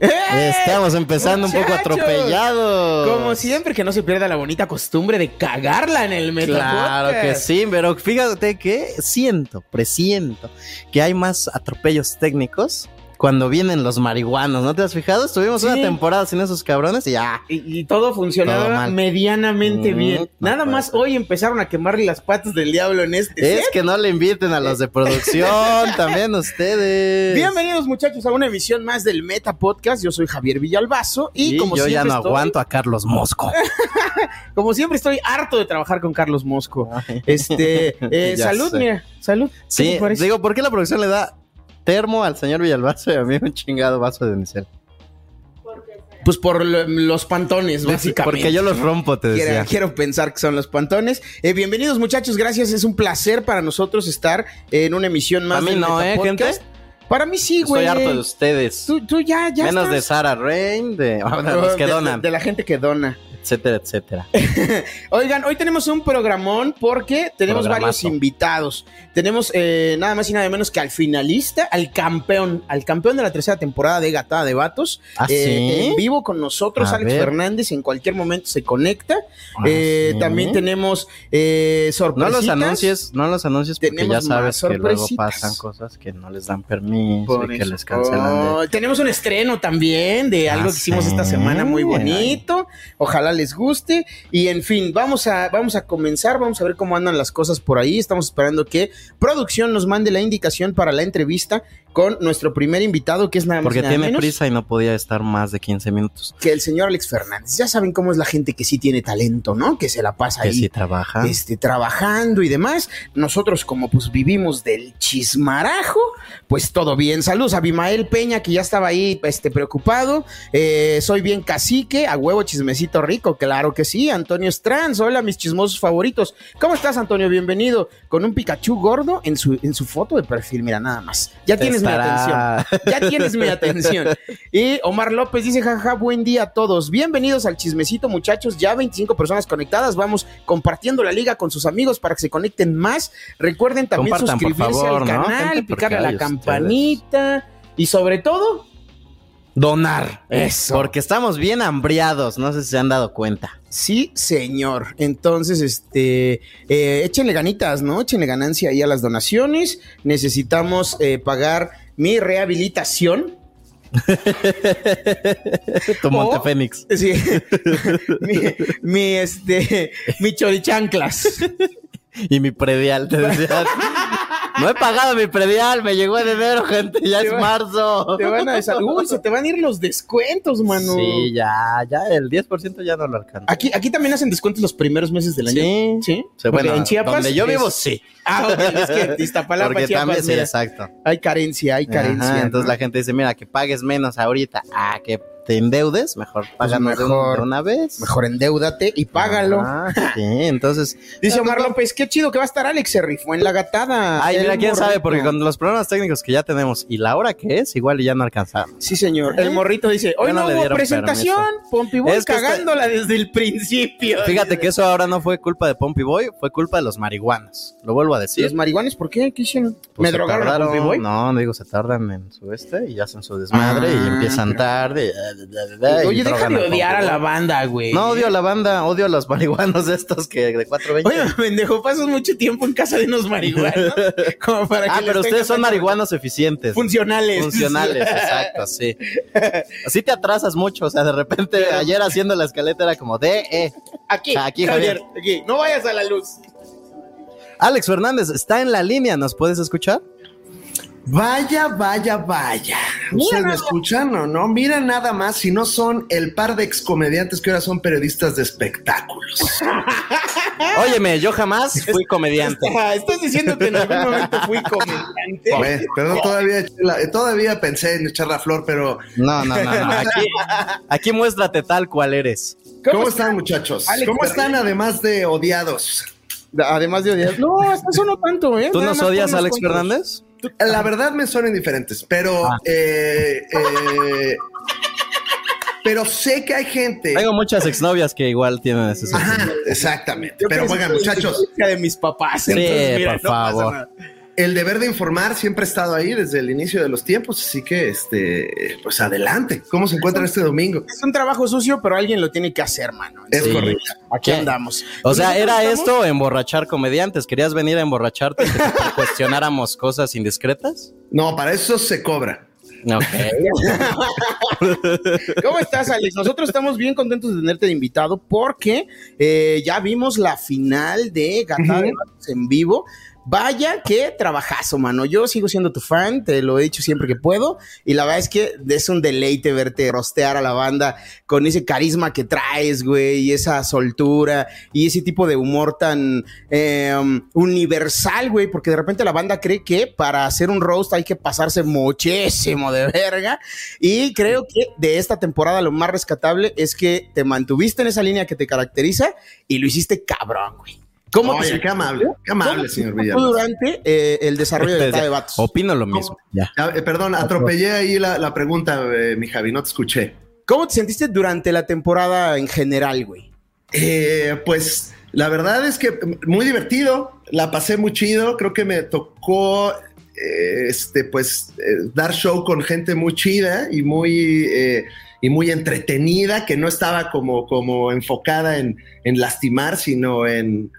Estamos empezando un poco atropellados. Como siempre, que no se pierda la bonita costumbre de cagarla en el Meta Claro que sí, pero fíjate que siento, presiento que hay más atropellos técnicos cuando vienen los marihuanos. ¿No te has fijado? Estuvimos Sí. una temporada sin esos cabrones y ya. Y, y todo funcionaba Todo mal. medianamente Mm, bien. no Nada más hoy empezaron a quemarle las patas del diablo en este Es set. que no le inviten a los de producción, también ustedes. Bienvenidos muchachos a una emisión más del Meta Podcast. Yo soy Javier Villalbazo y, Y como yo siempre ya no estoy- aguanto a Carlos Mosco. como siempre estoy harto de trabajar con Carlos Mosco. Este, eh, salud, sé. mira, salud. ¿Qué Sí, digo, ¿por qué la producción le da termo al señor Villalbazo y a mí un chingado vaso de unicel? pues por lo- los pantones, básicamente. Porque yo los rompo, te decía. quiero pensar que son los pantones. Eh, bienvenidos, muchachos. Gracias. Es un placer para nosotros estar en una emisión más. A mí no, ¿eh, gente? Para mí sí, güey. Estoy harto de ustedes. Tú, tú ya, ya. Menos de Sara Rain, de, No, los que de- donan, De, la gente que dona. Etcétera, etcétera. Oigan, hoy tenemos un programón porque tenemos varios invitados. Tenemos eh, nada más y nada menos que al finalista, al campeón, al campeón de la tercera temporada de Gatada de Vatos. ¿Ah, Eh, sí? En vivo con nosotros, A Alex ver. Fernández, en cualquier momento se conecta. Ah, Eh, sí. También tenemos eh, No los anuncies, no los anuncies porque Tenemos ya sabes que luego pasan cosas que no les dan permiso y que les cancelan de... Tenemos un estreno también de Ah, algo que hicimos sí. esta semana muy bonito. Ojalá les guste. Y en fin, vamos a, vamos a comenzar. Vamos a ver cómo andan las cosas por ahí. Estamos esperando que producción nos mande la indicación para la entrevista con nuestro primer invitado, que es nada más Porque nada tiene menos prisa y no podía estar más de 15 minutos. que el señor Alex Fernández. Ya saben cómo es la gente que sí tiene talento, ¿no? Que se la pasa Que ahí. sí trabaja. este, trabajando y demás. Nosotros, como pues vivimos del chismarajo, pues todo bien. Saludos a Bimael Peña, que ya estaba ahí este, preocupado. Eh, soy bien cacique, a huevo chismecito rico, claro que sí. Antonio Stranz, hola mis chismosos favoritos. ¿Cómo estás, Antonio? Bienvenido. Con un Pikachu gordo en su, en su foto de perfil, mira, nada más. Ya Te tienes estará- mi atención. Ya tienes mi atención. Y Omar López dice, jaja, buen día a todos. Bienvenidos al chismecito, muchachos. Ya 25 personas conectadas. Vamos compartiendo la liga con sus amigos para que se conecten más. Recuerden también Compartan, suscribirse favor, al ¿no, canal? Porque picarle la ustedes. campanita y sobre todo, donar. Eso. Porque estamos bien hambriados, no sé si se han dado cuenta. Sí, señor. Entonces, este, eh, échenle ganitas, ¿no? Échenle ganancia ahí a las donaciones. Necesitamos eh, pagar mi rehabilitación. tu Monte Fénix. Sí. mi, mi, este, mi chorichanclas. Y mi predial, te decía. No he pagado mi predial, me llegó en enero, gente, ya Te es va- marzo. Te van a desa- Uy, se te van a ir los descuentos, mano. Sí, ya, ya, el 10% ya no lo alcanza. Aquí, aquí también hacen descuentos los primeros meses del año. Sí. Sí. Bueno, en Chiapas. donde yo es- vivo, sí. Ah, ok, es que Iztapalapa, Porque Chiapas, también, sí, exacto. hay carencia, hay carencia. Ajá, entonces ¿no? la gente dice, mira, que pagues menos ahorita a que te endeudes, mejor páganos Pues mejor- de una vez. Mejor endeudate y págalo. Ajá, sí, entonces... Dice Omar López, qué chido que va a estar Alex, se rifó en la gatada. Ay, mira, quién sabe, porque con los problemas técnicos que ya tenemos y la hora que es, igual ya no alcanzamos. Sí, señor. El morrito dice, hoy no no, hubo presentación, Pompi Boy Es que cagándola desde el principio. Fíjate que eso ahora no fue culpa de Pompey Boy, fue culpa de los marihuanos. Lo vuelvo a decir. ¿Los marihuanes por qué? ¿Qué hicieron? Pues ¿Me drogaron a tardaron, Pompi Boy? No, digo, se tardan en su este y hacen su desmadre Ah, y empiezan pero- tarde. Oye, deja de odiar a la banda, güey. No odio a la banda, odio a los marihuanos estos que de 420. Oye, pendejo, pasas mucho tiempo en casa de unos marihuanos. como para que ah, pero ustedes son marihuanos eficientes. Funcionales. Funcionales, exacto, sí. Así te atrasas mucho, o sea, de repente ayer haciendo la escaleta era como de, eh. Aquí, Aquí, Javier, Javier. aquí. No vayas a la luz. Alex Fernández está en la línea, ¿nos puedes escuchar? Vaya, vaya, vaya. ¿Ustedes me escuchan o no? Miren nada más si no son el par de excomediantes que ahora son periodistas de espectáculos. Óyeme, yo jamás fui comediante. Estás diciendo que en algún momento fui comediante. Oye, pero todavía, todavía pensé en echar la flor, pero. No, no, no, no. Aquí, aquí muéstrate tal cual eres. ¿Cómo, están, muchachos? Alex ¿Cómo están, además de odiados? Además de odiar. No, eso no tanto, ¿eh? ¿Tú Nada nos odias, Alex cuantos. Fernández? La verdad me son indiferentes, pero. Ah. eh, eh, pero sé que hay gente. Tengo muchas exnovias que igual tienen ese Ajá, exactamente. Yo Pero oigan, muchachos, de mis papás. Sí, entonces, mira, por no pasa favor. nada. El deber de informar siempre ha estado ahí desde el inicio de los tiempos, así que, este, pues adelante. ¿Cómo se encuentran este domingo? Es un trabajo sucio, pero alguien lo tiene que hacer, mano. Es Sí. correcto. Aquí ¿Qué? andamos. O sea, ¿era estamos- esto emborrachar comediantes? ¿Querías venir a emborracharte y que te cuestionáramos cosas indiscretas? No, para eso se cobra. Ok. ¿Cómo estás, Alex? Nosotros estamos bien contentos de tenerte de invitado porque eh, ya vimos la final de Gata de Vatos en vivo. Vaya que trabajazo, mano. Yo sigo siendo tu fan, te lo he dicho siempre que puedo. Y la verdad es que es un deleite verte rostear a la banda con ese carisma que traes, güey, y esa soltura y ese tipo de humor tan eh, universal, güey, porque de repente la banda cree que para hacer un roast hay que pasarse muchísimo de verga. Y creo que de esta temporada lo más rescatable es que te mantuviste en esa línea que te caracteriza y lo hiciste cabrón, güey. ¿Cómo te Oye, sentiste? qué amable, qué amable, ¿Cómo te señor Villalobos. durante eh, el desarrollo de Gata de Vatos? Opino lo mismo. Ya. Ya, eh, perdón, atropellé ahí la, la pregunta, eh, mi Javi, no te escuché. ¿Cómo te sentiste durante la temporada en general, güey? Eh, pues la verdad es que muy divertido, la pasé muy chido, creo que me tocó eh, este, pues eh, dar show con gente muy chida y muy, eh, y muy entretenida, que no estaba como, como enfocada en, en lastimar, sino en,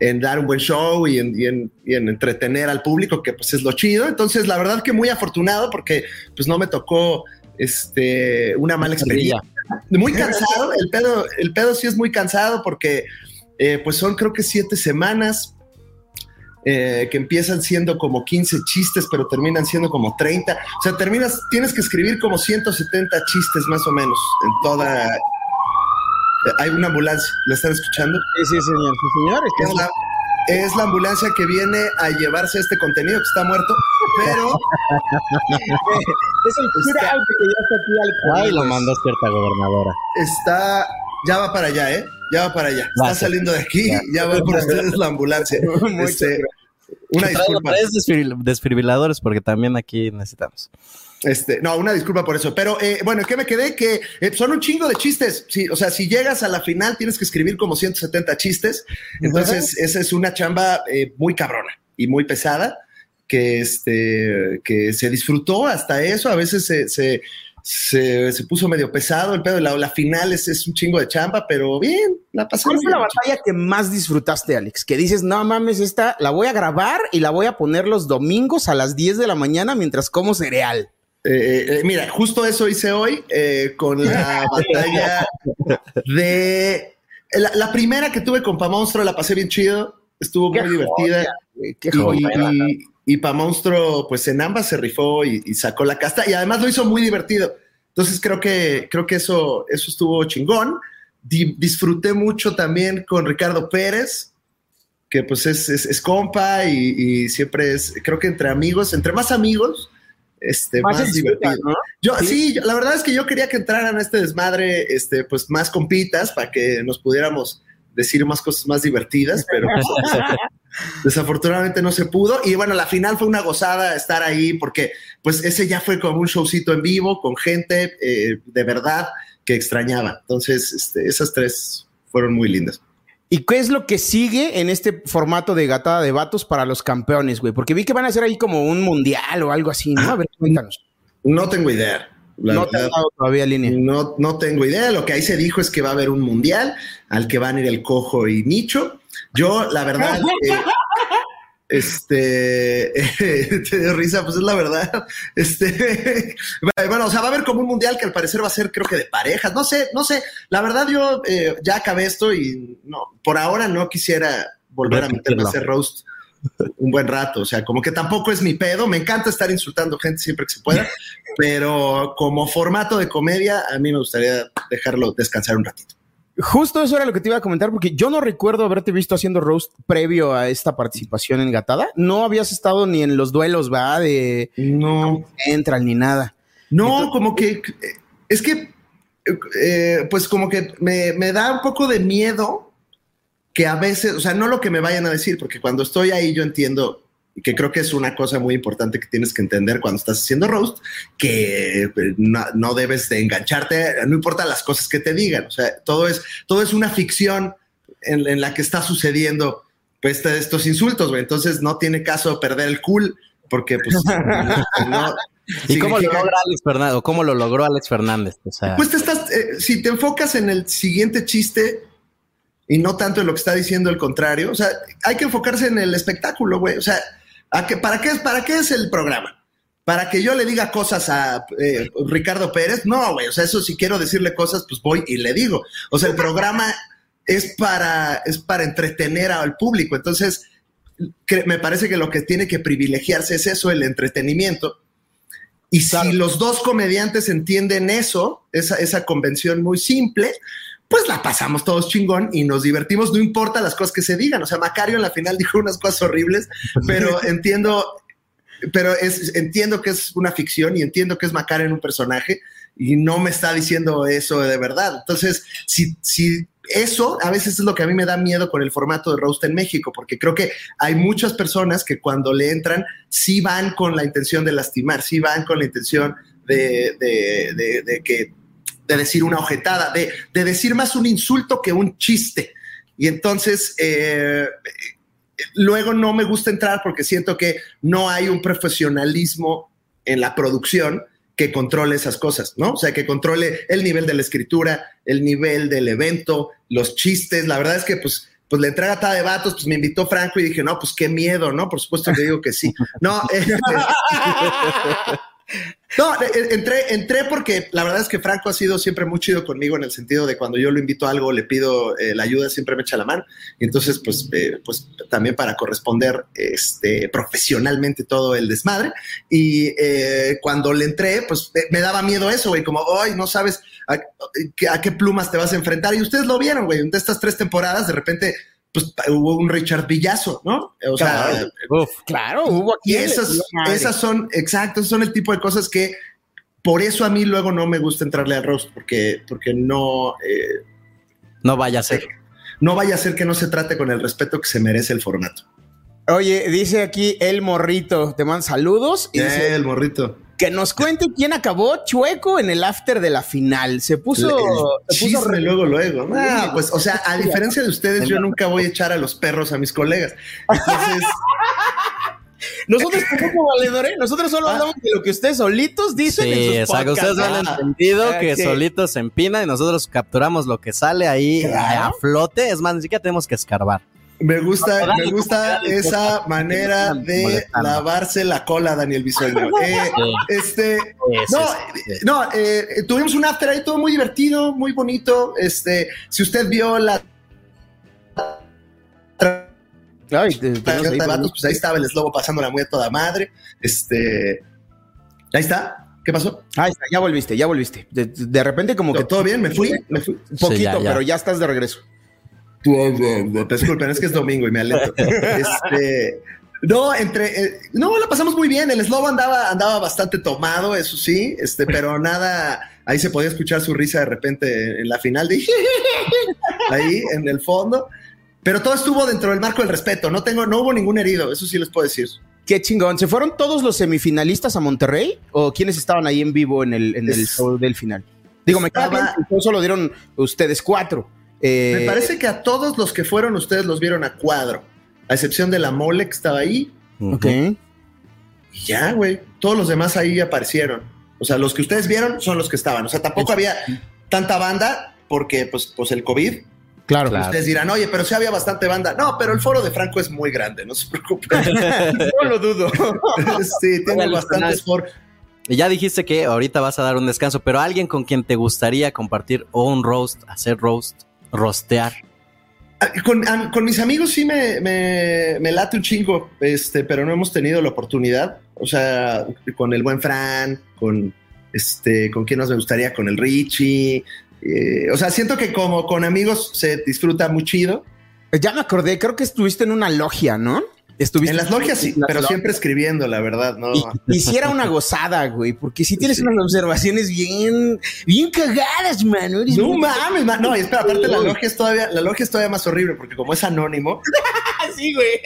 en dar un buen show y en, y en- y en entretener al público, que pues es lo chido. Entonces, la verdad que muy afortunado porque pues no me tocó este, una mala experiencia. Muy cansado, el pedo, el pedo sí es muy cansado porque eh, pues son creo que siete semanas eh, que empiezan siendo como 15 chistes, pero terminan siendo como 30. O sea, terminas, tienes que escribir como 170 chistes más o menos en toda... hay una ambulancia, ¿la están escuchando? Sí, sí, señor. Sí, señor. Es la, es la ambulancia que viene a llevarse este contenido que está muerto, pero Es el crowd que ya está aquí al Ay, lo mandó cierta gobernadora. está, ya va para allá, ¿eh? Ya va para allá. Está saliendo de aquí, ya va por ustedes la ambulancia. Este, una disculpa. tres desfibril- desfibriladores porque también aquí necesitamos. Este, no, una disculpa por eso. Pero eh, bueno, ¿qué me quedé? Que eh, son un chingo de chistes. Sí, o sea, si llegas a la final tienes que escribir como 170 chistes. Entonces, esa es una chamba eh, muy cabrona y muy pesada que, este, que se disfrutó hasta eso. A veces se, se, se- se puso medio pesado el pedo. La, la final es, es un chingo de chamba, pero bien, la pasé ¿Cuál fue la batalla que más disfrutaste, Alex? Que dices, no mames, esta la voy a grabar y la voy a poner los domingos a las 10 de la mañana mientras como cereal. Eh, eh, mira, justo eso hice hoy eh, con la batalla de la, la primera que tuve con Pa Monstruo, la pasé bien chido, estuvo muy divertida. qué joya. y- y Pa Monstruo, pues en ambas se rifó y, y sacó la casta y además lo hizo muy divertido. Entonces creo que, creo que eso, eso estuvo chingón. Di- disfruté mucho también con Ricardo Pérez, que pues es, es, es compa y, y siempre es, creo que entre amigos, entre más amigos, este, Más divertido. ¿no? Yo, Sí. sí, yo- la verdad es que yo quería que entraran a este desmadre, este, pues más compitas para que nos pudiéramos decir más cosas más divertidas, pero pues, desafortunadamente no se pudo. Y bueno, la final fue una gozada estar ahí porque pues ese ya fue como un showcito en vivo con gente eh, de verdad que extrañaba. Entonces, este, esas tres fueron muy lindas. ¿Y qué es lo que sigue en este formato de gatada de vatos para los campeones, güey? Porque vi que van a hacer ahí como un mundial o algo así, ¿no? A ver, cuéntanos. No tengo idea. La no te dado todavía línea. No, no tengo idea. Lo que ahí se dijo es que va a haber un mundial al que van a ir el cojo y Nicho. Yo, la verdad, eh, este, te dio risa, pues es la verdad. Este, bueno, o sea, va a haber como un mundial que al parecer va a ser, creo que de parejas. No sé, no sé. La verdad, yo eh, ya acabé esto y no, por ahora no quisiera volver a meterme a hacer roast un buen rato. O sea, como que tampoco es mi pedo. Me encanta estar insultando gente siempre que se pueda, pero como formato de comedia, a mí me gustaría dejarlo descansar un ratito. Justo eso era lo que te iba a comentar, porque yo no recuerdo haberte visto haciendo roast previo a esta participación en Gatada. No habías estado ni en los duelos, ¿va? De No. entran ni nada. No, como que es que, eh, pues como que me, me da un poco de miedo que a veces, o sea, no lo que me vayan a decir, porque cuando estoy ahí yo entiendo y que creo que es una cosa muy importante que tienes que entender cuando estás haciendo roast, que eh, no, no debes de engancharte, no importa las cosas que te digan, o sea, todo es, todo es una ficción en, en la que está sucediendo pues, estos insultos, güey. Entonces no tiene caso perder el cool, porque pues no, ¿Y cómo lo logra Alex Fernández? ¿O cómo lo logró Alex Fernández? O sea, Pues te estás, eh, si te enfocas en el siguiente chiste y no tanto en lo que está diciendo el contrario, o sea, hay que enfocarse en el espectáculo, güey. O sea, ¿a qué, para, qué, ¿para qué es el programa? ¿Para que yo le diga cosas a eh, Ricardo Pérez? No, güey. O sea, eso si quiero decirle cosas, pues voy y le digo. O sea, el programa es para, es para entretener al público. Entonces, me parece que lo que tiene que privilegiarse es eso, el entretenimiento. Y si los dos comediantes entienden eso, esa, esa convención muy simple, pues la pasamos todos chingón y nos divertimos, no importa las cosas que se digan. O sea, Macario en la final dijo unas cosas horribles, pero entiendo, pero es, entiendo que es una ficción y entiendo que es Macario en un personaje y no me está diciendo eso de verdad. Entonces, si, si eso a veces es lo que a mí me da miedo con el formato de Roast en México, porque creo que hay muchas personas que cuando le entran sí van con la intención de lastimar, sí van con la intención de, de, de, de que de decir una ojetada, de, de, decir más un insulto que un chiste. Y entonces, eh, luego no me gusta entrar porque siento que no hay un profesionalismo en la producción que controle esas cosas, ¿no? O sea, que controle el nivel de la escritura, el nivel del evento, los chistes. La verdad es que, pues, pues le entrega a de vatos, pues me invitó Franco y dije, no, pues qué miedo, ¿no? Por supuesto que digo que sí. No, eh, no, entré, entré porque la verdad es que Franco ha sido siempre muy chido conmigo en el sentido de cuando yo lo invito a algo, le pido eh, la ayuda, siempre me echa la mano. Y entonces, pues, eh, pues también para corresponder este, profesionalmente todo el desmadre. Y eh, cuando le entré, pues me daba miedo eso, güey, como, ay, no sabes a, a, qué plumas te vas a enfrentar. Y ustedes lo vieron, güey, de estas tres temporadas, de repente pues hubo un Richard Villazo, ¿no? O sea, claro, uf, claro hubo aquí. Y esas, esas son, exacto, son el tipo de cosas que por eso a mí luego no me gusta entrarle al roast, porque, porque no. Eh, no vaya a ser. No vaya a ser que no se trate con el respeto que se merece el formato. Oye, dice aquí el morrito, te mandan saludos. Y eh, dice, el morrito. Que nos cuente quién acabó chueco en el after de la final. Se puso. El se puso re... luego, luego. Ah, pues, o sea, a diferencia de ustedes, yo nunca voy a echar a los perros a mis colegas. Entonces. Nosotros tampoco valedores, nosotros solo hablamos ah. de lo que ustedes solitos dicen. Sí, en sus exacto. Ustedes han ah, entendido que okay. solitos se empina y nosotros capturamos lo que sale ahí Claro. a flote. Es más, ni siquiera tenemos que escarbar. Me gusta, me gusta esa manera de lavarse la cola, Daniel Bisoño. Eh, este, no, no, eh, tuvimos un after ahí todo muy divertido, muy bonito. Este, si usted vio la Ay, te- te- tarjeta ahí de para- vatos, pues ahí estaba el eslobo pasando la muy a toda madre. Este, ahí está. ¿Qué pasó? Ahí está, ya volviste, ya volviste. De, de repente como que ¿Todo bien? ¿Me fui? ¿Me fui? poquito, Sí, ya, ya. pero ya estás de regreso. Disculpen, es que es domingo y me alento. Este, no, entre, eh, no, la pasamos muy bien. El Slobo andaba, andaba bastante tomado, eso sí, este, pero nada, ahí se podía escuchar su risa de repente en la final de ahí en el fondo. Pero todo estuvo dentro del marco del respeto. No tengo, no hubo ningún herido, eso sí les puedo decir. Qué chingón. ¿Se fueron todos los semifinalistas a Monterrey? ¿O quiénes estaban ahí en vivo en el, en el Es- show del final? Digo, me Estaba- cago en que solo dieron ustedes cuatro. Eh, Me parece que a todos los que fueron ustedes los vieron a cuadro, a excepción de la mole que estaba ahí. Ok. Y ya, güey. Todos los demás ahí aparecieron. O sea, los que ustedes vieron son los que estaban. O sea, tampoco había tanta banda porque, pues, pues el COVID. Claro. Claro. Ustedes dirán, oye, pero sí había bastante banda. No, pero el foro de Franco es muy grande, no se preocupen. No lo dudo. sí, tiene Háganlo bastantes foros. Y ya dijiste que ahorita vas a dar un descanso, pero alguien con quien te gustaría compartir o un roast, hacer roast, rostear. Ah, Con, con mis amigos sí me, me, me late un chingo, este, pero no hemos tenido la oportunidad. O sea, con el buen Fran, con este, con quién nos me gustaría, con el Richie, Eh, o sea, siento que como con amigos se disfruta muy chido. Ya me acordé, creo que estuviste en una logia, ¿no? Estuviste en las logias, sí, pero siempre escribiendo, la verdad, ¿no? Y, si era una gozada, güey, porque si tienes unas observaciones bien, bien cagadas, mano. no mames, man. No, y espera, aparte la logia es todavía, la logia es todavía más horrible, porque como es anónimo. sí, güey.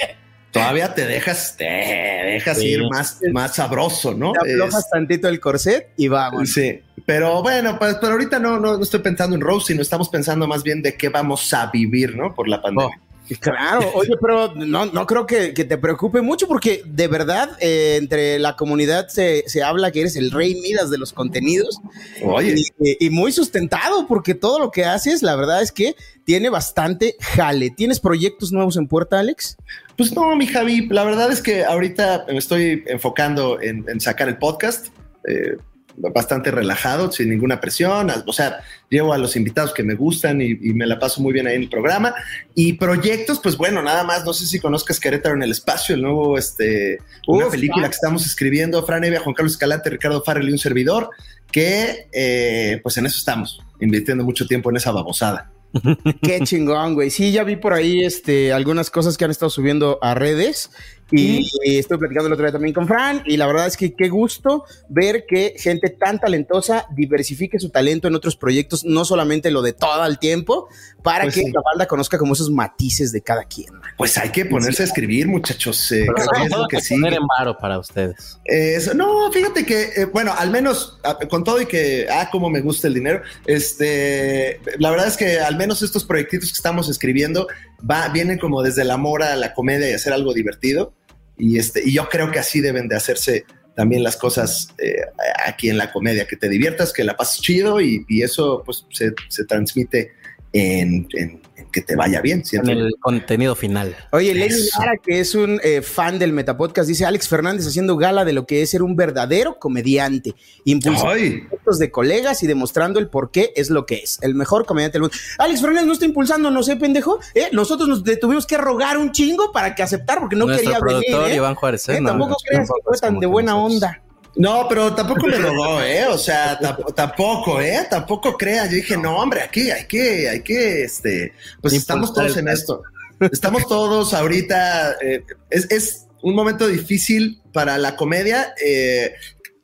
Todavía te dejas, te dejas ir más, más sabroso, ¿no? Te aflojas tantito el corset y vamos. Sí, pero bueno, pues pero ahorita no, no, estoy pensando en Rose, sino estamos pensando más bien de qué vamos a vivir, ¿no? Por la pandemia. Oh. Claro, oye, pero no, no creo que, te preocupe mucho porque de verdad eh, entre la comunidad se, habla que eres el rey Midas de los contenidos. Oye. Y, muy sustentado porque todo lo que haces, la verdad es que tiene bastante jale. ¿Tienes proyectos nuevos en puerta, Alex? Pues no, mi Javi, la verdad es que ahorita me estoy enfocando en, sacar el podcast. Eh, bastante relajado, sin ninguna presión. O sea, llevo a los invitados que me gustan y, me la paso muy bien ahí en el programa. Y proyectos, pues bueno, nada más, no sé si conozcas Querétaro en el espacio, el nuevo, este, una película que estamos escribiendo, Fran Evia, Juan Carlos Escalante, Ricardo Farrell y un servidor, que eh, pues en eso estamos, invirtiendo mucho tiempo en esa babosada. Qué chingón, güey. Sí, ya vi por ahí este, algunas cosas que han estado subiendo a redes y estoy platicando el otro día también con Fran y la verdad es que qué gusto ver que gente tan talentosa diversifique su talento en otros proyectos, no solamente lo de todo el tiempo, para pues que la banda conozca como esos matices de cada quien. Pues hay que ponerse a escribir, muchachos. Eh, creo que, sí. poner en varo para ustedes. no, fíjate que, eh, bueno, al menos ah, con todo y que, ah, cómo me gusta el dinero, este, la verdad es que al menos estos proyectitos que estamos escribiendo va, vienen como desde el amor a la comedia y hacer algo divertido. Y, este, y yo creo que así deben de hacerse también las cosas eh, aquí en la comedia, que te diviertas, que la pases chido y, eso pues se, se transmite en, que te vaya bien. ¿cierto? En el contenido final. Oye, Lenny Lara, que es un eh, fan del Metapodcast, dice Alex Fernández haciendo gala de lo que es ser un verdadero comediante, impulsando de colegas y demostrando el por qué es lo que es, el mejor comediante del mundo. Alex Fernández no está impulsando, no sé, pendejo. ¿eh? Nosotros nos tuvimos que rogar un chingo para que aceptar, porque no quería venir. ¿eh? Iván Juárez, ¿eh? tampoco creas que fue tan de buena onda. No, pero tampoco me robó, ¿eh? O sea, tampoco, ¿eh? Tampoco crea. Yo dije, no, hombre, aquí hay que, hay que, este, pues estamos todos en esto. Estamos todos ahorita, eh, es, un momento difícil para la comedia, eh,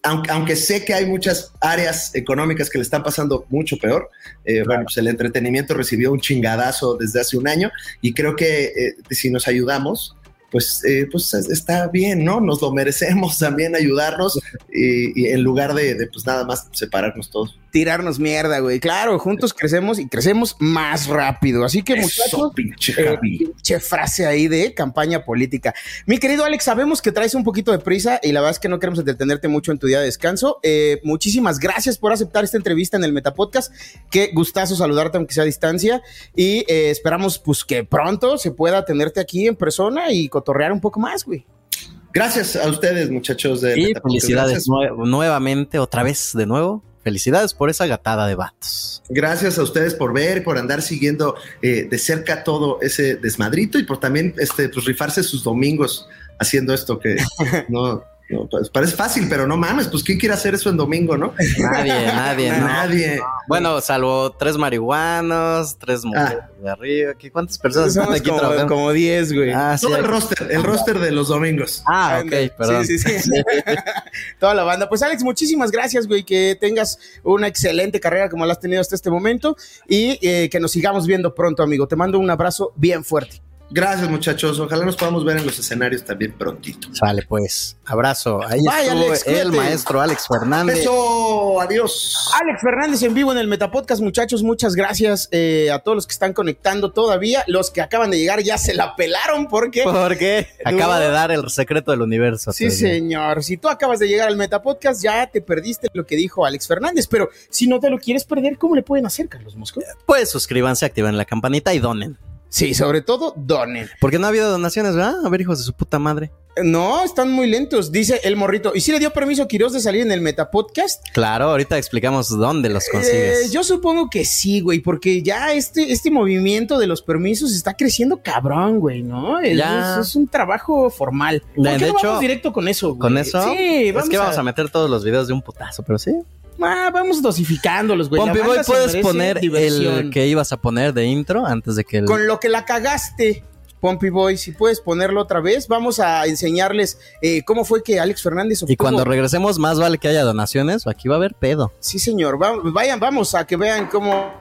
aunque, aunque, sé que hay muchas áreas económicas que le están pasando mucho peor. Eh, bueno, pues el entretenimiento recibió un chingadazo desde hace un año y creo que si nos ayudamos, pues, eh, pues está bien, ¿no? Nos lo merecemos también ayudarnos y, en lugar de, pues nada más separarnos todos. Tirarnos mierda, güey. Claro, juntos crecemos y crecemos más rápido. Así que, muchachos, pinche, eh, pinche frase ahí de campaña política. Mi querido Alex, sabemos que traes un poquito de prisa y la verdad es que no queremos entretenerte mucho en tu día de descanso. Eh, muchísimas gracias por aceptar esta entrevista en el Metapodcast. Qué gustazo saludarte aunque sea a distancia y esperamos pues que pronto se pueda tenerte aquí en persona y cotorrear un poco más, güey. Gracias a ustedes, muchachos de Y felicidades nuevamente, otra vez de nuevo. Felicidades por esa gatada de vatos. Gracias a ustedes por ver, por andar siguiendo eh, de cerca todo ese desmadrito y por también este, pues, rifarse sus domingos haciendo esto que no, pues parece fácil, pero no mames, pues ¿quién quiere hacer eso en domingo, no? Nadie, nadie, Nadie. Bueno, salvo tres marihuanos, tres ah. mujeres de arriba. ¿Cuántas personas están aquí como, trabajando? Como 10, güey. Ah, Todo el roster, el roster de los domingos. Ah, ok, perdón. Sí, sí, sí. Toda la banda. Pues Alex, muchísimas gracias, güey, que tengas una excelente carrera como la has tenido hasta este momento y eh, que nos sigamos viendo pronto, amigo. Te mando un abrazo bien fuerte. Gracias, muchachos. Ojalá nos podamos ver en los escenarios también prontito. Sale, pues. Abrazo. Ahí estuvo el maestro Alex Fernández. Eso, adiós. Alex Fernández en vivo en el Metapodcast, muchachos. Muchas gracias eh, a todos los que están conectando todavía. Los que acaban de llegar ya se la pelaron porque. Porque acaba de dar el secreto del universo. Sí, señor. Si tú acabas de llegar al Metapodcast, ya te perdiste lo que dijo Alex Fernández. Pero si no te lo quieres perder, ¿cómo le pueden hacer, Carlos Mosco? Pues suscríbanse, activen la campanita y donen. Sí, sobre todo donen. Porque no ha habido donaciones, ¿verdad? A ver, hijos de su puta madre. No, están muy lentos, dice el morrito. ¿Y si le dio permiso a Quiroz de salir en el Metapodcast? Claro, ahorita explicamos dónde los consigues. Eh, yo supongo que sí, güey, porque ya este, este movimiento de los permisos está creciendo cabrón, güey, ¿no? Es, es, un trabajo formal. de, hecho, directo con eso, güey? ¿Con eso? Sí, vamos Es que vamos a meter todos los videos de un putazo, pero sí. Ah, vamos dosificándolos, güey. Pompi Boy, ¿puedes poner diversión. el que ibas a poner de intro antes de que el... Con lo que la cagaste, Pompey Boy, si puedes ponerlo otra vez, vamos a enseñarles eh, cómo fue que Alex Fernández Y obtuvo- cuando regresemos, más vale que haya donaciones o aquí va a haber pedo. Sí, señor, va- vayan, vamos a que vean cómo...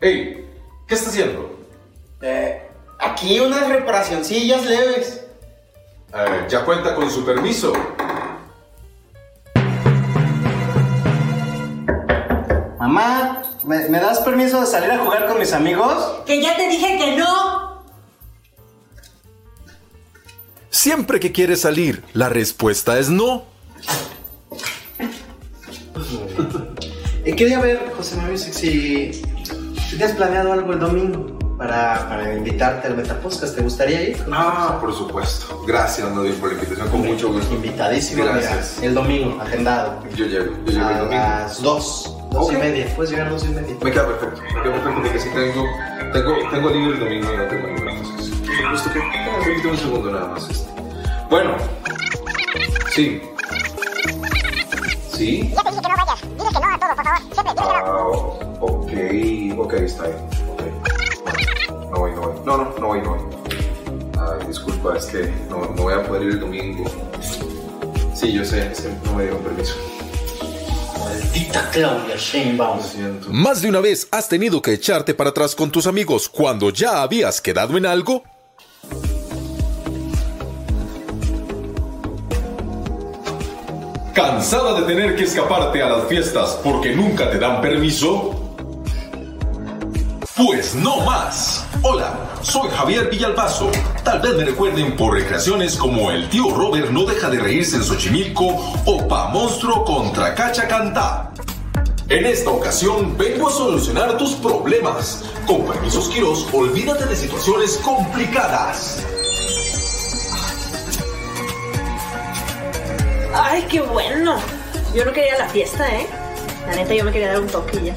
Hey, ¿qué está haciendo? Eh, aquí unas reparacioncillas leves. Eh, ya cuenta con su permiso. Mamá, ¿me, me das permiso de salir a jugar con mis amigos? Que ya te dije que no. Siempre que quieres salir, la respuesta es no. Y quería ver, José Manuel, si, si, te has planeado algo el domingo para, para invitarte al Metapodcast. ¿Te gustaría ir? Ah, por supuesto. Gracias, Nadir, por la invitación. Con mucho gusto. Invitadísimo, Gracias. mira, el domingo, agendado. Yo llego, yo llego el A domingo. las dos, dos Ok. y media. Puedes llegar a dos y media. Me queda perfecto. Me queda perfecto porque sí tengo, tengo, tengo libre el domingo y no tengo ninguna cosa. Justo que, permíteme un segundo nada más. este. Bueno. Sí. ¿Sí? Ya te dije que no vayas. Dile que no a todo, por favor. Siempre, dile que no. Ah, ok, ok, está bien. Ok. No voy, no voy. No, no, no voy, no voy. Ay, disculpa, es que no, no voy a poder ir el domingo. Sí, yo sé, es que no me dieron permiso. Maldita Claudia Sheinbaum. ¿Más de una vez has tenido que echarte para atrás con tus amigos cuando ya habías quedado en algo? ¿Cansada de tener que escaparte a las fiestas porque nunca te dan permiso? Pues no más. Hola, soy Javier Villalbazo. Tal vez me recuerden por recreaciones como el tío Robert no deja de reírse en Xochimilco o Pa Monstruo contra Cacha Cantá. En esta ocasión vengo a solucionar tus problemas. Con permisos Quirós, olvídate de situaciones complicadas. Ay, qué bueno. Yo no quería la fiesta, ¿eh? La neta, yo me quería dar un toque ya.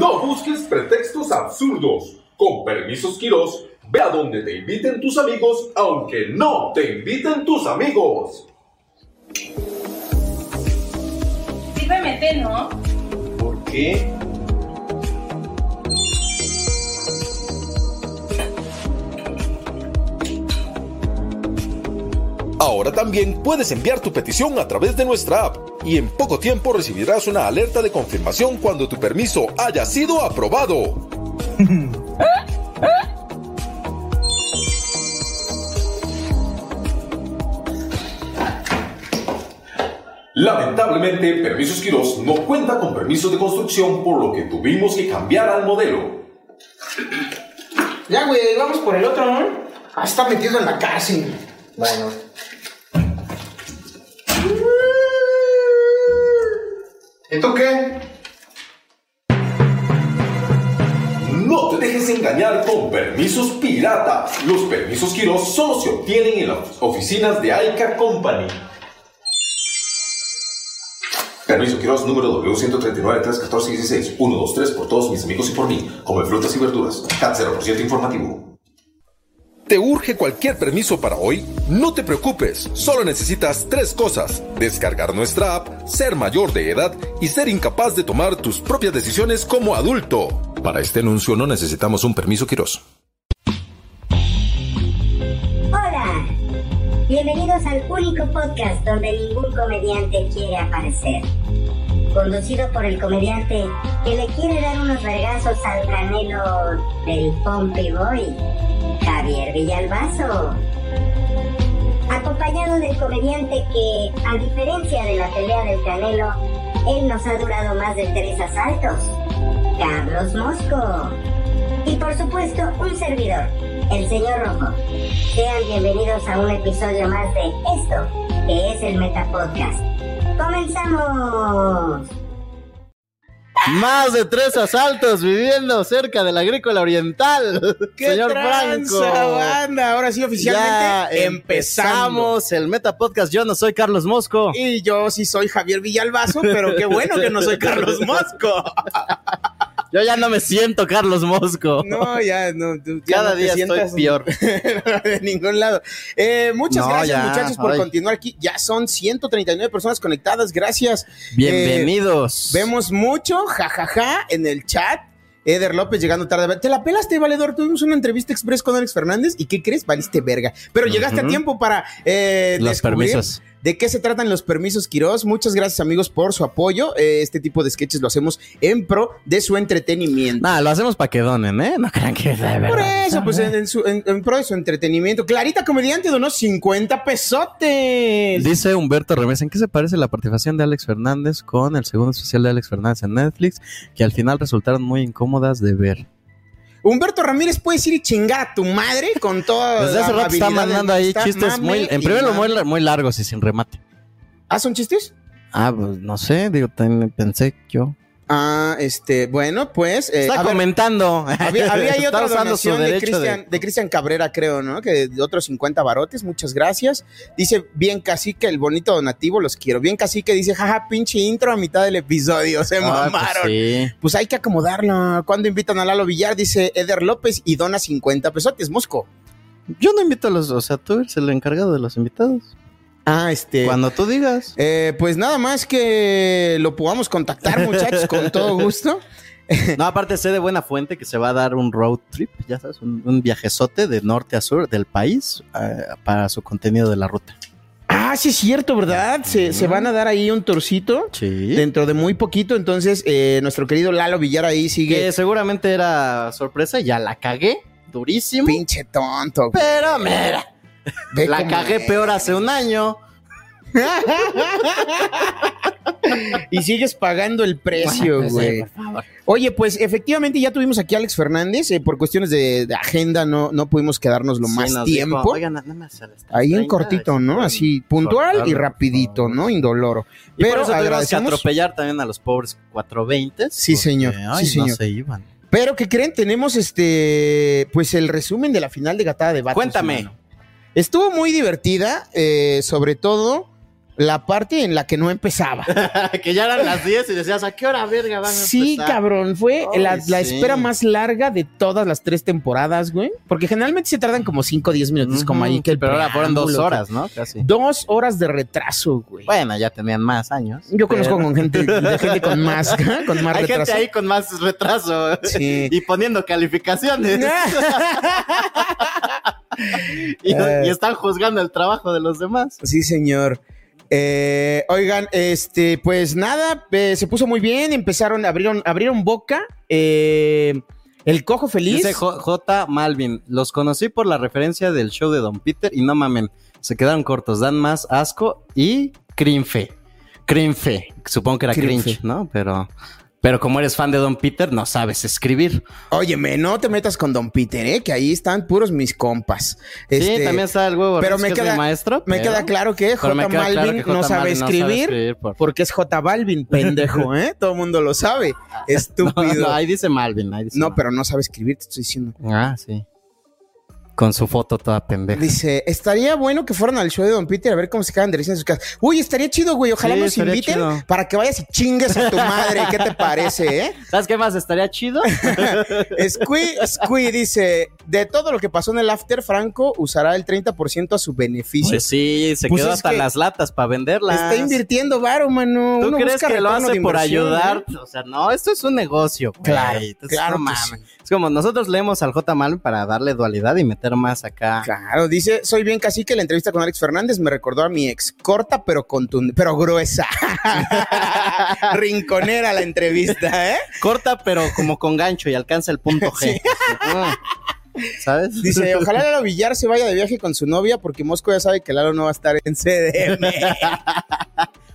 No busques pretextos absurdos. Con permisos Quirós, ve a donde te inviten tus amigos, aunque no te inviten tus amigos. Sírveme té, ¿no? ¿Por qué? Ahora también puedes enviar tu petición a través de nuestra app y en poco tiempo recibirás una alerta de confirmación cuando tu permiso haya sido aprobado. Lamentablemente, Permisos Quirós no cuenta con permisos de construcción por lo que tuvimos que cambiar al modelo. Ya, güey, vamos por el otro, ¿no? Ah, está metido en la cárcel. Bueno. ¿Y qué? No te dejes engañar con permisos piratas. Los permisos Quirós solo se obtienen en las oficinas de Aika Company. Permiso Quirós número W139-314-16. 1, 2, 3 por todos mis amigos y por mí. Come frutas y verduras. CAT 0% informativo. ¿Te urge cualquier permiso para hoy? No te preocupes, solo necesitas tres cosas. Descargar nuestra app, ser mayor de edad y ser incapaz de tomar tus propias decisiones como adulto. Para este anuncio no necesitamos un permiso Quirós. Hola. Bienvenidos al único podcast donde ningún comediante quiere aparecer. Conducido por el comediante que le quiere dar unos vergazos al canelo del Pompey Boy, Javier Villalbazo. Acompañado del comediante que, a diferencia de la pelea del canelo, él nos ha durado más de tres asaltos, Carlos Mosco. Y por supuesto, un servidor, el señor Rojo. Sean bienvenidos a un episodio más de esto, que es el Metapodcast. ¡Comenzamos! Más de tres asaltos viviendo cerca de la agrícola oriental. ¡Qué Señor tranza, Franco. banda! Ahora sí, oficialmente empezamos. empezamos el Meta Podcast. Yo no soy Carlos Mosco. Y yo sí soy Javier Villalbazo, pero qué bueno que no soy Carlos Mosco. Yo ya no me siento Carlos Mosco. No, ya no. tú ya Cada no día estoy peor. de ningún lado. Eh, muchas No, gracias, ya, muchachos, por ay. continuar aquí. Ya son 139 personas conectadas. Gracias. Bienvenidos. Eh, vemos mucho, jajaja, en el chat. Eder López llegando tarde. ¿Te la pelaste, valedor? Tuvimos una entrevista express con Alex Fernández y ¿qué crees? Valiste verga. Pero llegaste a tiempo para eh, Los descubrir permisos. ¿De qué se tratan los permisos, Quiroz? Muchas gracias, amigos, por su apoyo. Eh, este tipo de sketches lo hacemos en pro de su entretenimiento. Nah, lo hacemos para que donen, ¿eh? No crean que es de verdad. Por eso, pues en, en su- en- en pro de su entretenimiento. Clarita Comediante donó 50 pesotes. Dice Humberto Remesa, ¿en qué se parece la participación de Alex Fernández con el segundo especial de Alex Fernández en Netflix? Que al final resultaron muy incómodas de ver. Humberto Ramírez, puedes ir y chingar a tu madre con toda Desde hace rato está mandando ahí está chistes muy, en y primer lugar, mame. muy, muy largos y sin remate. ¿Ah, son chistes? Ah, pues no sé, digo, ten- pensé yo. Ah, este, bueno, pues. eh, Está ver, comentando. Había, había ahí otra donación de Cristian, de Cristian Cabrera, creo, ¿no? Que de otros 50 barotes, muchas gracias. Dice, bien cacique, el bonito donativo, los quiero. Bien cacique, dice, jaja, pinche intro a mitad del episodio, se Ah, pues mamaron. sí. Pues hay que acomodarlo. Cuando invitan a Lalo Villar, dice Eder López y dona 50 pesotes, Mosco. Yo no invito a los, o sea, tú eres el encargado de los invitados. Ah, este. Cuando tú digas. Eh, pues nada más que lo podamos contactar, muchachos, con todo gusto. No, aparte sé de buena fuente que se va a dar un road trip, ya sabes, un, un viajezote de norte a sur del país eh, para su contenido de la ruta. Ah, sí es cierto, ¿verdad? Se, se van a dar ahí un torcito Sí. dentro de muy poquito. Entonces, eh, nuestro querido Lalo Villar ahí sigue. Que seguramente era sorpresa, ya la cagué durísimo. Pinche tonto. Pero mira, Ve la cagué es. peor hace un año. y sigues pagando el precio, Sí, güey. favor. Oye, pues efectivamente ya tuvimos aquí a Alex Fernández. eh, por cuestiones de, de agenda no, no pudimos quedarnos lo Sí, más tiempo. dijo, Oigan, nada más a las Ahí en 3:30, cortito, ¿no? Así puntual y rapidito. ¿no? Indoloro. Y por Pero eso tuvimos que agradecemos. atropellar también a los pobres 420. Sí, señor. Ay, Sí, no señor. se iban. Pero ¿qué creen? Tenemos este, pues el resumen de la final de Gatada de Vatos. Cuéntame. mano. Estuvo muy divertida, eh, sobre todo la parte en la que no empezaba. que ya eran las 10 y decías, ¿a qué hora, verga, van a Sí, empezar? cabrón, fue Ay, la, la sí. espera más larga de todas las tres temporadas, güey. Porque generalmente se tardan como 5 o 10 minutos, como ahí que el Pero ahora fueron dos horas, ¿no? Casi. Dos horas de retraso, güey. Bueno, ya tenían más años. Yo conozco con gente, de gente con más, con más Hay retraso. gente ahí con más retraso Sí. y poniendo calificaciones. y, Eh. y están juzgando el trabajo de los demás. Sí, señor. Eh, oigan, este, pues nada, eh, se puso muy bien, empezaron, abrieron, abrieron boca. eh, el cojo feliz. Dice J. Malvin, los conocí por la referencia del show de Don Peter y no mamen, se quedaron cortos, dan más asco y crinfe. Crinfe, supongo que era cringe, ¿no? Pero, pero como eres fan de Don Peter, no sabes escribir. Óyeme, no te metas con Don Peter, ¿eh? Que ahí están puros mis compas. Este, sí, también está el huevo. pero me queda- maestro. Me pero- queda claro que J. me queda Balvin claro que J. no sabe escribir, por- porque es J. Balvin, pendejo, ¿eh? Todo el mundo lo sabe. No, Estúpido. no, ahí dice Malvin. Ahí dice No, Malvin. pero no sabe escribir, te estoy diciendo. Ah, sí. Con su foto toda pendeja. Dice, estaría bueno que fueran al show de Don Peter a ver cómo se quedan de risa en sus casas. Uy, estaría chido, güey. Ojalá Sí, nos inviten chido. para que vayas y chingues a tu madre. ¿Qué te parece, eh? ¿Sabes qué más estaría chido? Squee, Squee dice, de todo lo que pasó en el after, Franco usará el 30% a su beneficio. Pues sí, se Pues quedó hasta que las latas para venderlas. Está invirtiendo varo, mano. ¿Tú Uno crees busca que lo hace por ayudar? ¿eh? O sea, no, esto es un negocio. güey. Claro, Entonces, claro no que mames. sí. Es como nosotros leemos al J. Malvin para darle dualidad y meter más acá. Claro, dice, soy bien casi que la entrevista con Alex Fernández me recordó a mi ex, corta pero contundente, pero gruesa. Rinconera la entrevista, ¿eh? Corta, pero como con gancho y alcanza el punto G. Ah, ¿Sabes? Dice, ojalá Lalo Villar se vaya de viaje con su novia porque Mosco ya sabe que Lalo no va a estar en CDM.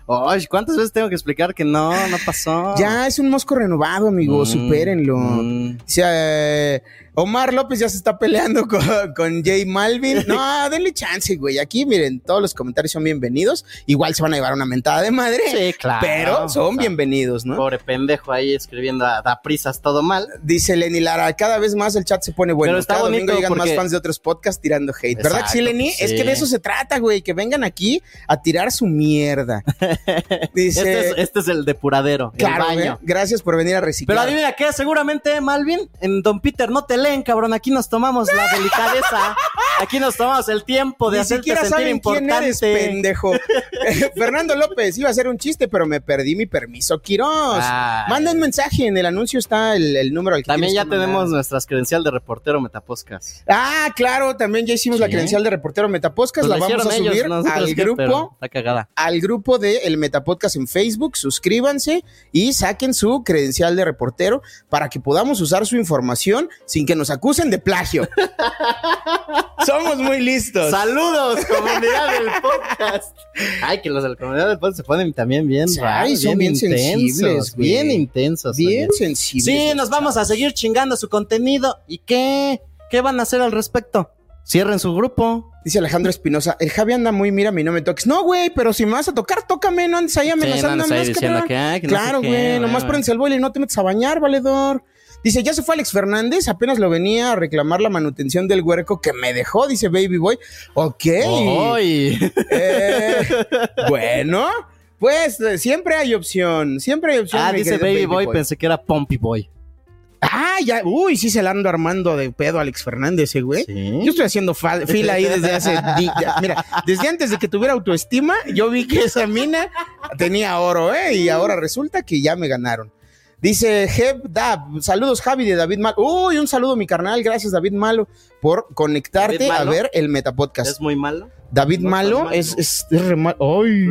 Ay, ¿cuántas veces tengo que explicar que no, no pasó? ya es un Mosco renovado, amigo, Mm, supérenlo. mm. Dice, eh, Omar López ya se está peleando con, con Jay Malvin. No, denle chance, güey. Aquí, miren, todos los comentarios son bienvenidos. Igual se van a llevar una mentada de madre. Sí, claro. Pero son O sea, bienvenidos, ¿no? Pobre pendejo ahí escribiendo a da prisas todo mal. Dice Lenny Lara, cada vez más el chat se pone bueno. Pero está cada domingo llegan más fans de otros podcasts tirando hate. ¿Verdad que sí, Lenny? Es que de eso se trata, güey. Que vengan aquí a tirar su mierda. Dice, Este es, este es el depuradero, claro, el baño. güey, gracias por venir a Pero reciclar. adivina qué, seguramente, Malvin, en Don Peter no te leen, cabrón. Aquí nos tomamos la delicadeza. Aquí nos tomamos el tiempo de Ni hacerte siquiera sentir saben quién importante. eres, pendejo. Fernando López, iba a hacer un chiste, pero me perdí mi permiso. Quiroz, Ay. manda un mensaje. En el anuncio está el, el número al que También ya mandar. tenemos nuestras credencial de reportero Metapodcast. Ah, claro, también ya hicimos la credencial de reportero Metapodcast. Pues la vamos a ellos, subir al grupo. Está cagada. al grupo de El Metapodcast en Facebook, suscríbanse y saquen su credencial de reportero para que podamos usar su información sin que nos acusen de plagio. Somos muy listos. Saludos, comunidad del podcast. Ay, que los de la comunidad del podcast se ponen también bien raros, son bien intensos, sensibles, güey. bien intensos. Bien oye. sensibles. Sí, nos vamos a seguir chingando su contenido. ¿Y qué? ¿Qué van a hacer al respecto? Cierren su grupo. Dice Alejandro Espinosa, el Javi anda muy, mira, a mí no me toques. No, güey, pero si me vas a tocar, tócame, no andes ahí amenazando. no más, diciendo cabrón. que, ay, que no claro, sé qué, güey, nomás prendes el boile y no te metes a bañar, valedor. Dice, ya se fue Alex Fernández, apenas lo venía a reclamar la manutención del huerco que me dejó, dice Baby Boy. Ok. Eh, bueno, pues siempre hay opción, siempre hay opción. Ah, dice Baby Boy, pensé que era Pompey Boy. Ah, ya, uy, sí se la ando armando de pedo a Alex Fernández, eh, güey. Yo estoy haciendo fila ahí desde hace. ya, mira, desde antes de que tuviera autoestima, yo vi que esa mina tenía oro, ¿eh? Y ahora resulta que ya me ganaron. Dice Jeb Dab, saludos Javi de David Malo. Uy, un saludo mi carnal, gracias David Malo por conectarte ¿David a Malo? ver el Metapodcast. ¿Es muy malo? David Malo, malo. es, es, es re mal- Ay.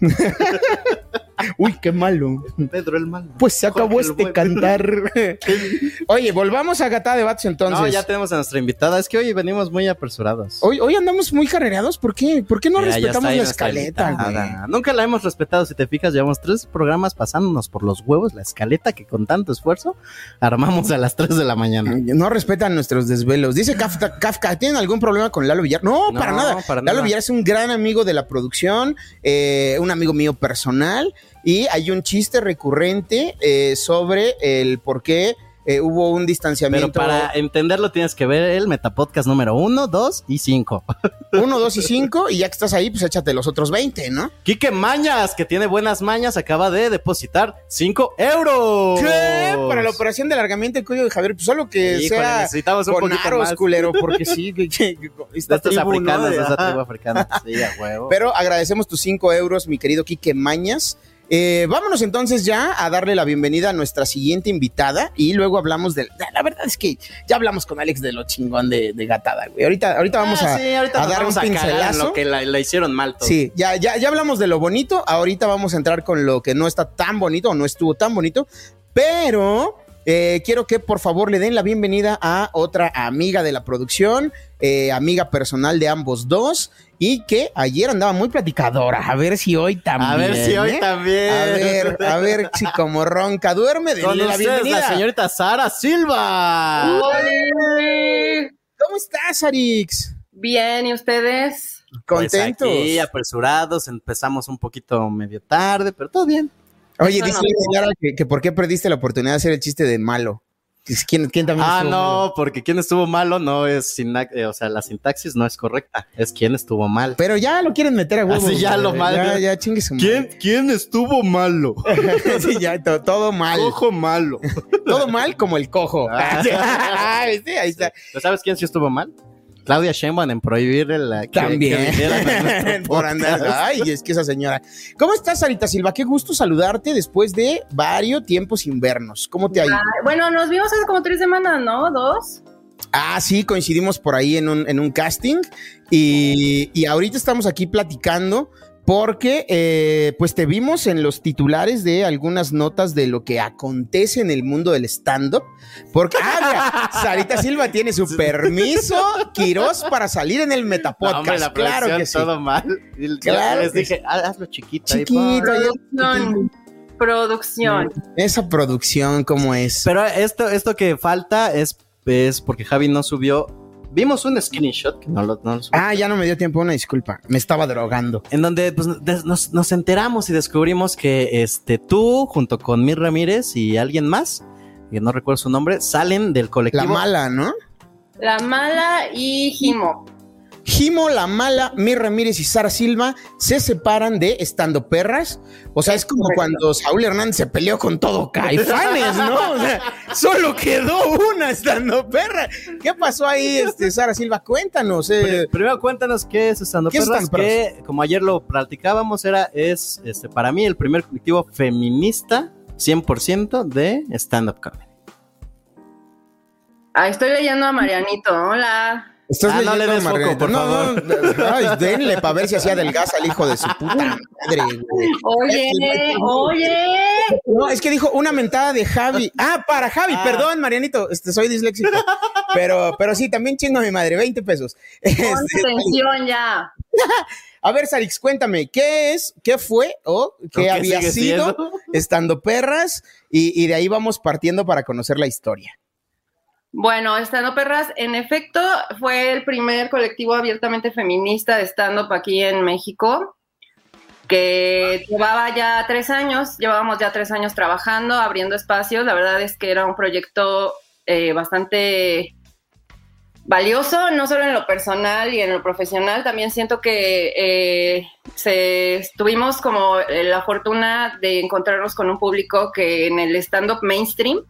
Uy, qué malo. Pedro el malo. Pues se acabó Jorge este cantar. Oye, volvamos a Gata Debates entonces. No, ya tenemos a nuestra invitada. Es que hoy venimos muy apresurados. Hoy, hoy andamos muy carrereados, ¿por qué? ¿Por qué no Mira, respetamos la escaleta, invitada. Nunca la hemos respetado, si te fijas, llevamos tres programas pasándonos por los huevos, la escaleta que con tanto esfuerzo armamos a las 3 de la mañana. No respetan nuestros desvelos. Dice Kafka, Kafka, ¿tienen algún problema con Lalo Villar? No, No, para nada. para Lalo nada. Villar es un gran amigo de la producción, eh, un amigo mío personal, y hay un chiste recurrente eh, sobre el por qué eh, hubo un Pero distanciamiento. para entenderlo tienes que ver el Metapodcast número 1, 2 y 5. Uno, dos y cinco, y ya que estás ahí, pues échate los otros 20, ¿no? Quique Mañas, que tiene buenas mañas, acaba de depositar 5 euros. ¿Qué? Para la operación de alargamiento del cuello de Javier, pues solo que Híjole, sea necesitamos un con poquito aros, más. culero, porque sí, que, que- que- esta Estas tribu, ¿no? africanas, De- esa tribu africana. Sí, a huevo. Pero agradecemos tus 5 euros, mi querido Quique Mañas. Eh, vámonos entonces ya a darle la bienvenida a nuestra siguiente invitada y luego hablamos de... La verdad es que ya hablamos con Alex de lo chingón de, de Gatada, güey. Ahorita, ahorita vamos Ah, a, sí, ahorita a dar un vamos a cagar en pincelazo. lo que la, la hicieron mal todo. Sí, ya, ya, ya hablamos de lo bonito. Ahorita vamos a entrar con lo que no está tan bonito o no estuvo tan bonito. Pero eh, quiero que por favor le den la bienvenida a otra amiga de la producción, eh, amiga personal de ambos dos. Y que ayer andaba muy platicadora. A ver si hoy también. A ver si hoy ¿eh? también. A ver, a ver si como ronca duerme. Con Denle la bienvenida. la señorita Sara Silva. ¿Cómo estás, Arix? Bien, ¿y ustedes? Contentos. Pues aquí, apresurados, empezamos un poquito medio tarde, pero todo bien. Oye, dice no. la señora que, que por qué perdiste la oportunidad de hacer el chiste de malo. ¿Quién, quién también Ah, estuvo no, malo? porque quien estuvo malo no es, eh, o sea, la sintaxis no es correcta, es quien estuvo mal. Pero ya lo quieren meter a huevo. Así ya güey. lo mal. Ya, ya chingue su madre. quién estuvo malo? sí, ya, to- todo mal. Cojo malo. Todo mal como el cojo. Ah. Sí, ahí está. ¿Pero sabes quién sí estuvo mal? Claudia Sheinbaum en prohibir el, que- que También. Por andar. Ay, es que esa señora. ¿Cómo estás, Sarita Silva? Qué gusto saludarte después de varios tiempos sin vernos. ¿Cómo te ha ido? Ah, bueno, nos vimos hace como tres semanas, ¿no? ¿Dos? Ah, sí, coincidimos por ahí en un, en un casting y, y ahorita estamos aquí platicando porque eh, pues te vimos en los titulares de algunas notas de lo que acontece en el mundo del stand-up. Porque, ah, mira, Sarita Silva tiene su permiso, Quirós, para salir en el No, Metapodcast. hombre, la claro que sí. todo mal. Claro les que dije, "Ah, hazlo chiquito. Chiquito, por". ahí, Producción. Producción. esa producción, ¿cómo es? Pero esto, esto que falta es es porque Javi no subió. Vimos un screenshot que no lo, no lo subió, Ah, ya no me dio tiempo, una disculpa. Me estaba drogando. En donde pues, des- nos, nos enteramos y descubrimos que este, tú, junto con Mir Ramírez y alguien más, que no recuerdo su nombre, salen del colectivo. La mala, ¿no? La mala y Jimo. Jimo, La Mala, Mir Ramírez y Sara Silva se separan de Estando Perras. O sea, es como cuando Saúl Hernández se peleó con todo Caifanes, ¿no? O sea, solo quedó una Estando Perra. ¿Qué pasó ahí, este, Sara Silva? Cuéntanos. eh. Pri- Primero cuéntanos qué es Estando ¿Qué es Perras, Estando que como ayer lo platicábamos, era, es este, para mí el primer colectivo feminista 100% de stand-up comedy. Ah, estoy leyendo a Marianito. Hola. Estás Ah, no le des foco, Margarita. por No, favor. no, ay, denle para ver si hacía adelgaza al hijo de su puta madre, güey. Oye, oye. No, es que dijo una mentada de Javi. Ah, para Javi, perdón, Marianito, este, soy disléxico. Pero, pero sí, también chingo a mi madre, 20 pesos. Pon Este, atención ya. a ver, Sarix, cuéntame, ¿qué es, qué fue o qué qué había sido siendo? estando perras? Y, y de ahí vamos partiendo para conocer la historia. Bueno, Estando Perras, en efecto, fue el primer colectivo abiertamente feminista de stand-up aquí en México, que llevaba ya tres años, llevábamos ya tres años trabajando, abriendo espacios. La verdad es que era un proyecto eh, bastante valioso, no solo en lo personal y en lo profesional, también siento que eh, se, tuvimos como la fortuna de encontrarnos con un público que en el stand-up mainstream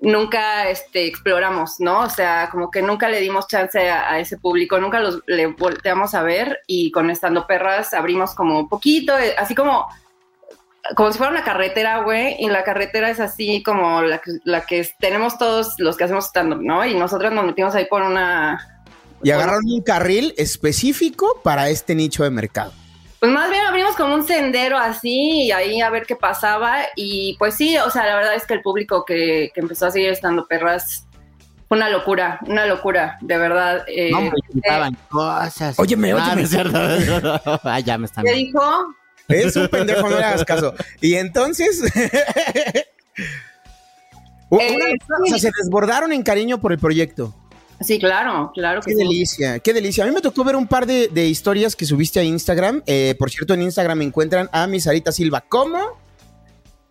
nunca este, exploramos, ¿no? O sea, como que nunca le dimos chance a, ese público, nunca los le volteamos a ver y con Estando Perras abrimos como un poquito, eh, así como como si fuera una carretera, güey, y la carretera es así como la que, la que tenemos todos los que hacemos stand-up, ¿no? Y nosotros nos metimos ahí por una... Y agarraron un carril específico para este nicho de mercado. Pues más bien abrimos como un sendero así y ahí a ver qué pasaba. Y pues sí, o sea, la verdad es que el público que, que empezó a seguir estando perras fue una locura, una locura, de verdad. eh, No, hombre, gritaban cosas. Óyeme, Ah, óyeme. no es cierto. ah, ya me están. ¿Qué dijo? Es un pendejo, no le hagas caso. Y entonces. Una- Eh, o sea, se desbordaron en cariño por el proyecto. Sí, claro, claro que Qué sí. delicia, qué delicia. A mí me tocó ver un par de, de historias que subiste a Instagram. Eh, por cierto, en Instagram me encuentran a mi Sarita Silva. ¿Cómo?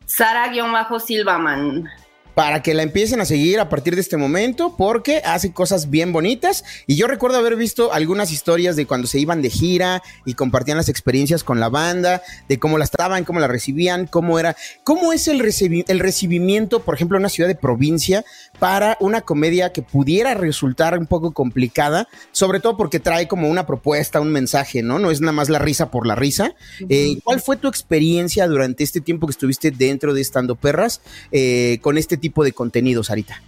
Sara-Silvaman. Para que la empiecen a seguir a partir de este momento, porque hace cosas bien bonitas. Y yo recuerdo haber visto algunas historias de cuando se iban de gira y compartían las experiencias con la banda, de cómo las trataban, cómo la recibían, cómo era. ¿Cómo es el, recibi- el recibimiento, por ejemplo, en una ciudad de provincia para una comedia que pudiera resultar un poco complicada? Sobre todo porque trae como una propuesta, un mensaje, ¿no? No es nada más la risa por la risa. Eh, ¿Cuál fue tu experiencia durante este tiempo que estuviste dentro de Estando Perras eh, con este tipo de contenido, Sarita?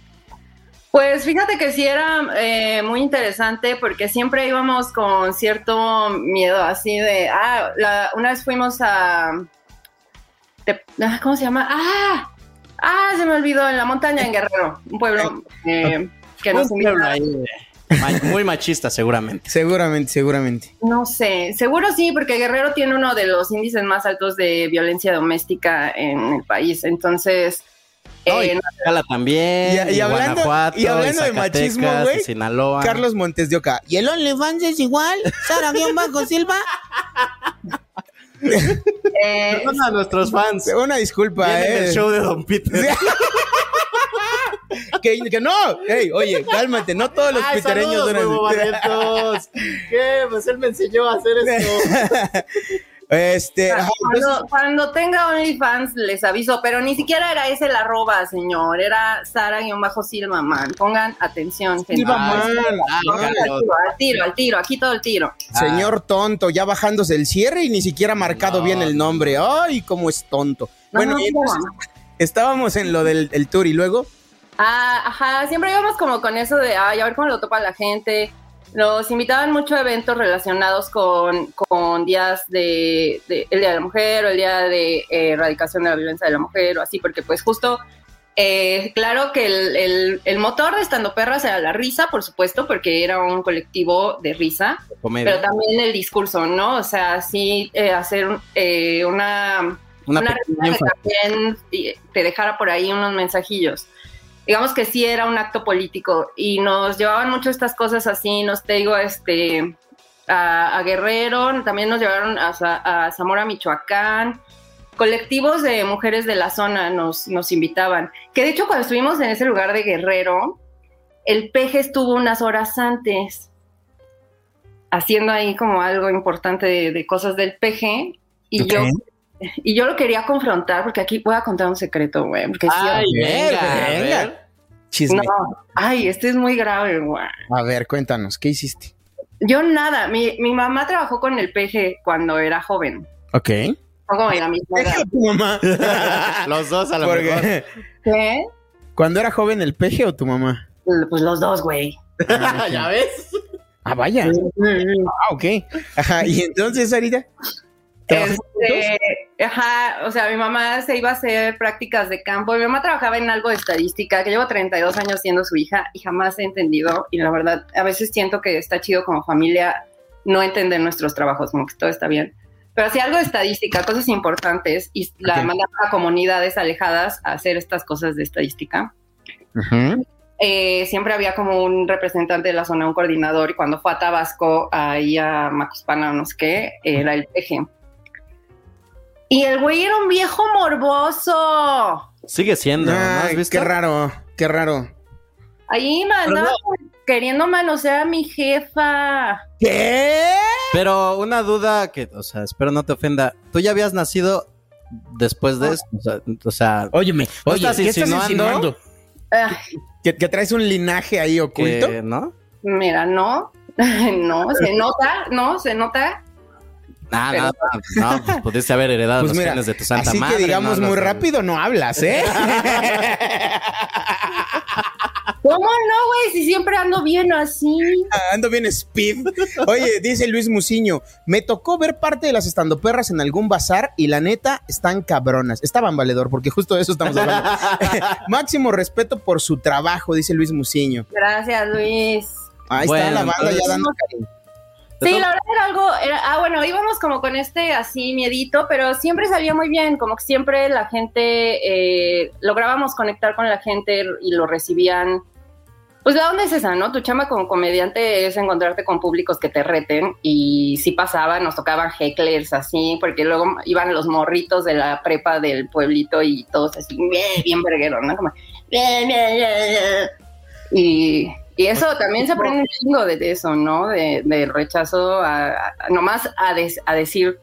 Pues fíjate que sí era eh, muy interesante porque siempre íbamos con cierto miedo así de, ah, la- una vez fuimos a, te- ah, ¿cómo se llama? Ah, ah, se me olvidó, en la montaña en Guerrero, un pueblo eh, que nos Un pueblo ahí, ma- muy machista, seguramente. Seguramente, seguramente. No sé, seguro sí, porque Guerrero tiene uno de los índices más altos de violencia doméstica en el país, entonces... No, y eh, Tlaxcala también. Y- y hablando- Guanajuato, y hablando de Zacatecas, machismo, güey, y Sinaloa. Carlos Montes de Oca. ¿Y el OnlyFans es igual? Sara guion bajo Silva. eh, Perdona a nuestros fans. Una disculpa, Vienen eh. del show de Don Peter. que, que no, hey, oye, cálmate, no todos los Ay, pitereños saludos, son así. ¿Qué? Pues él me enseñó a hacer esto. Este, ajá, entonces- Cuando, cuando tenga OnlyFans les aviso, pero ni siquiera era ese el arroba, señor, era Sara-Silvaman. Pongan atención. Silvaman. Ah, Pongan Carlos. al tiro, al tiro, al tiro, aquí todo el tiro. señor tonto, ya bajándose el cierre y ni siquiera ha marcado No, bien el nombre. Ay, cómo es tonto. No, bueno, no, no, entonces, estábamos en lo del el tour y luego. Ah, ajá, siempre íbamos como con eso de, ay, a ver cómo lo topa la gente. Nos invitaban mucho a eventos relacionados con, con días de, de- el Día de la Mujer o el Día de eh, Erradicación de la Violencia de la Mujer o así, porque pues justo, eh, claro que el, el- el motor de Estando Perras era la risa, por supuesto, porque era un colectivo de risa, Comedia. pero también el discurso, ¿no? O sea, sí eh, hacer eh, una, Una que también eh, te dejara por ahí unos mensajillos. Digamos que sí era un acto político y nos llevaban mucho estas cosas así, nos te este, a, Guerrero, también nos llevaron a Zamora, Michoacán, colectivos de mujeres de la zona nos, nos invitaban, que de hecho cuando estuvimos en ese lugar de Guerrero, el peje estuvo unas horas antes haciendo ahí como algo importante de, de cosas del peje y yo y yo lo quería confrontar porque aquí voy a contar un secreto, güey, porque sí- Ay, venga, venga. Chisme. no, ay, este es muy grave, güey. A ver, cuéntanos, ¿qué hiciste? Yo nada, mi, mi mamá trabajó con el peje cuando era joven. Ok. Fue como de la misma edad. tu mamá? Los dos a lo Porque- mejor. ¿Qué? ¿Cuando era joven el peje o tu mamá? Pues los dos, güey. ¿Ya ves? Ah, vaya. Ah, ok. Ajá, y entonces, Sarita. ¿Trabajaste Este, ajá, o sea, mi mamá se iba a hacer prácticas de campo. Mi mamá trabajaba en algo de estadística, que llevo 32 años siendo su hija y jamás he entendido. Y la verdad, a veces siento que está chido como familia no entender nuestros trabajos, como que todo está bien. Pero hacía algo de estadística, cosas importantes, y la Ok. mandaba a comunidades alejadas a hacer estas cosas de estadística. Ujú. Eh, siempre había como un representante de la zona, un coordinador, y cuando fue a Tabasco, ahí a Macuspana o no sé qué, era el peje. Y el güey era un viejo morboso. Sigue siendo, ¿no has Ay, visto? qué raro, qué raro. Ahí me andaba queriendo manosear a mi jefa. ¿Qué? Pero una duda que, o sea, espero no te ofenda. ¿Tú ya habías nacido después de esto? O sea, o sea, Óyeme, ¿No oye, estás ¿qué estás insinuando? insinuando? Ah, ¿Que, que traes un linaje ahí oculto? que, ¿no? mira, no, no, se nota, no, se nota. Ah, Pero- no, no, no, pues pudiste haber heredado Pues los mira, genes de tu santa así madre. que digamos no muy rápido no hablas, ¿eh? ¿Cómo no, güey? Si siempre ando bien así. Ando bien speed. Oye, dice Luis Muciño, me tocó ver parte de las estandoperras en algún bazar y la neta están cabronas. Estaban valedor, porque justo de eso estamos hablando. Máximo respeto por su trabajo, dice Luis Muciño. Gracias, Luis. Ahí Bueno, está la banda entonces- ya dando cariño. Sí, la verdad era algo, era- ah, bueno, íbamos como con este así miedito, pero siempre salía muy bien, como que siempre la gente, eh, lográbamos conectar con la gente y lo recibían. Pues la onda es esa, ¿no? Tu chama como comediante es encontrarte con públicos que te reten y sí pasaba, nos tocaban hecklers así, porque luego iban los morritos de la prepa del pueblito y todos así, bien, bien vergueros, ¿no? Como, bien, bien, bien, bien. Y, y eso también se aprende un chingo de eso, ¿no? De, de rechazo a, a- nomás a, des- a decir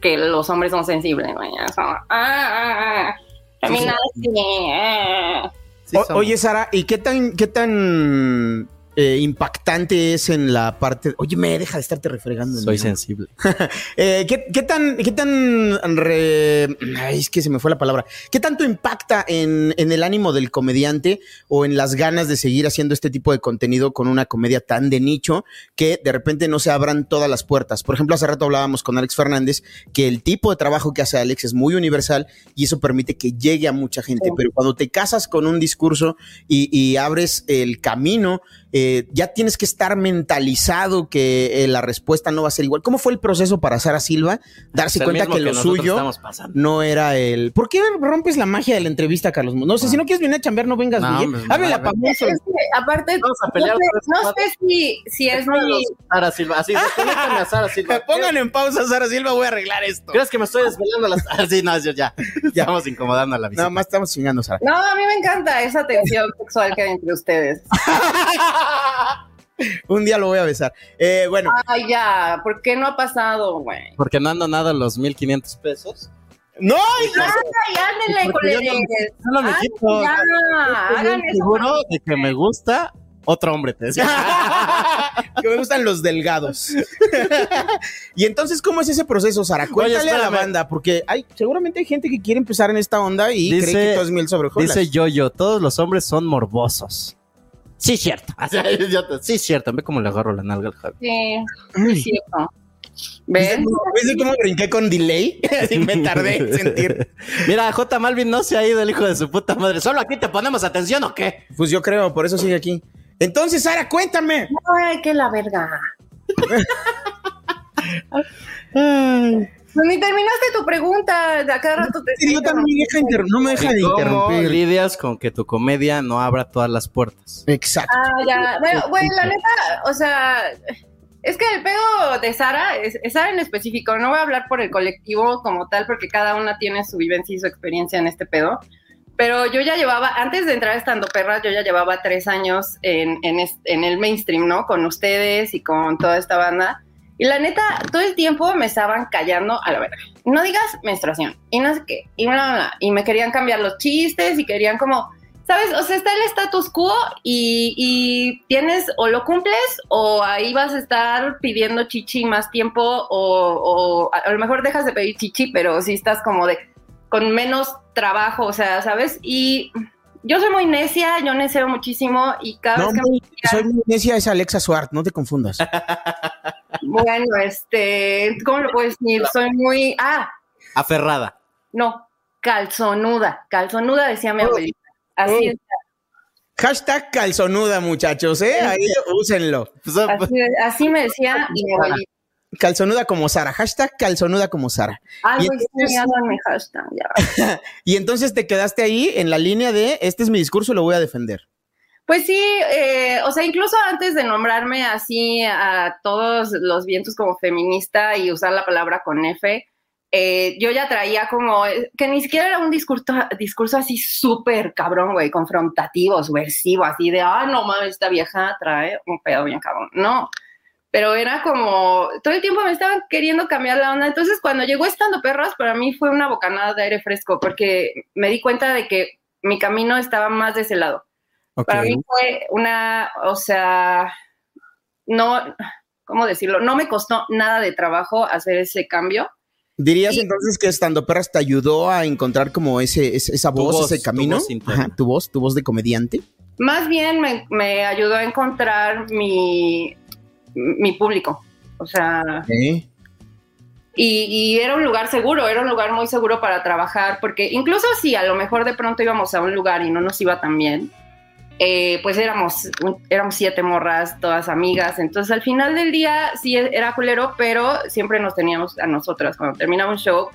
que los hombres son sensibles, ¿no? Son, ah, ah, ah, también así, ah. O- oye, Sara, ¿y qué tan, qué tan eh, impactante es en la parte... Oye, me deja de estarte refregando. Soy sensible. Eh, ¿qué, qué tan, qué tan re- ay, es que se me fue la palabra. ¿Qué tanto impacta en, en el ánimo del comediante o en las ganas de seguir haciendo este tipo de contenido con una comedia tan de nicho que de repente no se abran todas las puertas? Por ejemplo, hace rato hablábamos con Alex Fernández que el tipo de trabajo que hace Alex es muy universal y eso permite que llegue a mucha gente. Pero cuando te casas con un discurso y, y abres el camino, eh, ya tienes que estar mentalizado que eh, la respuesta no va a ser igual. ¿Cómo fue el proceso para Sara Silva? Darse Es cuenta que, lo suyo no era el. ¿Por qué rompes la magia de la entrevista, Carlos? No sé, si no quieres venir a chambear, no vengas, No, güey. hombre, Háblale a no. Es que, aparte, Vamos a no pelear sé, no sé si, si es mi... Sara Silva, así, a Sara Silva. Pongan en pausa, Sara Silva, voy a arreglar esto. ¿Crees que me estoy desvelando las Ah, sí, no, yo ya. Ya. Estamos incomodando a la visita. Nada más estamos chingando, Sara. No, a mí me encanta esa tensión sexual que hay entre ustedes. Un día lo voy a besar. Eh, bueno, Ay, ya, ¿por qué no ha pasado, güey? Porque no han donado los 1500 pesos. no, Porque yo no- colegas. yo no me quito. Ya, hagan eso. seguro de que me gusta otro hombre, te decía. que me gustan los delgados. y entonces, ¿cómo es ese proceso, Sara? Cuéntale a la banda, porque hay, seguramente hay gente que quiere empezar en esta onda y Dice- cree que todo es miel sobre hojuelas. Dice Yoyo, todos los hombres son morbosos. Sí, cierto. Sí, cierto. Ve cómo le agarro la nalga al Javi. Sí, es cierto. ¿Ven? ¿Viste cómo brinqué con delay? Así me tardé en sentir. Mira, J. Malvin no se ha ido el hijo de su puta madre. ¿Solo aquí te ponemos atención o qué? Pues yo creo, por eso sigue aquí. Entonces, Sara, cuéntame. Ay, qué la verga. ni terminaste tu pregunta, de acá rato te Yo también deja inter- no me deja de ¿Cómo interrumpir. lidias con que tu comedia no abra todas las puertas? Exacto. Ah, ya. Bueno, güey, la neta, o sea, es que el pedo de Sara, es, es Sara en específico, no voy a hablar por el colectivo como tal, porque cada una tiene su vivencia y su experiencia en este pedo. Pero yo ya llevaba, antes de entrar Estando Perras, yo ya llevaba tres años en, en, en el mainstream, ¿no? Con ustedes y con toda esta banda. Y la neta, todo el tiempo me estaban callando a la verga. No digas menstruación y no sé qué, y bla. Y me querían cambiar los chistes y querían como, ¿sabes? O sea, está el status quo y, y tienes o lo cumples o ahí vas a estar pidiendo chichi más tiempo o, o a, lo mejor dejas de pedir chichi, pero sí estás como de con menos trabajo, o sea, ¿sabes? Y yo soy muy necia, yo neceo muchísimo y cada No, vez que muy- me soy muy necia, es Alexa Suart, no te confundas. Bueno, este, ¿cómo lo puedo decir? Soy muy, ah, Aferrada. no, calzonuda, calzonuda decía mi abuelita. Así es, Hashtag calzonuda, muchachos, ¿eh? Ahí úsenlo. así, así me decía mi abuelita. Calzonuda como Sara. Hashtag calzonuda como Sara. Ay, Y entonces- mi hashtag, ya. Y entonces te quedaste ahí en la línea de este es mi discurso lo voy a defender. Pues sí, eh, o sea, incluso antes de nombrarme así a todos los vientos como feminista y usar la palabra con F, eh, yo ya traía como, que ni siquiera era un discurso, discurso así súper cabrón, güey, confrontativo, subversivo, así de, ah, no mames, esta vieja trae un pedo bien cabrón. No, pero era como, todo el tiempo me estaban queriendo cambiar la onda. Entonces, cuando llegó Estando Perras, para mí fue una bocanada de aire fresco, porque me di cuenta de que mi camino estaba más de ese lado. Para mí fue una, o sea, no, ¿cómo decirlo? No me costó nada de trabajo hacer ese cambio. ¿Dirías Y- entonces que Estando Perras te ayudó a encontrar como ese, ese- esa Tu voz, voz, ese tu camino? voz interna. Ajá, tu voz, tu voz de comediante. Más bien me, me ayudó a encontrar mi, mi público. O sea, ¿Eh? y, y era un lugar seguro, era un lugar muy seguro para trabajar, porque incluso si a lo mejor de pronto íbamos a un lugar y no nos iba tan bien, eh, pues éramos, éramos siete morras, todas amigas, entonces al final del día sí era culero, pero siempre nos teníamos a nosotras. Cuando terminaba un show,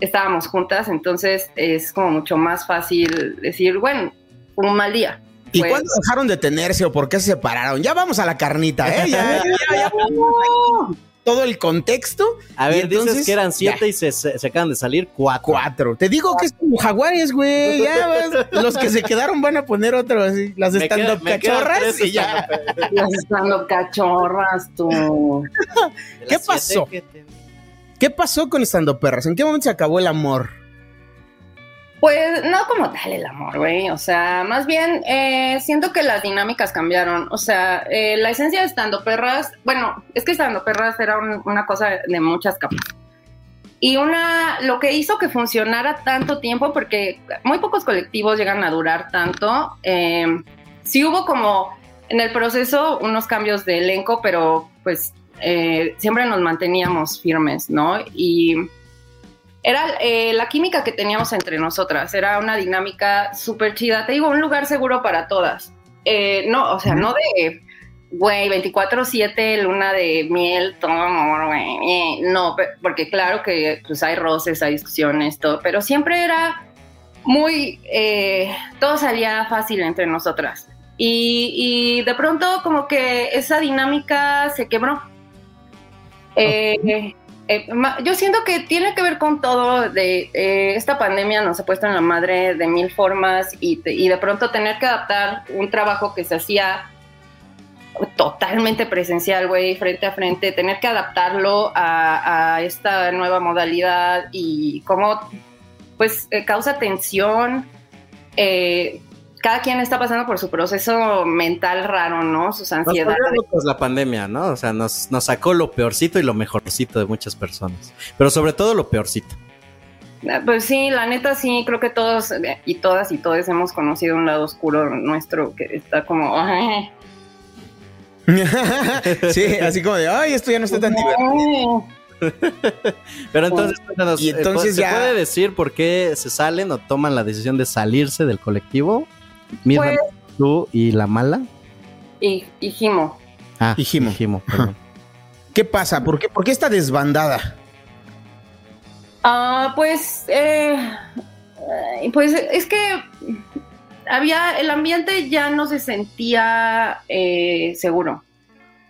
estábamos juntas, entonces es como mucho más fácil decir, bueno, un mal día. ¿Y Pues- cuándo dejaron de tenerse o por qué se separaron? Ya vamos a la carnita, ¿eh? Ya, ya, ya. Todo el contexto. A ver, dices entonces, que eran ya. siete y se, se, se acaban de salir cuatro. Cuatro. Te digo que es como jaguares, güey. Ya vas, los que se quedaron van a poner otro así. Las stand-up cachorras y ya. Las estando cachorras, tú. ¿Qué pasó? te- ¿Qué pasó con Estando Perras? ¿En qué momento se acabó el amor? Pues no como tal el amor, güey. O sea, más bien eh, siento que las dinámicas cambiaron. O sea, eh, la esencia de Estando Perras, bueno, es que Estando Perras era un- una cosa de muchas capas. Y una, lo que hizo que funcionara tanto tiempo, porque muy pocos colectivos llegan a durar tanto, eh, sí hubo como en el proceso unos cambios de elenco, pero pues eh, siempre nos manteníamos firmes, ¿no? Y era eh, la química que teníamos entre nosotras, era una dinámica súper chida, te digo, un lugar seguro para todas. Eh, no, o sea, no de, güey, 24-7, luna de miel, todo amor, güey, eh, no, porque claro que pues hay roces, hay discusiones, todo, pero siempre era muy, eh, todo salía fácil entre nosotras. Y, y de pronto como que esa dinámica se quebró. Eh, eh, yo siento que tiene que ver con todo de eh, esta pandemia nos ha puesto en la madre de mil formas y, de pronto tener que adaptar un trabajo que se hacía totalmente presencial, güey, frente a frente, tener que adaptarlo a, a esta nueva modalidad y cómo pues eh, causa tensión. eh, cada quien está pasando por su proceso mental raro, ¿no? Sus ansiedades. locos la pandemia, ¿no? O sea, nos, nos sacó lo peorcito y lo mejorcito de muchas personas. Pero sobre todo lo peorcito. Pues sí, la neta sí, creo que todos eh, y todas y todos hemos conocido un lado oscuro nuestro que está como... sí, así como de, ay, esto ya no está tan divertido. Pero entonces, Y eh, entonces ¿se ya- puede decir por qué se salen o toman la decisión de salirse del colectivo? Mirna, Pues- tú y la mala. Y, y Jimo. Ah, Y Jimo. ¿Qué pasa? ¿Por qué, por qué esta desbandada? Ah, pues, eh, eh, pues es que había, el ambiente ya no se sentía eh, seguro,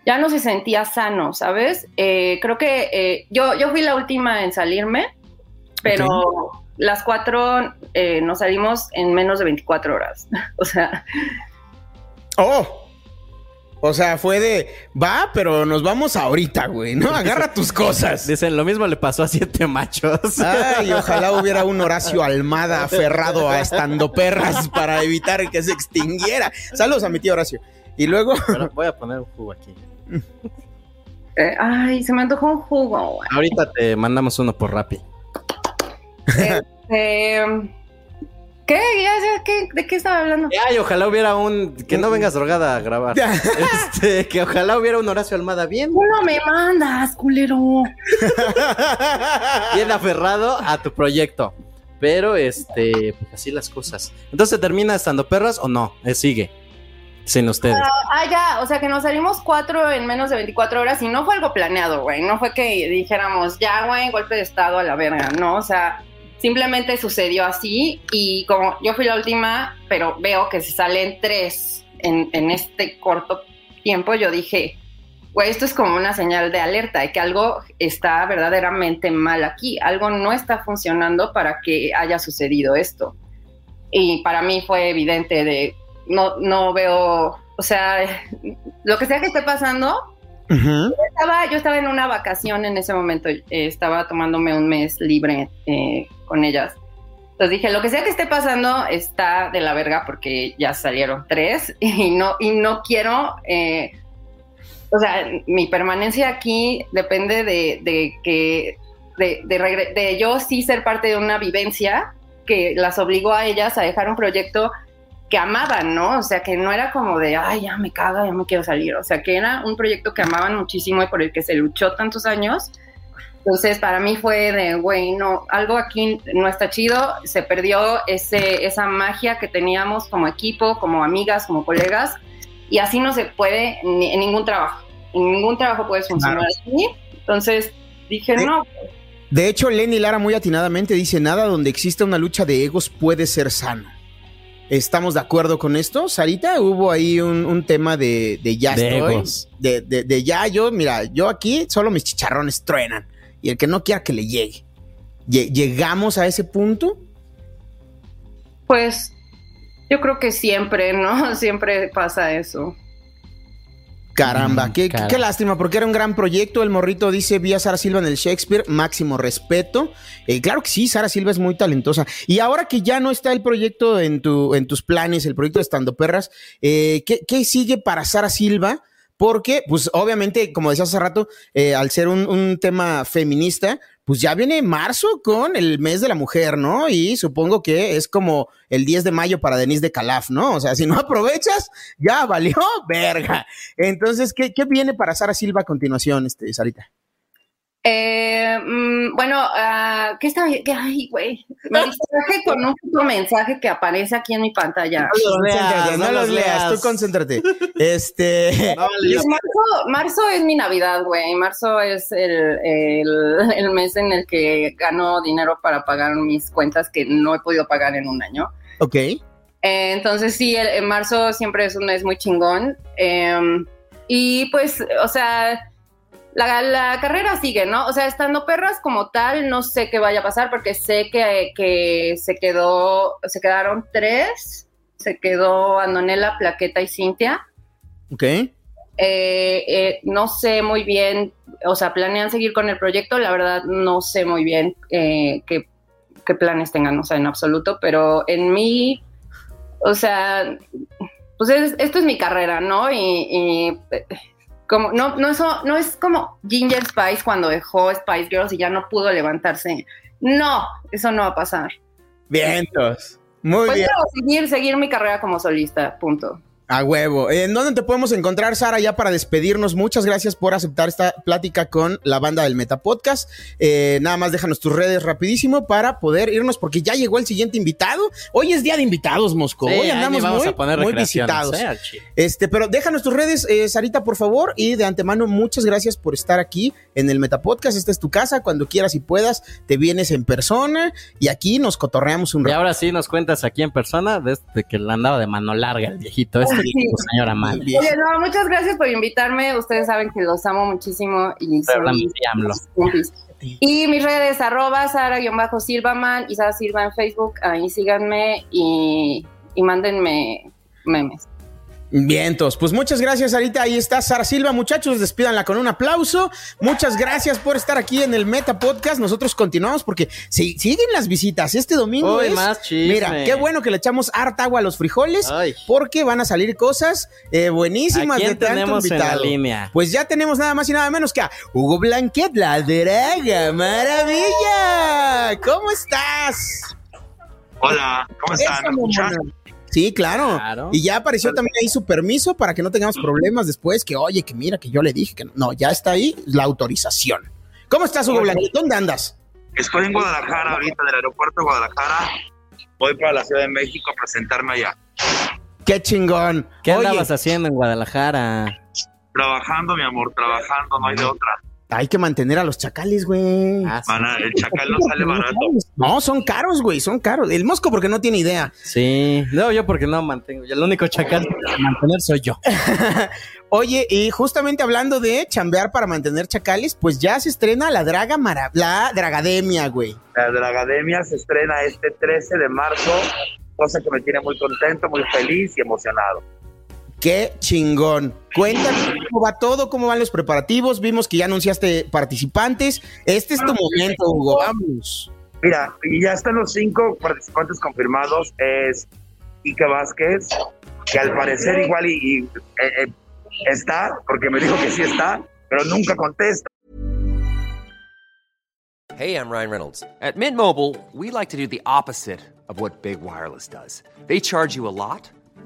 ya no se sentía sano, ¿sabes? Eh, creo que eh, yo, yo fui la última en salirme, pero las cuatro eh, nos salimos en menos de 24 horas. o sea, Oh. O sea, fue de, va, pero nos vamos ahorita, güey, ¿no? Agarra tus cosas. Dicen, lo mismo le pasó a siete machos. Ay, ojalá hubiera un Horacio Almada aferrado a estando perras para evitar que se extinguiera. Saludos a mi tío Horacio. Y luego. Pero voy a poner un jugo aquí. eh, ay, se me antojó un jugo. güey. Ahorita te mandamos uno por Rappi. Este, ¿Qué? Ya sé, ¿qué? ¿De qué estaba hablando? Ay, ojalá hubiera un. Que no vengas drogada a grabar. este, que ojalá hubiera un Horacio Almada bien. Tú no me mandas, culero. Bien aferrado a tu proyecto. Pero, este, pues así las cosas. Entonces, ¿termina estando perras o no? Eh, sigue. Sin ustedes. Ah, ya, o sea que nos salimos cuatro en menos de 24 horas y no fue algo planeado, güey. No fue que dijéramos, ya, güey, golpe de estado a la verga, ¿no? O sea, simplemente sucedió así y como yo fui la última, pero veo que se salen tres en, este corto tiempo, yo dije, güey, esto es como una señal de alerta de que algo está verdaderamente mal aquí, algo no está funcionando para que haya sucedido esto. Y para mí fue evidente de, no, no veo, o sea, lo que sea que esté pasando, yo, estaba, yo estaba en una vacación en ese momento, eh, estaba tomándome un mes libre eh, con ellas. Entonces dije, lo que sea que esté pasando está de la verga porque ya salieron tres y no, y no quiero, eh, o sea, mi permanencia aquí depende de, de que, de, yo sí ser parte de una vivencia que las obligó a ellas a dejar un proyecto que amaban, ¿no? O sea, que no era como de, ay, ya me caga, ya me quiero salir. O sea, que era un proyecto que amaban muchísimo y por el que se luchó tantos años. Entonces, para mí fue de, güey, no, algo aquí no está chido. Se perdió ese, esa magia que teníamos como equipo, como amigas, como colegas. Y así no se puede ni- en ningún trabajo. En ningún trabajo puedes funcionar así. Entonces, dije, no, De hecho, Lenny Lara muy atinadamente dice, nada donde exista una lucha de egos puede ser sano. ¿Estamos de acuerdo con esto, Sarita? Hubo ahí un, un tema de, de ya De estoy. De, de- de ya yo, mira, yo aquí solo mis chicharrones truenan. Y el que no quiera que le llegue. Lle- ¿Llegamos a ese punto? pues yo creo que siempre, ¿no? Siempre pasa eso. Caramba, qué, cara. qué lástima, porque era un gran proyecto. El morrito dice, vi a Sara Silva en el Shakespeare, máximo respeto. Eh, claro que sí, Sara Silva es muy talentosa. Y ahora que ya no está el proyecto en, tu, en tus planes, el proyecto de Estando Perras, eh, ¿qué, qué sigue para Sara Silva? Porque, pues obviamente, como decía hace rato, eh, al ser un, tema feminista, pues ya viene marzo con el mes de la mujer, ¿no? Y supongo que es como el 10 de mayo para Denise de Calaf, ¿no? O sea, si no aprovechas, ya valió verga. Entonces, ¿qué, qué viene para Sara Silva a continuación, este, Sarita? Eh, mm, bueno, ah, ¿qué está Ay, güey. Me distraje con un puto mensaje que aparece aquí en mi pantalla. Concéntrate, no, los leas, tú concéntrate. Este. Pues marzo, marzo es mi Navidad, güey. Marzo es el, el- el mes en el que gano dinero para pagar mis cuentas que no he podido pagar en un año. Ok. Eh, entonces sí, el, en marzo siempre es un mes muy chingón. Eh, y pues, o sea, la, la carrera sigue, ¿no? O sea, estando perras como tal, no sé qué vaya a pasar porque sé que, que se quedó, se quedaron tres. Se quedó Andonela, Plaqueta y Cintia. Ok. Eh, eh, no sé muy bien, o sea, planean seguir con el proyecto, la verdad no sé muy bien eh, qué, qué planes tengan, o sea, en absoluto, pero en mí, o sea, pues es- esto es mi carrera, ¿no? Y, y, como, no, no, eso, no es como Ginger Spice cuando dejó Spice Girls y ya no pudo levantarse. No, eso no va a pasar. Vientos. Muy Pues bien. no, seguir, seguir mi carrera como solista, punto. A huevo. ¿En dónde te podemos encontrar, Sara, ya para despedirnos? Muchas gracias por aceptar esta plática con la banda del Meta Podcast. Eh, nada más déjanos tus redes rapidísimo para poder irnos, porque ya llegó el siguiente invitado. Hoy es día de invitados, Mosco. Sí, Hoy andamos vamos muy, a poner muy visitados. eh. Este, pero déjanos tus redes, eh, Sarita, por favor. Y de antemano, muchas gracias por estar aquí en el Meta Podcast. Esta es tu casa. Cuando quieras y puedas, te vienes en persona y aquí nos cotorreamos un Y rato. ahora sí nos cuentas aquí en persona desde que le andaba de mano larga el viejito este, Sí. tu señora mal. Oye, no, muchas gracias por invitarme. Ustedes saben que los amo muchísimo y. Y mis redes, arroba Sara-Silvaman y Sara Silva en Facebook. Ahí síganme y, y mándenme memes. Vientos, pues muchas gracias, Sarita. Ahí está Sara Silva, muchachos. Despídanla con un aplauso. Muchas gracias por estar aquí en el Meta Podcast. Nosotros continuamos porque si- siguen las visitas. Este domingo Uy, es. más chisme. Mira, qué bueno que le echamos harta agua a los frijoles Ay. porque van a salir cosas eh, buenísimas ¿A quién de tanto tenemos en la invitado. línea? Pues ya tenemos nada más y nada menos que a Hugo Blanquet, la draga maravilla. ¿Cómo estás? Hola, ¿cómo están? Sí, claro. Claro. Y ya apareció también ahí su permiso para que no tengamos problemas después, que oye, que mira, que yo le dije que no. No, ya está ahí la autorización. ¿Cómo estás, Hugo Blanquet? ¿Dónde andas? Estoy en Guadalajara ahorita, del aeropuerto de Guadalajara. Voy para la Ciudad de México a presentarme allá. Qué chingón. ¿Qué Oye, andabas haciendo en Guadalajara? Trabajando, mi amor, trabajando, no hay de otra. Hay que mantener a los chacales, güey. Ah, sí. El chacal no sale barato. No, son caros, güey, son caros. El mosco porque no tiene idea. Sí, no, yo porque no mantengo. El único chacal que mantener soy yo. Oye, y justamente hablando de chambear para mantener chacales, pues ya se estrena la Draga Mara la Dragademia, güey. La Dragademia se estrena este 13 de marzo, cosa que me tiene muy contento, muy feliz y emocionado. Qué chingón. Cuéntanos cómo va todo, cómo van los preparativos. Vimos que ya anunciaste participantes. Este es tu momento, Hugo. Vamos. Mira, y ya están los cinco participantes confirmados. Es Ike Vázquez, que al parecer igual y, y, eh, eh, está, porque me dijo que sí está, pero nunca contesta. Hey, I'm Ryan Reynolds. At Mint Mobile, we like to do the opposite of what Big Wireless does. They charge you a lot,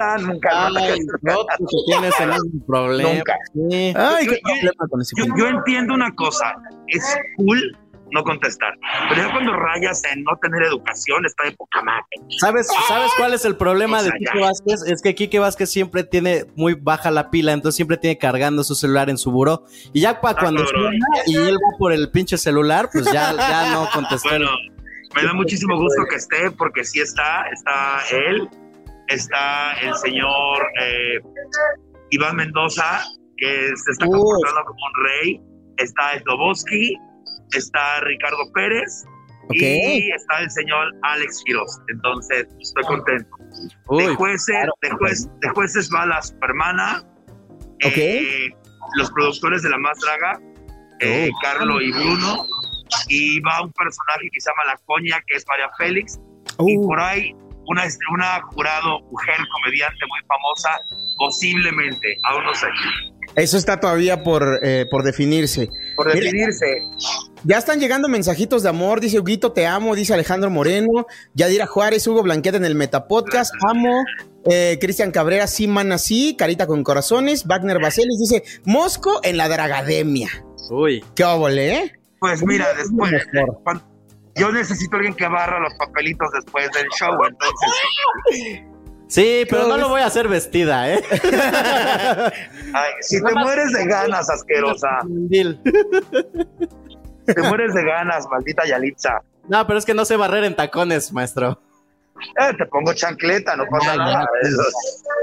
Ah, nunca. Ay, no, tú que tienes el mismo problema. Nunca. Sí. Ay, Yo- qué yo- problema con ese Yo, entiendo una cosa, es cool no contestar, pero ya cuando rayas en no tener educación está de poca madre. ¿Sabes, ¿Sabes cuál es el problema O sea, de Quique ya. Vázquez? Es que Quique Vázquez siempre tiene muy baja la pila, entonces siempre tiene cargando su celular en su buró. Y ya para cuando cabrón. suena y él va por el pinche celular, pues ya, ya no contestó. Bueno, me da muchísimo gusto que esté, porque sí está, está él, está el señor eh, Iván Mendoza, que se está Uh. comportando como un rey, está el Doboski, está Ricardo Pérez, Ok. y está el señor Alex Quiroz. Entonces, estoy contento. Uy, de jueces, claro. de, juez- de jueces va la Supermana, eh, los productores de La Más Draga, eh, Carlo y Bruno, y va un personaje que se llama La Coña, que es María Félix, y Uh, por ahí una, una jurado, mujer, comediante muy famosa, posiblemente, aún no sé, eso está todavía por, eh, por definirse. por Mira. definirse. Ya están llegando mensajitos de amor, dice Huguito, te amo, dice Alejandro Moreno, Yadira Juárez, Hugo Blanqueta en el Metapodcast, amo, eh, Cristian Cabrera, sí, man, así, Carita con corazones, Wagner Baselis dice, Mosco en la Dragademia. Uy. Qué óvole, ¿eh? Pues mira, después. Yo necesito alguien que barra los papelitos después del show, entonces, Sí, pero ¿Cómo no lo voy a hacer vestida, ¿eh? ay, si te mueres de ganas, asquerosa, Dil. te mueres de ganas, maldita Yalitza. No, pero es que no sé barrer en tacones, maestro. Eh, te pongo chancleta, no pasa nada.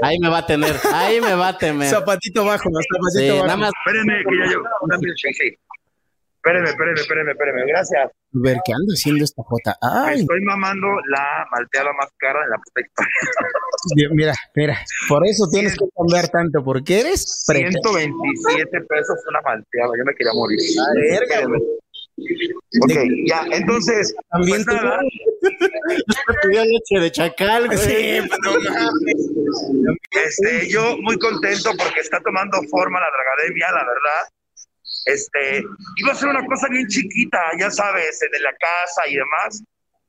Ahí me va a tener, ahí me va a tener. Zapatito bajo, no, zapatito Sí, bajo. nada más. Espérenme, que ya milkshake, sí. Espéreme, espéreme, espéreme, espéreme. Gracias. Ver, ¿qué anda haciendo esta Jota? Me Ay, estoy mamando la malteada más cara en la puta historia. Mira, mira, por eso tienes que cambiar tanto, porque eres pre- 127 pesos una malteada. Yo me quería morir. verga, güey. Ok, ya, entonces, También pues nada, leche de chacal, güey. Sí, no este, yo muy contento porque está tomando forma la Dragademia, la verdad. Este, iba a ser una cosa bien chiquita, ya sabes, de la casa y demás.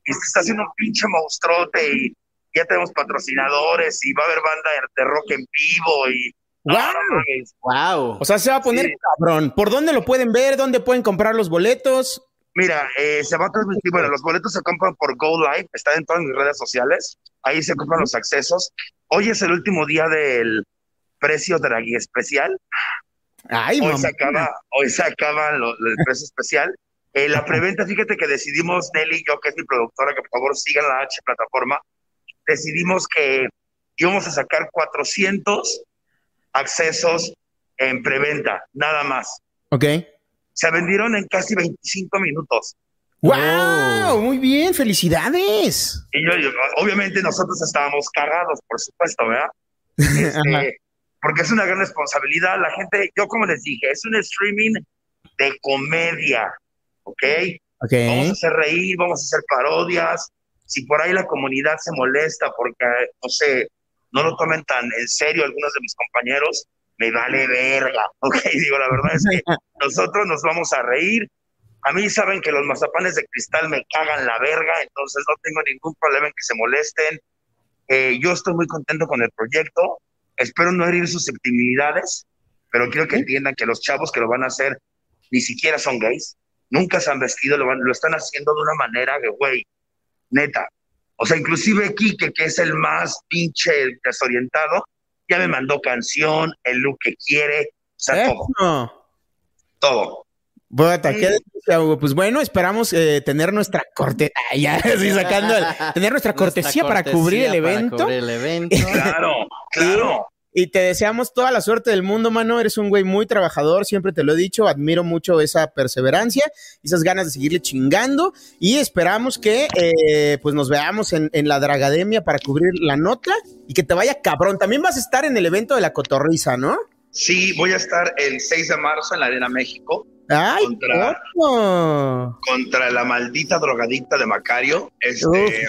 Y se está haciendo un pinche monstruote y ya tenemos patrocinadores y va a haber banda de rock en vivo y mames. Wow. O sea, se va a poner Sí. cabrón. ¿Por dónde lo pueden ver? ¿Dónde pueden comprar los boletos? Mira, eh, se va a transmitir, bueno, los boletos se compran por Go Live, están en todas mis redes sociales, ahí se compran los accesos. Hoy es el último día del precio Draghi especial, Ay, hoy se acaba, hoy se acaba lo- lo- el precio especial. Eh, la preventa, fíjate que decidimos, Nelly yo, que es mi productora, que por favor sigan la H plataforma, decidimos que íbamos a sacar 400 accesos en preventa, nada más. Ok. Se vendieron en casi 25 minutos. ¡Wow! Muy bien, felicidades. Y yo, yo- obviamente nosotros estábamos cagados, por supuesto, ¿verdad? Este, porque es una gran responsabilidad. La gente, yo como les dije, es un streaming de comedia, ¿ok? Ok. Vamos a hacer reír, vamos a hacer parodias. Si por ahí la comunidad se molesta porque, no sé, no lo tomen tan en serio algunos de mis compañeros, me vale verga, ¿ok? Digo, la verdad es que nosotros nos vamos a reír. A mí saben que los mazapanes de cristal me cagan la verga, entonces no tengo ningún problema en que se molesten. Eh, yo estoy muy contento con el proyecto. Espero no herir susceptibilidades, pero quiero que entiendan que los chavos que lo van a hacer ni siquiera son gays, nunca se han vestido, lo, van- lo están haciendo de una manera que, güey, neta. O sea, inclusive Kike, que es el más pinche desorientado, ya me mandó canción, el look que quiere, o sea, todo, Eso. todo. Bota, Hugo. Pues bueno, esperamos eh, tener nuestra corte, ya, así sacando, el- tener nuestra cortesía para cortesía cubrir el para evento. cubrir el evento. Claro, claro. Y te deseamos toda la suerte del mundo, mano. Eres un güey muy trabajador, siempre te lo he dicho. Admiro mucho esa perseverancia, esas ganas de seguirle chingando. Y esperamos que eh, pues nos veamos en, en la Dragademia para cubrir la nota y que te vaya cabrón. También vas a estar en el evento de la cotorriza, ¿no? Sí, voy a estar el 6 de marzo en la Arena México ¡Ay, Contra- contra la maldita drogadicta de Macario. Este.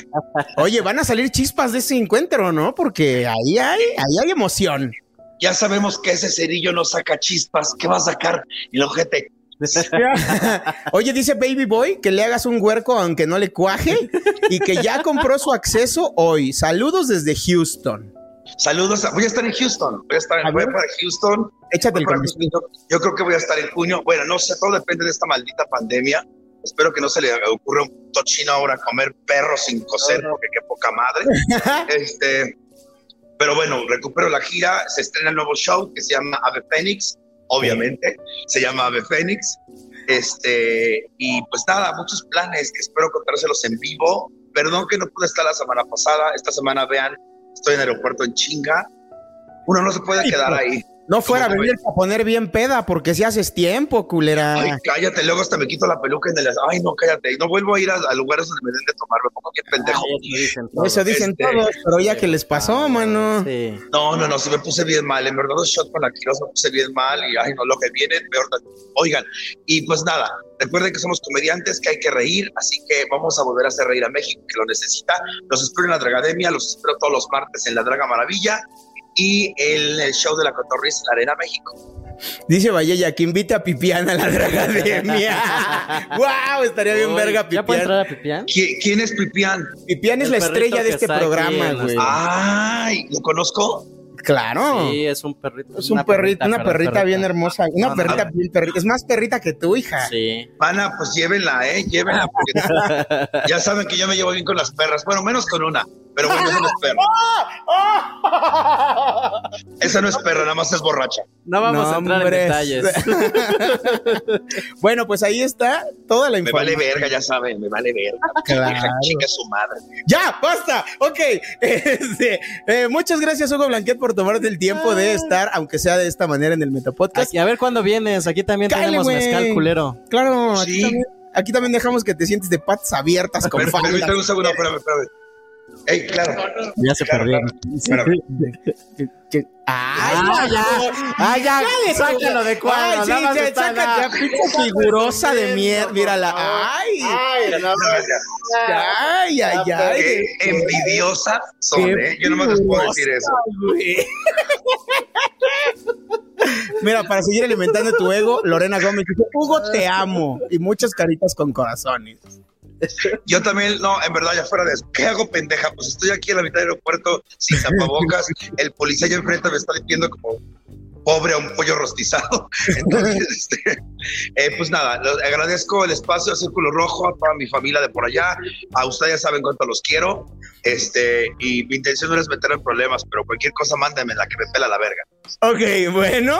Oye, van a salir chispas de ese encuentro, ¿no? Porque ahí hay, ahí hay emoción. ya sabemos que ese cerillo no saca chispas. ¿Qué va a sacar el ojete? Oye, dice Baby Boy que le hagas un huerco aunque no le cuaje y que ya compró su acceso hoy. Saludos desde Houston. Saludos. a- voy a estar en Houston. Voy a estar A en ver. para Houston. Échate el. Yo, yo creo que voy a estar en junio. Bueno, no sé, todo depende de esta maldita pandemia. Espero que no se le ocurra un tochino ahora comer perro sin coser, porque qué poca madre. este, pero bueno, recupero la gira. Se estrena el nuevo show que se llama Ave Fénix. Obviamente, se llama Ave Fénix. Este, y pues nada, muchos planes que espero contárselos en vivo. Perdón que no pude estar la semana pasada. Esta semana, vean, estoy en el aeropuerto en chinga. Uno no se puede quedar ahí. No fuera a ¿Cómo venir a poner bien peda porque si haces tiempo, culera. Ay, cállate, luego hasta me quito la peluca en el... Ay, no, cállate. No vuelvo a ir a, a lugares donde me den de tomar, me pongo bien pendejo. Eso dicen Este, todos, pero ya que les pasó, mano. Sí. No, no, no, sí me puse bien mal. En verdad, los shots con la Quiroz me puse bien mal y, ay, no, lo que viene, peor. Oigan, y pues nada, recuerden que somos comediantes, que hay que reír, así que vamos a volver a hacer reír a México, que lo necesita. Los espero en la Dragademia, los espero todos los martes en la Draga Maravilla y el, el show de la Cotorriza en la Arena México. Dice Vallella que invite a Pipián a la Dragademia. ¡Wow! Estaría bien Uy, verga ¿Ya puede Pipián. entrar a Pipián? ¿Qui- ¿Quién es Pipián? Pipián es El la estrella de este programa, güey. Ay, ¿lo conozco? Claro. Sí, es un perrito. Es un perrito, una perrita bien hermosa. Una No, no, perrita no. bien perrita. Es más perrita que tu hija. Sí. Pana, pues llévenla, ¿eh? Llévenla. Porque ya saben que yo me llevo bien con las perras. Bueno, menos con una. Pero bueno, eso no es perro. esa no es perra, nada más es borracha. No vamos No, a entrar en detalles. bueno, pues ahí está toda la Me vale información. verga, ya saben, me vale verga. Claro. Chinga su madre. Ya, basta. Ok. Este, eh, muchas gracias, Hugo Blanquet, por tomarte el tiempo de estar, aunque sea de esta manera, en el Metapodcast. Aquí, a ver cuándo vienes. Aquí también tenemos güey. mezcal culero. Claro, aquí, Sí. también, aquí también dejamos que te sientes de patas abiertas con pero, un segundo, espérame, espérame. Ey, claro. Ya se Claro, perdieron. Espérame. Que- ¡Ay, Ah, ya. Ah, ya. Sácalo de cuadro. Ay, sí, nada más sí, está sácate la- a pinche figurosa de mierda. Mírala. Ay, Ay, no, ay, ay, ay. Qué envidiosa son, Qué ¿eh? Yo nomás les puedo decir eso. Mira, para seguir alimentando tu ego, Lorena Gómez dice, Hugo, te amo. Y muchas caritas con corazones. Yo también, no, en verdad, ya fuera de eso. ¿Qué hago, pendeja? Pues estoy aquí en la mitad del aeropuerto sin tapabocas. El policía allá enfrente me está viendo como pobre a un pollo rostizado. Entonces, este, eh, pues nada, agradezco el espacio a Círculo Rojo, a toda mi familia de por allá. A ustedes ya saben cuánto los quiero. Este, y mi intención no es meter en problemas, pero cualquier cosa mándenme la que me pela la verga. Ok, bueno.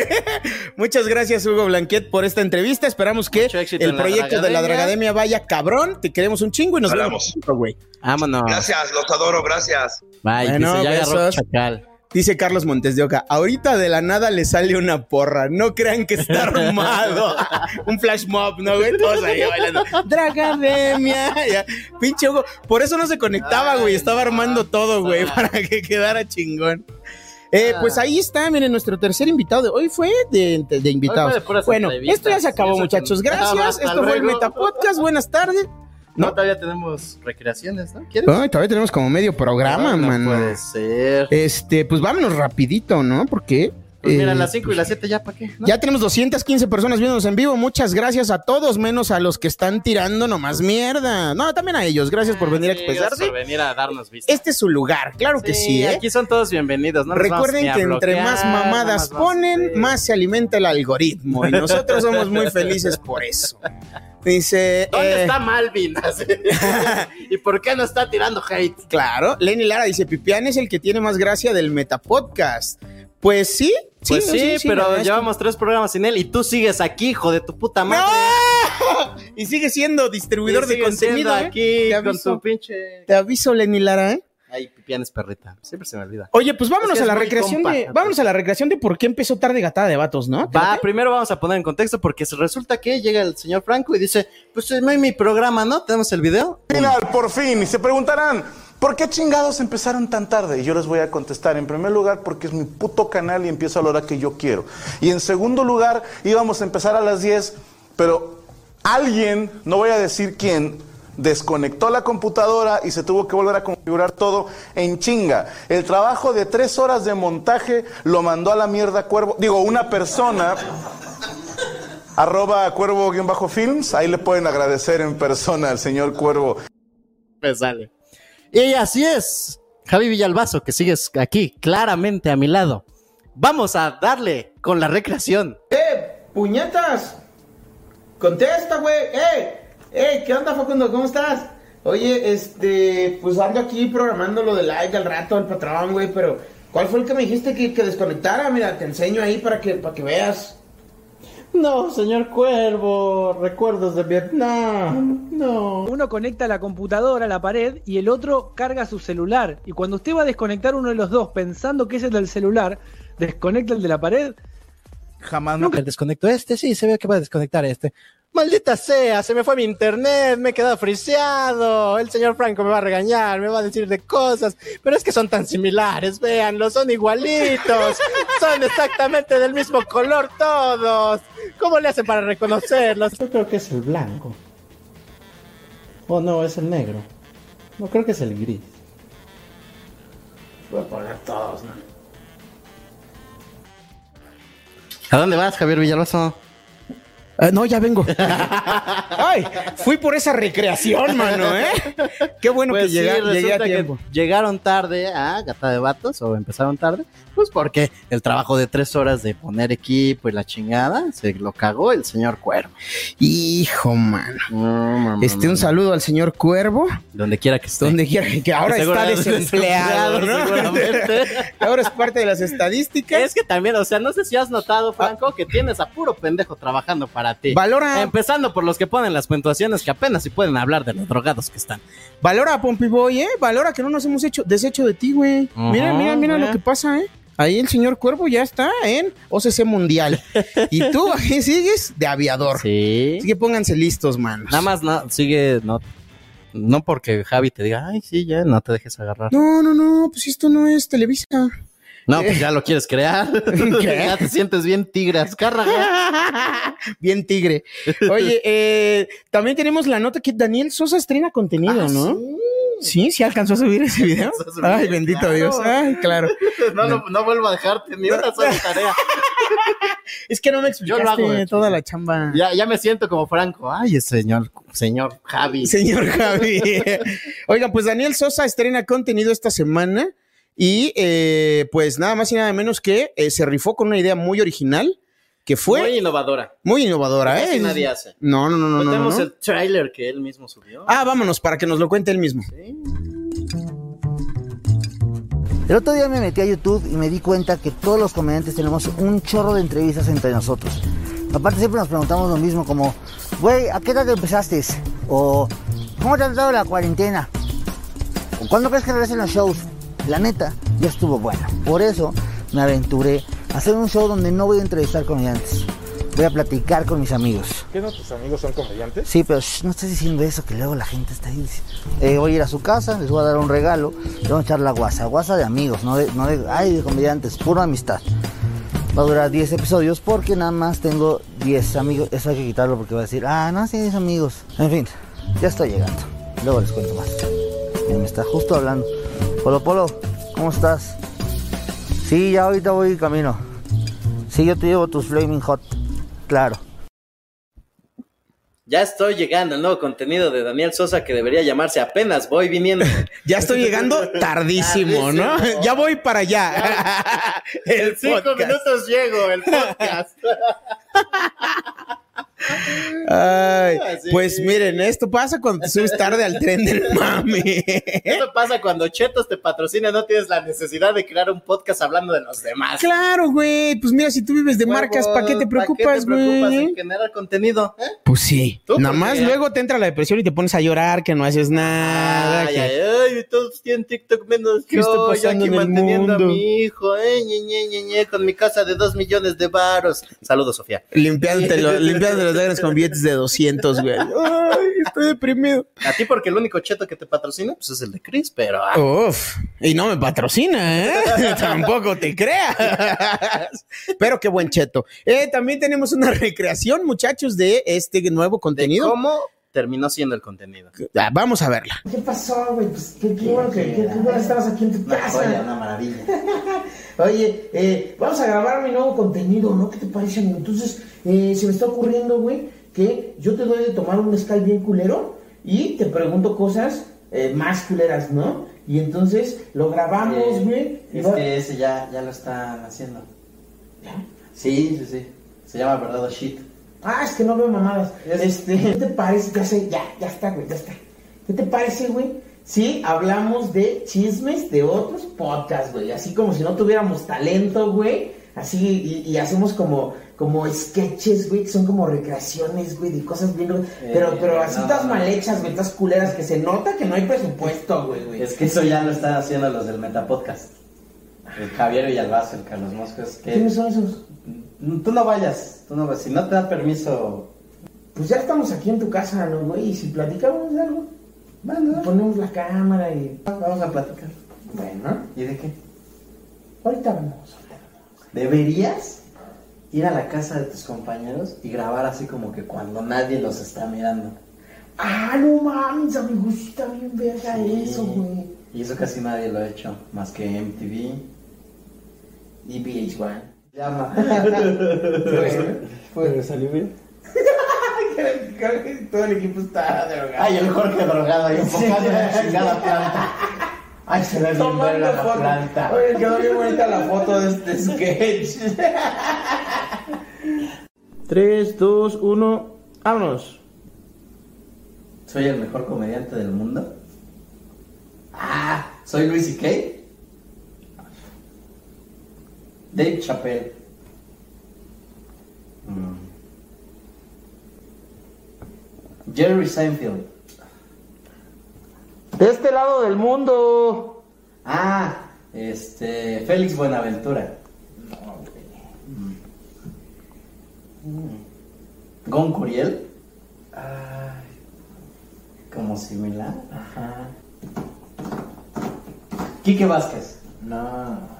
Muchas gracias, Hugo Blanquet, por esta entrevista. Esperamos que el proyecto de la Dragademia. Vaya cabrón. Te queremos un chingo y nos Hablamos. vemos pronto, güey. Vámonos. Gracias, los adoro, gracias. Bye. Bueno, ya agarró besos. chacal. Dice Carlos Montes de Oca, ahorita de la nada le sale una porra, no crean que está armado. un flash mob, ¿no, güey? Todos ahí bailando. Dragademia. Ya. Pinche Hugo, por eso no se conectaba, güey, estaba armando todo, güey, para que quedara chingón. Eh, pues ahí está, miren, nuestro tercer invitado de hoy fue de, de- de invitados. Fue de bueno, esto ya se acabó, muchachos. Gracias. Esto fue el luego. Metapodcast. Buenas tardes. No, No. todavía tenemos recreaciones, ¿no? ¿Quieres? Todavía tenemos como medio programa, No, no mano. puede ser. Este, pues vámonos rapidito, ¿no? Porque Pues mira, eh, las 5 y las 7 ya, ¿para qué? ¿No? Ya tenemos 215 personas viéndonos en vivo. Muchas gracias a todos, menos a los que están tirando nomás mierda. No, también a ellos. Gracias por venir a expresarse. por venir a darnos vista. Este es su lugar, claro que sí, ¿eh? Aquí son todos bienvenidos. No Recuerden que entre más mamadas más ponen, más se alimenta el algoritmo. Y nosotros somos muy felices por eso. Dice. ¿Dónde eh, está Malvin? ¿Y por qué no está tirando hate? Claro, Lenny Lara dice: Pipián es el que tiene más gracia del Metapodcast. Pues sí, sí, Pues sí, la pero que- llevamos tres programas sin él y tú sigues aquí, hijo de tu puta madre. ¡No! Y sigue siendo distribuidor Y de contenido. siendo ¿eh? aquí con aviso. tu pinche. Te aviso, Lenny Lara, ¿eh? Ay, Pipián es perrita. Siempre se me olvida. Oye, pues vámonos Es que a la recreación compa. de. Vámonos a la recreación de por qué empezó tarde gatada de vatos, ¿no? Va, primero vamos a poner en contexto porque resulta que llega el señor Franco y dice, pues no hay mi programa, ¿no? ¿Tenemos el video? Final, por fin. Y se preguntarán, ¿por qué chingados empezaron tan tarde? Y yo les voy a contestar, en primer lugar, porque es mi puto canal y empiezo a la hora que yo quiero. Y en segundo lugar, íbamos a empezar a las 10, pero alguien, no voy a decir quién, desconectó la computadora y se tuvo que volver a configurar todo en chinga. El trabajo de tres horas de montaje lo mandó a la mierda Cuervo. Digo, una persona arroba cuervo-films, ahí le pueden agradecer en persona al señor Cuervo. Me sale. Y así es, Javi Villalbazo, que sigues aquí, claramente a mi lado. Vamos a darle con la recreación. ¡Eh! ¡Puñetas! ¡Contesta, güey! ¡Eh! ¡Eh! ¿Qué onda, Facundo? ¿Cómo estás? Oye, este, pues ando aquí programando lo de live al rato al patrón, güey, pero ¿cuál fue el que me dijiste que, que desconectara? Mira, te enseño ahí para que, para que veas. No, señor Cuervo, recuerdos de Vietnam. No. Uno conecta la computadora a la pared y el otro carga su celular. Y cuando usted va a desconectar uno de los dos pensando que es el del celular, desconecta el de la pared. Jamás no. Desconecto este, sí, se ve que va a desconectar este. Maldita sea, se me fue mi internet, me he quedado friseado. El señor Franco me va a regañar, me va a decir de cosas, pero es que son tan similares, véanlo, son igualitos, son exactamente del mismo color todos. ¿Cómo le hacen para reconocerlos? Yo creo que es el blanco. Oh, no, es el negro. No creo que es el gris. Voy a poner todos, ¿no? ¿A dónde vas, Javier Villalbazo? Ah, no, ya vengo. Ay, fui por esa recreación, mano, ¿eh? Qué bueno Pues que sí, llega- llegué a que tiempo. llegaron tarde a Gata de Vatos o empezaron tarde, pues porque el trabajo de tres horas de poner equipo y la chingada se lo cagó el señor Cuervo. Hijo, mano. Este, un saludo al señor Cuervo. Donde quiera que esté. Donde quiera que ahora Que está seguro- desempleado, ¿no? seguramente. ahora es parte de las estadísticas. Es que también, o sea, no sé si has notado, Franco, que tienes a puro pendejo trabajando para ti. Valora- Empezando por los que ponen las puntuaciones que apenas si pueden hablar de los drogados que están. Valora, Pompey Boy, ¿eh? Valora que no nos hemos hecho deshecho de ti, güey. Mira, mira, mira lo que pasa, ¿eh? Ahí el señor Cuervo ya está en OCC Mundial. y tú ahí sigues de aviador. Sí. Así que pónganse listos, manos. Nada más no, sigue, no, no porque Javi te diga, ay, sí, ya, no te dejes agarrar. No, no, no, pues esto no es Televisa. No, pues ya lo quieres crear. Ya te sientes bien tigre, azcárraga. Bien tigre. Oye, eh, también tenemos la nota que Daniel Sosa estrena contenido, Ah, ¿no? Sí, sí alcanzó a subir ese video. Subir, Ay, bendito claro. Dios. Ay, claro. No, no, no vuelvo a dejarte ni una sola tarea. Es que no me Yo lo hago. explicaste toda chiste. la chamba. Ya, ya me siento como Franco. Ay, señor, señor Javi. Señor Javi. Oigan, pues Daniel Sosa estrena contenido esta semana y eh, pues nada más y nada menos que eh, se rifó con una idea muy original que fue Muy muy, innovadora. innovadora, Casi ¿eh? nadie hace. No, no, no, no. no, Tenemos no. el tráiler que él mismo subió. Ah, vámonos para que nos lo cuente él mismo. El otro día me metí a YouTube y me di cuenta que todos los comediantes tenemos un chorro de entrevistas entre nosotros. Aparte siempre nos preguntamos lo mismo como, güey, ¿a qué edad empezaste? O, ¿cómo te ha tratado la cuarentena? ¿O cuándo crees que regresen los shows? La neta, ya estuvo bueno. Por eso me aventuré a hacer un show donde no voy a entrevistar comediantes. Voy a platicar con mis amigos. ¿Qué no tus amigos son comediantes? Sí, pero shh, no estés diciendo eso, que luego la gente está ahí. Eh, voy a ir a su casa, les voy a dar un regalo, les voy a echar la guasa. Guasa de amigos, no de, no de, ay, de comediantes, pura amistad. Va a durar 10 episodios porque nada más tengo 10 amigos. Eso hay que quitarlo porque va a decir, ah, no, sí, 10 amigos. En fin, ya estoy llegando. Luego les cuento más. Mira, me está justo hablando. Polo Polo, ¿cómo estás? Sí, ya ahorita voy camino. Sí, yo te llevo tus Flaming Hot. Claro. Ya estoy llegando al nuevo contenido de Daniel Sosa que debería llamarse Apenas voy viniendo. Ya estoy llegando tardísimo, ¿no? Tardísimo. Ya voy para allá. En cinco podcast. minutos llego el podcast. Ay, Así. pues miren, esto pasa cuando te subes tarde al tren del mame. Esto pasa cuando Chetos te patrocina, no tienes la necesidad de crear un podcast hablando de los demás. Claro, güey. Pues mira, si tú vives de marcas, ¿para qué te preocupas, ¿Para qué te preocupas güey? en generar contenido? ¿eh? Pues sí. Nada más luego te entra la depresión y te pones a llorar que no haces nada. Ay, que- ay, ay, todos tienen TikTok menos ¿Qué yo, está yo aquí en el manteniendo mundo? a mi hijo, eh, ñe, ñe, ñe, con mi casa de dos millones de varos. Saludos, Sofía. Limpiándote, lo- lágrimas con billetes de 200, güey. Ay, estoy deprimido. A ti porque el único cheto que te patrocina pues es el de Chris, pero ah, Uf, y no me patrocina, ¿eh? Tampoco te creas. Pero qué buen cheto. Eh, también tenemos una recreación, muchachos, de este nuevo contenido. ¿cómo terminó siendo el contenido? Ah, vamos a verla. ¿Qué pasó, güey? Pues qué, qué bueno que, bueno estabas aquí en tu casa. una maravilla. Oye, eh, vamos a grabar mi nuevo contenido, ¿no? ¿Qué te parece? Entonces, eh, se me está ocurriendo, güey, que yo te doy de tomar un mezcal bien culero y te pregunto cosas eh, más culeras, ¿no? Y entonces lo grabamos, güey. y Es va- que ese ya, ya lo están haciendo. Sí, sí, sí. Se llama Verdad o Shit. Ah, es que no veo mamadas. Este, ¿qué te parece? Ya sé, ya, ya está, güey, ya está. ¿Qué te parece, güey? Si hablamos de chismes de otros podcasts, güey. Así como si no tuviéramos talento, güey. Así, y, y hacemos como, como sketches, güey, que son como recreaciones, güey, de cosas bien. pero, pero así no, todas no. mal hechas, güey, todas culeras, que se nota que no hay presupuesto, güey, güey. Es que eso ya lo están haciendo los del Metapodcast. El Javier Villalbazo, el Carlos Moscos. Que... ¿Quiénes son esos? Tú no vayas, tú no vayas. Si no te da permiso. Pues ya estamos aquí en tu casa, ¿no, güey? Y si platicamos de algo, Bueno, ponemos la cámara y. vamos a platicar. Bueno, ¿Y de qué? ahorita vamos. ¿Deberías ir a la casa de tus compañeros y grabar así como que cuando nadie los está mirando? Ah, no mames, amigo, sí está bien verga eso, güey. Y eso casi nadie lo ha hecho, más que MTV y VH1. Llama. Pues salió bien. Todo el equipo está drogado. Ay, el Jorge drogado ahí enfocando en la chingada planta. Ay, se ve bien verga la foto. planta. Oye, quedó bien bonita la foto de este sketch. 3, 2, 1, vámonos. ¿Soy el mejor comediante del mundo? Ah, ¿soy Luis y Kay? Dave Chappelle. Mm. Jerry Seinfeld. De este lado del mundo. Ah, este. Félix Buenaventura. Gon Curiel. Como similar. Ajá. Quique Vázquez. No.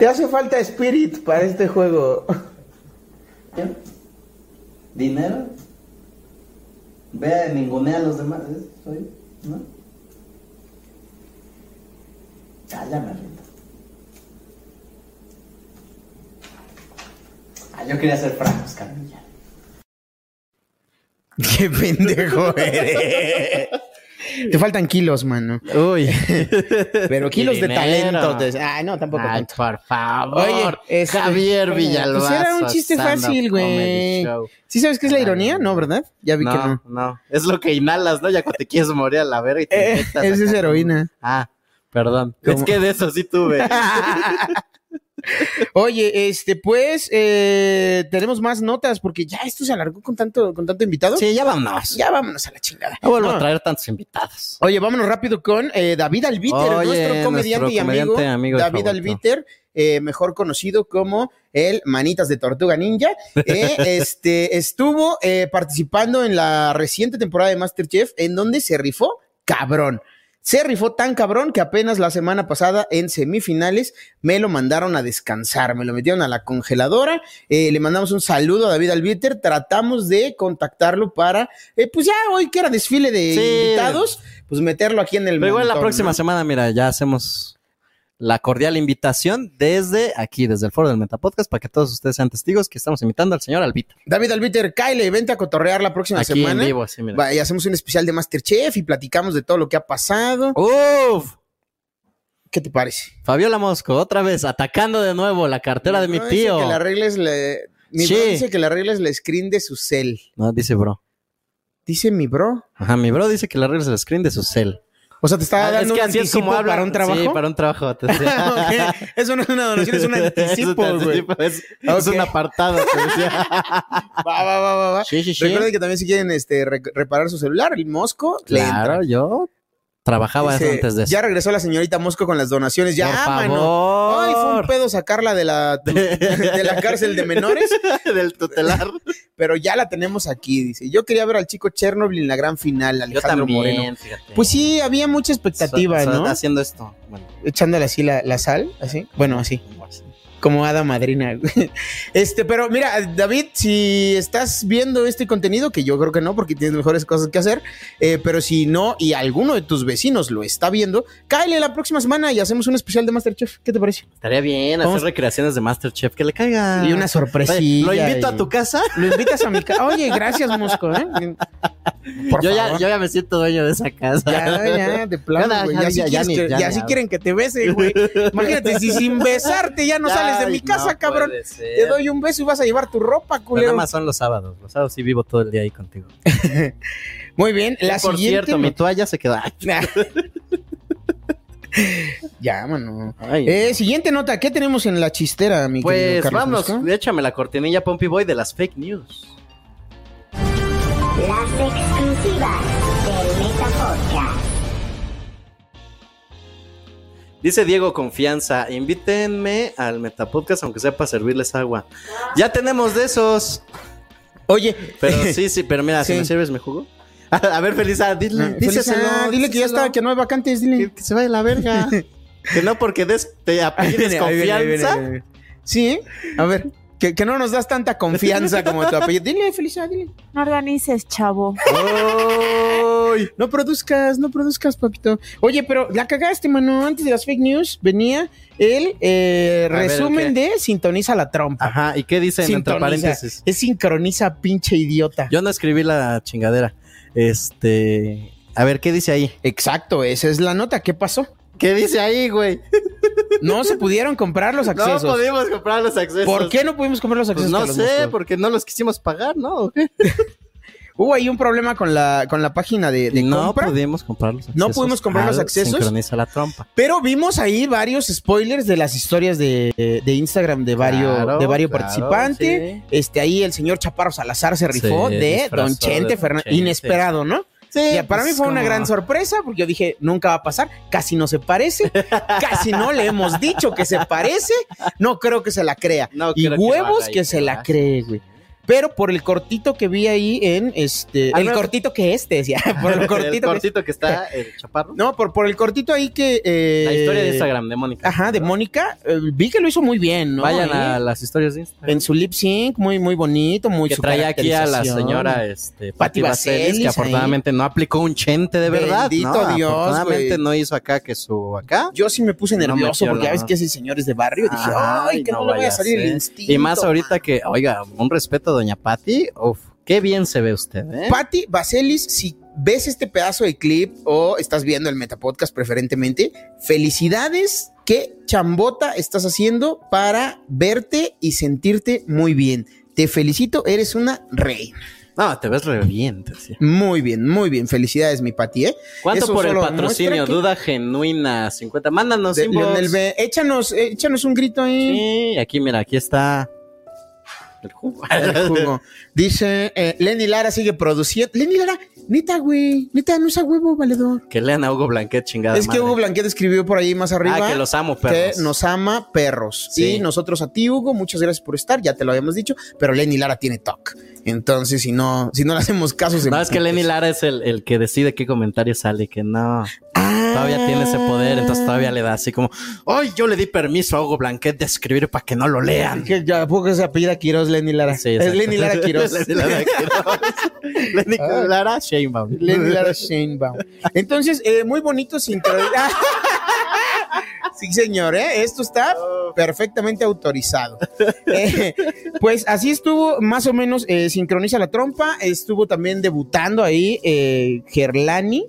Te hace falta Spirit para este juego. ¿Dinero? Ve, ningunea a los demás. ¿eh? ¿Soy? ¿No? Ah, ya me rindo. Ah, yo quería ser Franco Escamilla. Qué pendejo eres. Te faltan kilos, mano. Uy. Pero kilos de talento. Ay, no, tampoco Ay, tanto. por favor. Oye, este- Javier Villalbazo. Pues era un chiste fácil, güey. ¿Sí sabes qué es la ironía? No, ¿verdad? Ya vi que no. No, no. Es lo que inhalas, ¿no? Ya cuando te quieres morir a la verga y te Eh, esa es heroína. Ah, perdón. ¿Cómo? Es que de eso sí tuve. Oye, este, pues, eh, tenemos más notas porque ya esto se alargó con tanto, con tanto invitado. Sí, ya vámonos. Ya vámonos a la chingada. No vuelvo No. a traer tantos invitados. Oye, vámonos rápido con eh, David Albiter, Oye, nuestro comediante nuestro y amigo. comediante, amigo y David. Albiter, eh, mejor conocido como el Manitas de Tortuga Ninja. eh, este, estuvo eh, participando en la reciente temporada de Masterchef, en donde se rifó cabrón. Se rifó tan cabrón que apenas la semana pasada en semifinales me lo mandaron a descansar, me lo metieron a la congeladora, eh, le mandamos un saludo a David Albiter, tratamos de contactarlo para, eh, pues ya hoy que era desfile de Sí. invitados, pues meterlo aquí en el Pero igual la montón, próxima ¿no? semana, mira, ya hacemos la cordial invitación desde aquí, desde el foro del Metapodcast, para que todos ustedes sean testigos que estamos invitando al señor Albita. David Albiter, Kyle, vente a cotorrear la próxima Aquí semana. en vivo, así, mira. Va, y hacemos un especial de Masterchef y platicamos de todo lo que ha pasado. ¡Uf! ¿Qué te parece? Fabiola Mosco, otra vez, atacando de nuevo la cartera de mi dice tío. que le arregles le- Mi Sí. bro dice que le arregles la screen de su cel. No, dice bro. Dice mi bro. Ajá, mi bro dice que le arregles el screen de su cel. O sea, te está Ah, dando un anticipo para un trabajo. Sí, para un trabajo. te Eso no es una donación, es un anticipo, Es un güey. es- es un apartado. te decía. Va, va, va, va, va. Sí, sí, sí. Recuerden que también si quieren este, re- reparar su celular, el Mosco, Claro, yo trabajaba Dice, antes de eso. Ya regresó la señorita Mosco con las donaciones. Ya, Por mano. favor. Ay, fue un pedo sacarla de la, de la cárcel de menores. Del tutelar. Pero ya la tenemos aquí, dice. Yo quería ver al chico Chernobyl en la gran final, Yo Alejandro también, Moreno. fíjate. Pues sí, había mucha expectativa, So- so- ¿no? Haciendo esto. Bueno, Echándole así la, la sal, así. Bueno, así. Como hada madrina. Este, pero mira, David, si estás viendo este contenido, que yo creo que no, porque tienes mejores cosas que hacer, eh, pero si no, y alguno de tus vecinos lo está viendo, cáele la próxima semana y hacemos un especial de Masterchef. ¿Qué te parece? estaría bien hacer recreaciones de Masterchef, que le caiga. Y una sorpresilla. Oye, Lo invito a tu casa. Lo invitas a mi casa. Oye, gracias, Mosco, ¿eh? Por yo, ya, yo ya me siento dueño de esa casa. Ya, ya, de plano, Ya, ya, Ya, sí hablo. quieren que te bese, güey. Imagínate, si sin besarte ya no sales de mi casa, no cabrón. Te doy un beso y vas a llevar tu ropa, Pero culero. nada más son los sábados. Los sábados sí vivo todo el día ahí contigo. Muy bien, la Por siguiente. cierto, mi toalla se quedó. Ya, mano. Ay, Eh, siguiente nota, ¿qué tenemos en la chistera, mi querido Pues Carlos vámonos, Mosco? échame la cortinilla Pompey Boy de las fake news. Las exclusivas Dice Diego Confianza, invítenme al Metapodcast aunque sea para servirles agua. Ya tenemos de esos. Oye, Pero sí, sí, pero mira, si Sí. me sirves, ¿me jugo? A ver, Felisa, dile, Ah, Felisa, díselo, dile que ya díselo. está, que no hay vacantes, dile. Que, que se vaya a la verga. que no porque des, te Ahí apellides viene, ahí viene, ahí viene, confianza. viene. Sí, ¿eh? a ver. Que, que no nos das tanta confianza como tu apellido. Dile, Felicia, dile. No organices, chavo. Ay, no produzcas, no produzcas, papito. Oye, pero la cagaste, mano. Antes de las fake news venía el eh, ver, resumen de sintoniza la trompa. Ajá, ¿y qué dicen entre Sintoniza. paréntesis? Es sincroniza, pinche idiota. Yo no escribí la chingadera. Este. A ver, ¿qué dice ahí? Exacto, esa es la nota. ¿Qué pasó? ¿Qué dice ahí, güey? No se pudieron comprar los accesos. No pudimos comprar los accesos. ¿Por qué no pudimos comprar los Pues accesos? no sé, porque no los quisimos pagar, ¿no? Hubo ahí un problema con la, con la página de, de no compra. pudimos comprar los accesos. No pudimos comprar los accesos. Sincroniza la trompa. Pero vimos ahí varios spoilers de las historias de, de Instagram de varios, Claro, de varios claro, participantes. Este ahí el señor Chaparro Salazar se rifó de Don Chente de Fernández. Inesperado, ¿no? Sí, Ya, para pues, mí fue una gran sorpresa porque yo dije, nunca va a pasar, casi no se parece, casi no le hemos dicho que se parece, no creo que se la crea. No y que huevos que, se la cree, güey. Pero por el cortito que vi ahí en este. Ah, el no. cortito que este, decía. Por el cortito, el cortito que está el chaparro. No, por, por el cortito ahí que. eh, La historia de Instagram de Mónica. Ajá, de Mónica. eh, vi que lo hizo muy bien, ¿no? Vayan a las historias de Instagram. En su lip sync, muy, muy bonito, muy que su trae aquí a la señora este, Patti Patti Vaselis, que afortunadamente no aplicó un chente de verdad. Bendito ¿no? Dios, Afortunadamente no hizo acá que su acá. Yo sí me puse No nervioso porque ya ves que ese señor es de barrio. Dije, Ay, ay, que no, le vaya a salir el instinto. Y más ahorita que, oiga, un respeto a doña Patti. Uf, qué bien se ve usted, ¿eh? Patti Vaselis, si ves este pedazo de clip o estás viendo el Metapodcast preferentemente, felicidades. Qué chambota estás haciendo para verte y sentirte muy bien. Te felicito, eres una reina. No, te ves re bien, te decía. Muy bien, muy bien. Felicidades, mi Pati, ¿eh? ¿Cuánto Eso por el patrocinio? que- Duda genuina, 50. Mándanos de inbox. Lionel B. Échanos, échanos un grito ahí. Sí, aquí mira, aquí está el jugo. El jugo. Dice, eh, Lenny Lara sigue produciendo. Lenny Lara, neta, güey, neta, no usa huevo, valedor. que lean a Hugo Blanquet, chingada es que. Hugo Blanquet escribió por ahí más arriba. Ah, que los amo, perros. Que nos ama perros. Sí. Y nosotros a ti, Hugo, muchas gracias por estar, ya te lo habíamos dicho, pero Lenny Lara tiene TOC. Entonces, si no, si no le hacemos caso, se No, es que Lenny Lara es el, el que decide qué comentario sale, que no. Todavía tiene ese poder, entonces todavía le da así como, ¡ay, yo le di permiso a Hugo Blanquet de escribir para que no lo lean! Que ya, ¿a poco se apellida Quiroz, Lenny Lara? Sí, es. Lenny Lara Quiroz. Lenny Lara Lenny Ah. Lara Sheinbaum. Lenny Lara Sheinbaum. Entonces, eh, muy bonito sin Sí, señor, ¿eh? esto está perfectamente autorizado. Eh, pues así estuvo, más o menos, eh, sincroniza la trompa. Estuvo también debutando ahí eh, Gerlani.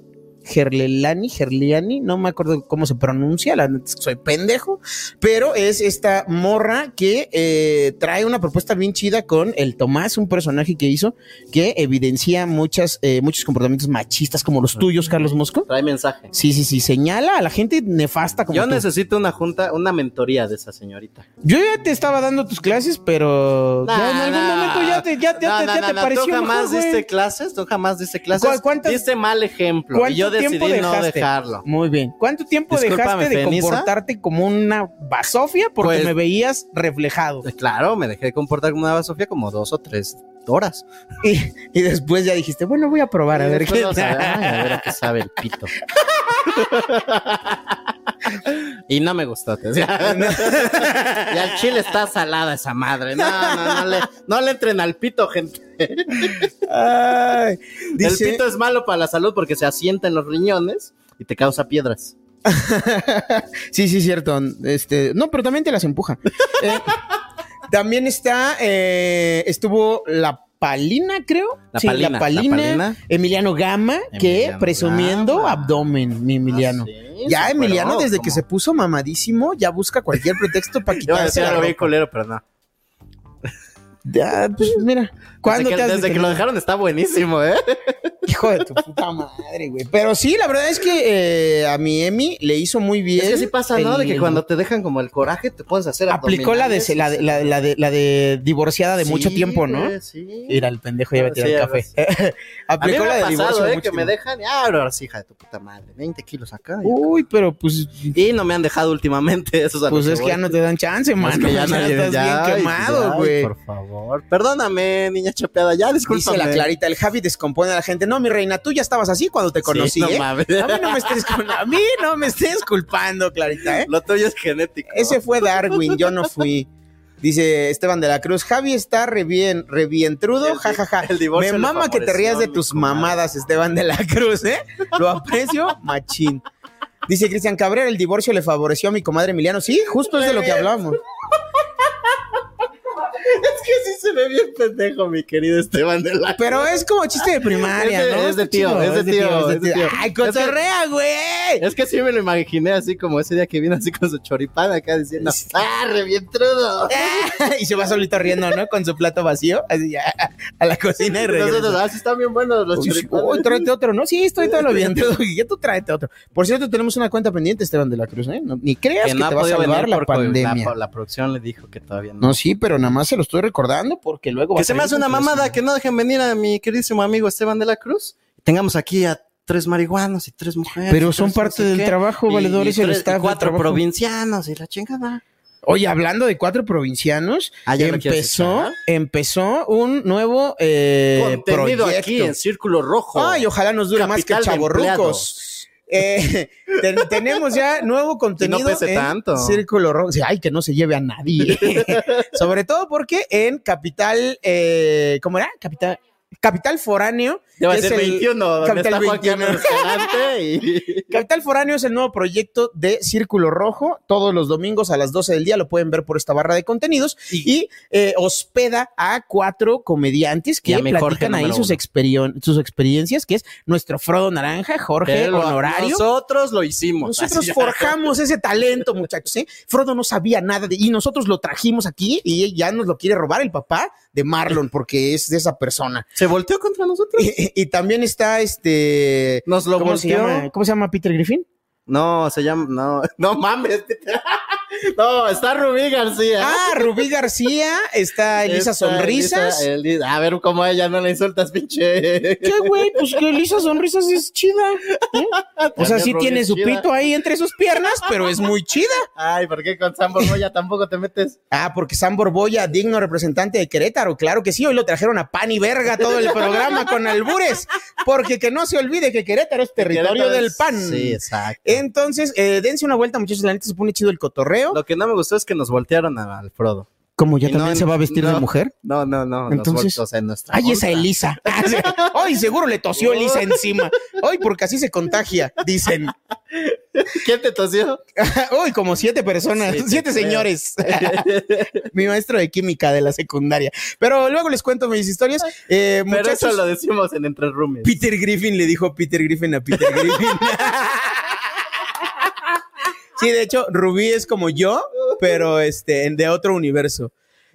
Gerlelani, Gerliani, no me acuerdo cómo se pronuncia, la neta soy pendejo, pero es esta morra que eh, trae una propuesta bien chida con el Tomás, un personaje que hizo que evidencia muchas, eh, muchos comportamientos machistas como los tuyos, Carlos Mosco. Trae mensaje. Sí, sí, sí, señala a la gente nefasta como Yo tú. necesito una junta, una mentoría de esa señorita. Yo ya te estaba dando tus clases, pero ya en algún momento ya te, ya, ya ya pareció Tú jamás mejor, diste clases, tú jamás diste clases. ¿Cu- cuántas- diste mal ejemplo. Y ¿Cuánto yo decidí tiempo no dejaste? dejarlo. Muy bien. ¿Cuánto tiempo Discúlpame, dejaste de Fenisa. comportarte como una basofia porque Pues- me veías reflejado? Claro, me dejé de comportar como una Sofía como dos o tres horas. Y, y después ya dijiste, bueno, voy a probar a ver qué vamos a ver, ay, a ver a qué sabe el pito. y no me gustó. te decía. y al chile está salada esa madre. No, no, no le, no le entren al pito, gente. Ay, dice- El pito es malo para la salud porque se asienta en los riñones y te causa piedras. Sí, sí, cierto. Este, no, pero también te las empuja. Eh, también está, eh, estuvo la Palina, creo. La Sí, Palina, la Palina, la Palina. Emiliano Gama, que presumiendo Gama. abdomen, mi Emiliano. ya superó, Emiliano, desde que se puso mamadísimo, ya busca cualquier pretexto para quitarse la algo bien ropa. culero, pero no. Ya, pues mira, ¿cuándo desde te que, has desde que detenido? lo dejaron está buenísimo, ¿eh? Hijo de tu puta madre, güey. Pero sí, la verdad es que eh, a mi Emi le hizo muy bien. Es que sí pasa, ¿no? De que cuando te dejan como el coraje, te puedes hacer Aplicó la de, la, de, la, la de, la de divorciada de Sí, mucho tiempo, ¿no? güey, sí. Mira, el pendejo ya a tirar Sí, el café. A mí Aplicó me la de pasado, divorcio de ¿eh? mucho Que me dejan, y ah, ahora sí, hija de tu puta madre, 20 kilos acá. Uy, pero pues, Y no me han dejado últimamente, eso pues es que voy. ya no te dan chance, Es mano. que ya, ya nadie- estás ya, bien quemado, güey. Por favor. Perdóname, niña chapeada, ya, discúlpame. Dice la Clarita, el Javi descompone a la gente. No, mi reina, tú ya estabas así cuando te conocí, no ¿eh? mames. A mí no me estés, a mí no me estés culpando, Clarita, ¿eh? Lo tuyo es genético. Ese fue Darwin, yo no fui. Dice Esteban de la Cruz, Javi está re bien, re bien trudo, jajaja. divorcio Me le mama que te rías de tus mamadas, Esteban de la Cruz, ¿eh? Lo aprecio, machín. Dice Cristian Cabrera, el divorcio le favoreció a mi comadre Emiliano. Sí, justo es de lo que hablamos. Es que sí se ve bien pendejo, mi querido Esteban de la Pero es como chiste de primaria, Es de- ¿no? Es de tío, es de tío, es de tío. Ay, cotorrea, güey. Es que sí me lo imaginé así como ese día que vino así con su choripán acá diciendo, ¡ah, re bien trudo! y se va solito riendo, ¿no? Con su plato vacío, así ya, a la cocina y regresa. Nosotros, ah, sí están bien buenos los Uy, choripanes. uy, tráete otro, ¿no? Sí, estoy todo lo bien. Ya tú tráete otro. Por cierto, tenemos una cuenta pendiente, Esteban de la Cruz, ¿eh? No- ni creas que, te va a salvar la pandemia. La, la producción le dijo que todavía no. No, sí, pero nada más se lo estoy recordando porque luego... va Que a se me hace una mamada que no dejen venir a mi queridísimo amigo Esteban de la Cruz. Tengamos aquí a tres marihuanos y tres mujeres. Pero y son parte no sé del qué, trabajo, valedores, y el staff del cuatro provincianos y la chingada. Oye, hablando de cuatro provincianos, Ah, ¿ya lo quieres empezó, empezó un nuevo eh, Contenido proyecto. aquí en Círculo Rojo. Ay, ojalá nos dure más que Capital chavorrucos. Eh, ten- tenemos ya nuevo contenido pese en tanto. Círculo Rojo. Ay, que no se lleve a nadie. Sobre todo porque en Capital, eh, ¿cómo era? Capital, Capital Foráneo. Ya va a que ser 21, donde Capital está Juan 21. Carlos Escalante y... Capital Foráneo es el nuevo proyecto de Círculo Rojo. Todos los domingos a las 12 del día lo pueden ver por esta barra de contenidos y eh, hospeda a cuatro comediantes que platican ahí sus, experien- sus experiencias, que es nuestro Frodo Naranja, Jorge Pero Honorario. Nosotros lo hicimos. Nosotros Así forjamos ese talento, muchachos. ¿eh? Frodo no sabía nada de y nosotros lo trajimos aquí y ya nos lo quiere robar el papá de Marlon porque es de esa persona. Se volteó contra nosotros. Y, y también está este. Nos lo ¿cómo se, volteó. llama? ¿Cómo se llama Peter Griffin? No, se llama. No, no mames. No, está Rubí García. Ah, Rubí García, está Elisa Está Sonrisas. Elisa- Elisa- a ver cómo a ella no le insultas, pinche. ¿Qué, güey? Pues que Elisa Sonrisas es chida. ¿eh? O sea, sí Rubí tiene su pito ahí entre sus piernas, pero es muy chida. Ay, ¿por qué con Sam Borboya tampoco te metes? Ah, porque Sam Borboya, digno representante de Querétaro, claro que sí, hoy lo trajeron a pan y verga todo el programa con albures, porque que no se olvide que Querétaro es territorio Querétaro del pan. Sí, exacto. Entonces, eh, dense una vuelta, muchachos, la neta se pone chido el cotorreo. Lo que no me gustó es que nos voltearon a- al Frodo. Como ya Y también no- se va a vestir de no, mujer. No, no, no. nos Entonces, sea, en nuestra Ay, esa. Elisa. Hoy seguro le tosió Elisa encima. Hoy porque así se contagia, dicen. ¿Quién te tosió? Uy, como siete personas, Sí, siete señores. Mi maestro de química de la secundaria. Pero luego les cuento mis historias. Eh, Pero muchachos, eso lo decimos en Entre Roomies. Peter Griffin le dijo Peter Griffin a Peter Griffin. Sí, de hecho, Rubí es como yo, pero este, en- de otro universo.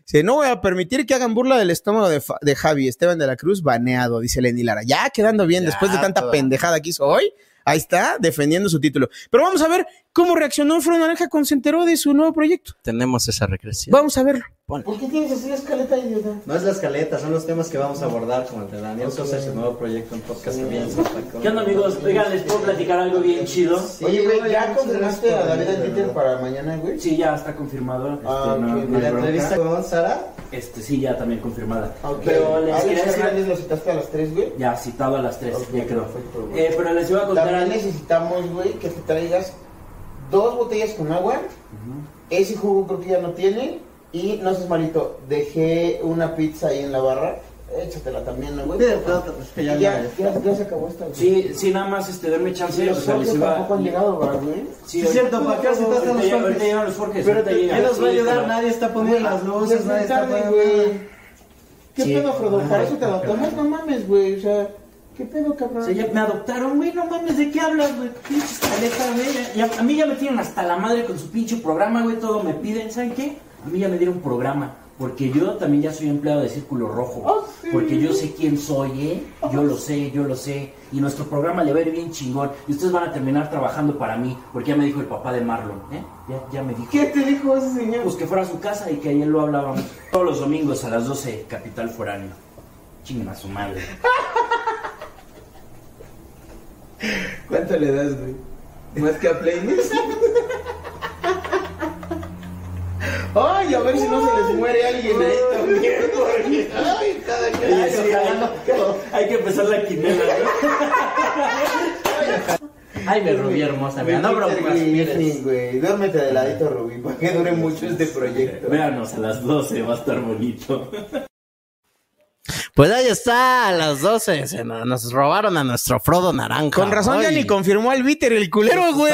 Dice, no voy a permitir que hagan burla del estómago de, de Javi Esteban de la Cruz, baneado, dice Lenny Lara. Ya quedando bien, Ya, después de tanta pendejada que hizo hoy, ahí está, defendiendo su título. Pero vamos a ver cómo reaccionó Fro Naranja cuando se enteró de su nuevo proyecto. Tenemos esa regresión. Vamos a verlo. ¿Por qué tienes así la escaleta, idiota? No es la escaleta, son los temas que vamos a abordar con el de Daniel Sosa, su nuevo proyecto en podcast que. ¿Qué onda, amigos? Oigan, ¿les puedo platicar algo bien chido? Oye, güey, ¿ya confirmaste a David en Twitter para mañana, güey? Sí, ya está confirmado. Este, Ah, no- ok. no ¿Y hay la entrevista con Sara? Este, sí, ya también confirmada. Ok. Pero les quería decir... Lo citaste a las 3, güey. Ya, citado a las 3, Ok, ya quedó. perfecto. Eh, pero les iba a contar También necesitamos, güey, que te traigas dos botellas con agua. Ese jugo creo que ya no tiene. Y no seas malito, dejé una pizza ahí en la barra. Échatela también, ¿no, güey? Sí, pero, pues, que ya ya, ya, ya se acabó esta, güey. Sí, sí, nada más este, darme chance. Los o sea, les socios iba... tampoco han llegado, ¿verdad, güey? Sí, es cierto, ¿para qué ahorita citaste a los llegan los Forges. Pero te- llegan. ¿quién nos va a Sí, ayudar? pero- Nadie está poniendo las luces, nadie está tarde, poniendo. ¿Qué Sí. pedo, Frodo? Para eso te adoptamos, no mames, güey. O sea, ¿qué pedo, cabrón? O sea, ya me adoptaron, güey, no mames, ¿de qué hablas, güey? Pinche escaleta, güey. A mí ya me tienen hasta la madre con su pinche programa, güey, todo me piden, ¿saben qué? A mí ya me dieron programa, porque yo también ya soy empleado de Círculo Rojo. Oh, Porque yo sé quién soy, ¿eh? Yo lo sé, yo lo sé. Y nuestro programa le va a ir bien chingón. Y ustedes van a terminar trabajando para mí, porque ya me dijo el papá de Marlon, ¿eh? Ya, ya me dijo. ¿Qué te dijo ese señor? Pues que fuera a su casa y que ayer lo hablábamos. Todos los domingos a las 12, Capital Foráneo. Chinguen a su madre. ¿Cuánto le das, güey? ¿Más que a Playlist? Ay, a ver si no se les muere alguien ahí también. Ay, cada que Oye, sí, hay, hay que empezar la quinela, ¿no? Ay, mi Rubí hermosa, mira, no bromas, mires. güey. Duérmete de ladito, Rubí, para que dure mucho este proyecto. Véanos a las 12, va a estar bonito. Pues ahí está, a las 12 se nos, nos robaron a nuestro Frodo Naranja. Con razón ya ni confirmó al Víter el culero, Pues güey.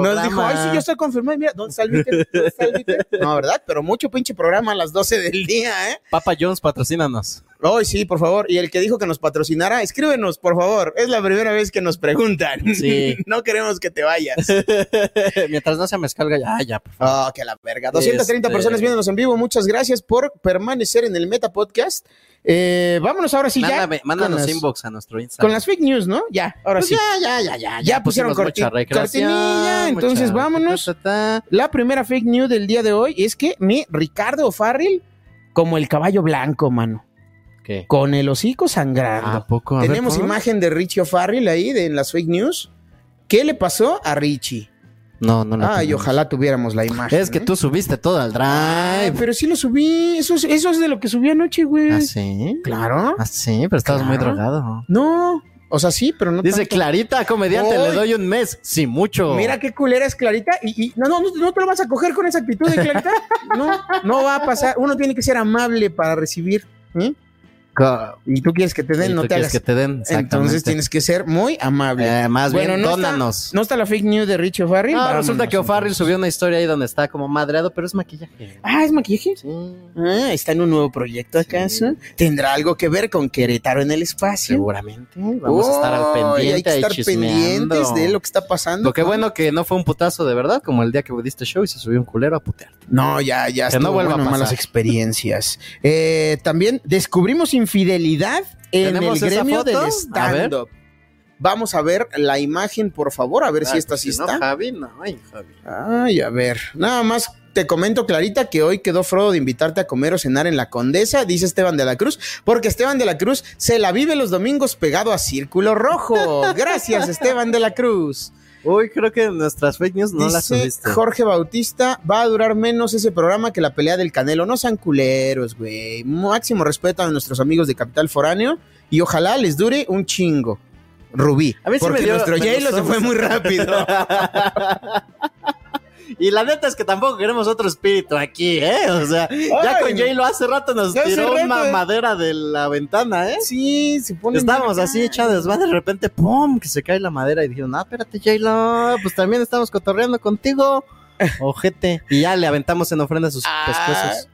Nos dijo, ay, sí, yo estoy confirmado. Mira, ¿dónde está el? ¿Dónde está el Víter? No, ¿verdad? Pero mucho pinche programa a las 12 del día, ¿eh? Papa Jones, patrocínanos. Hoy sí, por favor. Y el que dijo que nos patrocinara, escríbenos, por favor. Es la primera vez que nos preguntan. Sí. no queremos que te vayas. Mientras no se me escalga, ya, ya, por favor. Ah, que la verga. 230 Este- personas viéndonos en vivo. Muchas gracias por permanecer en el Meta Podcast. Eh, vámonos ahora sí Mándame- ya. mándanos las- inbox a nuestro Instagram. Con las fake news, ¿no? Ya, ahora Pues sí. ya, ya, ya, ya. Ya pusieron pusimos corti- cortinilla, entonces vámonos. La primera fake news del día de hoy es que mi Ricardo O'Farrill como el caballo blanco, mano. ¿Qué? Con el hocico sangrando. ¿A poco? A Tenemos imagen de Richie O'Farrill ahí de, en las fake news. ¿Qué le pasó a Richie? No, no, no. Ay, ojalá tuviéramos la imagen. Es que ¿eh? tú subiste todo al Ay, drive. pero sí lo subí. Eso es, eso es de lo que subí anoche, güey. ¿Ah, sí? Claro. Ah, sí, pero estabas muy drogado. No. O sea, sí, pero no Dice tanto. Clarita, comediante, le doy un mes. Sí, mucho. Mira qué culera es Clarita. Y, y- no, no, no, no te lo vas a coger con esa actitud de Clarita. No, no va a pasar. Uno tiene que ser amable para recibir. ¿eh? Y tú quieres que te den, no te quieres hagas. que te den, Entonces tienes que ser muy amable. Eh, más bien, no dónanos. Está, no está la fake news de Richie O'Farrill. No, resulta que O'Farrill subió una historia ahí donde está como madreado, pero es maquillaje. Ah, ¿es maquillaje? Sí. Ah, ¿está en un nuevo proyecto acaso? ¿Tendrá algo que ver con Querétaro en el espacio? Seguramente. Vamos a estar al pendiente Hay que estar pendientes de lo que está pasando. Lo que bueno que no fue un putazo de verdad, como el día que diste show y se subió un culero a putear. No, ya, ya. Que no estuvo vuelva a bueno, malas experiencias. Eh, también descubrimos infidelidad en el ¿Tenemos esa gremio del stand-up. Vamos a ver la imagen, por favor, a ver si Ay, esta pues sí si no, está. Javi, no, ay, Javi. Ay, a ver. Nada más te comento, Clarita, que hoy quedó Frodo de invitarte a comer o cenar en la Condesa, dice Esteban de la Cruz, porque Esteban de la Cruz se la vive los domingos pegado a Círculo Rojo. Gracias, Esteban de la Cruz. Uy, creo que nuestras fake news no las subiste. Jorge Bautista, va a durar menos ese programa que la pelea del Canelo. No sean culeros, güey. Máximo respeto a nuestros amigos de Capital Foráneo y ojalá les dure un chingo. Rubí. A mí porque me dio- nuestro me se fue muy rápido. Y la neta es que tampoco queremos otro espíritu aquí, ¿eh? O sea, ya con J-Lo hace rato nos tiró rato, una eh. madera de la ventana, ¿eh? Sí, se pone. Estábamos así echados, va de repente, ¡pum! Que se cae la madera y dijeron, no, espérate, J-Lo, pues también estamos cotorreando contigo, ojete. Y ya le aventamos en ofrenda sus Ah, pescuezos.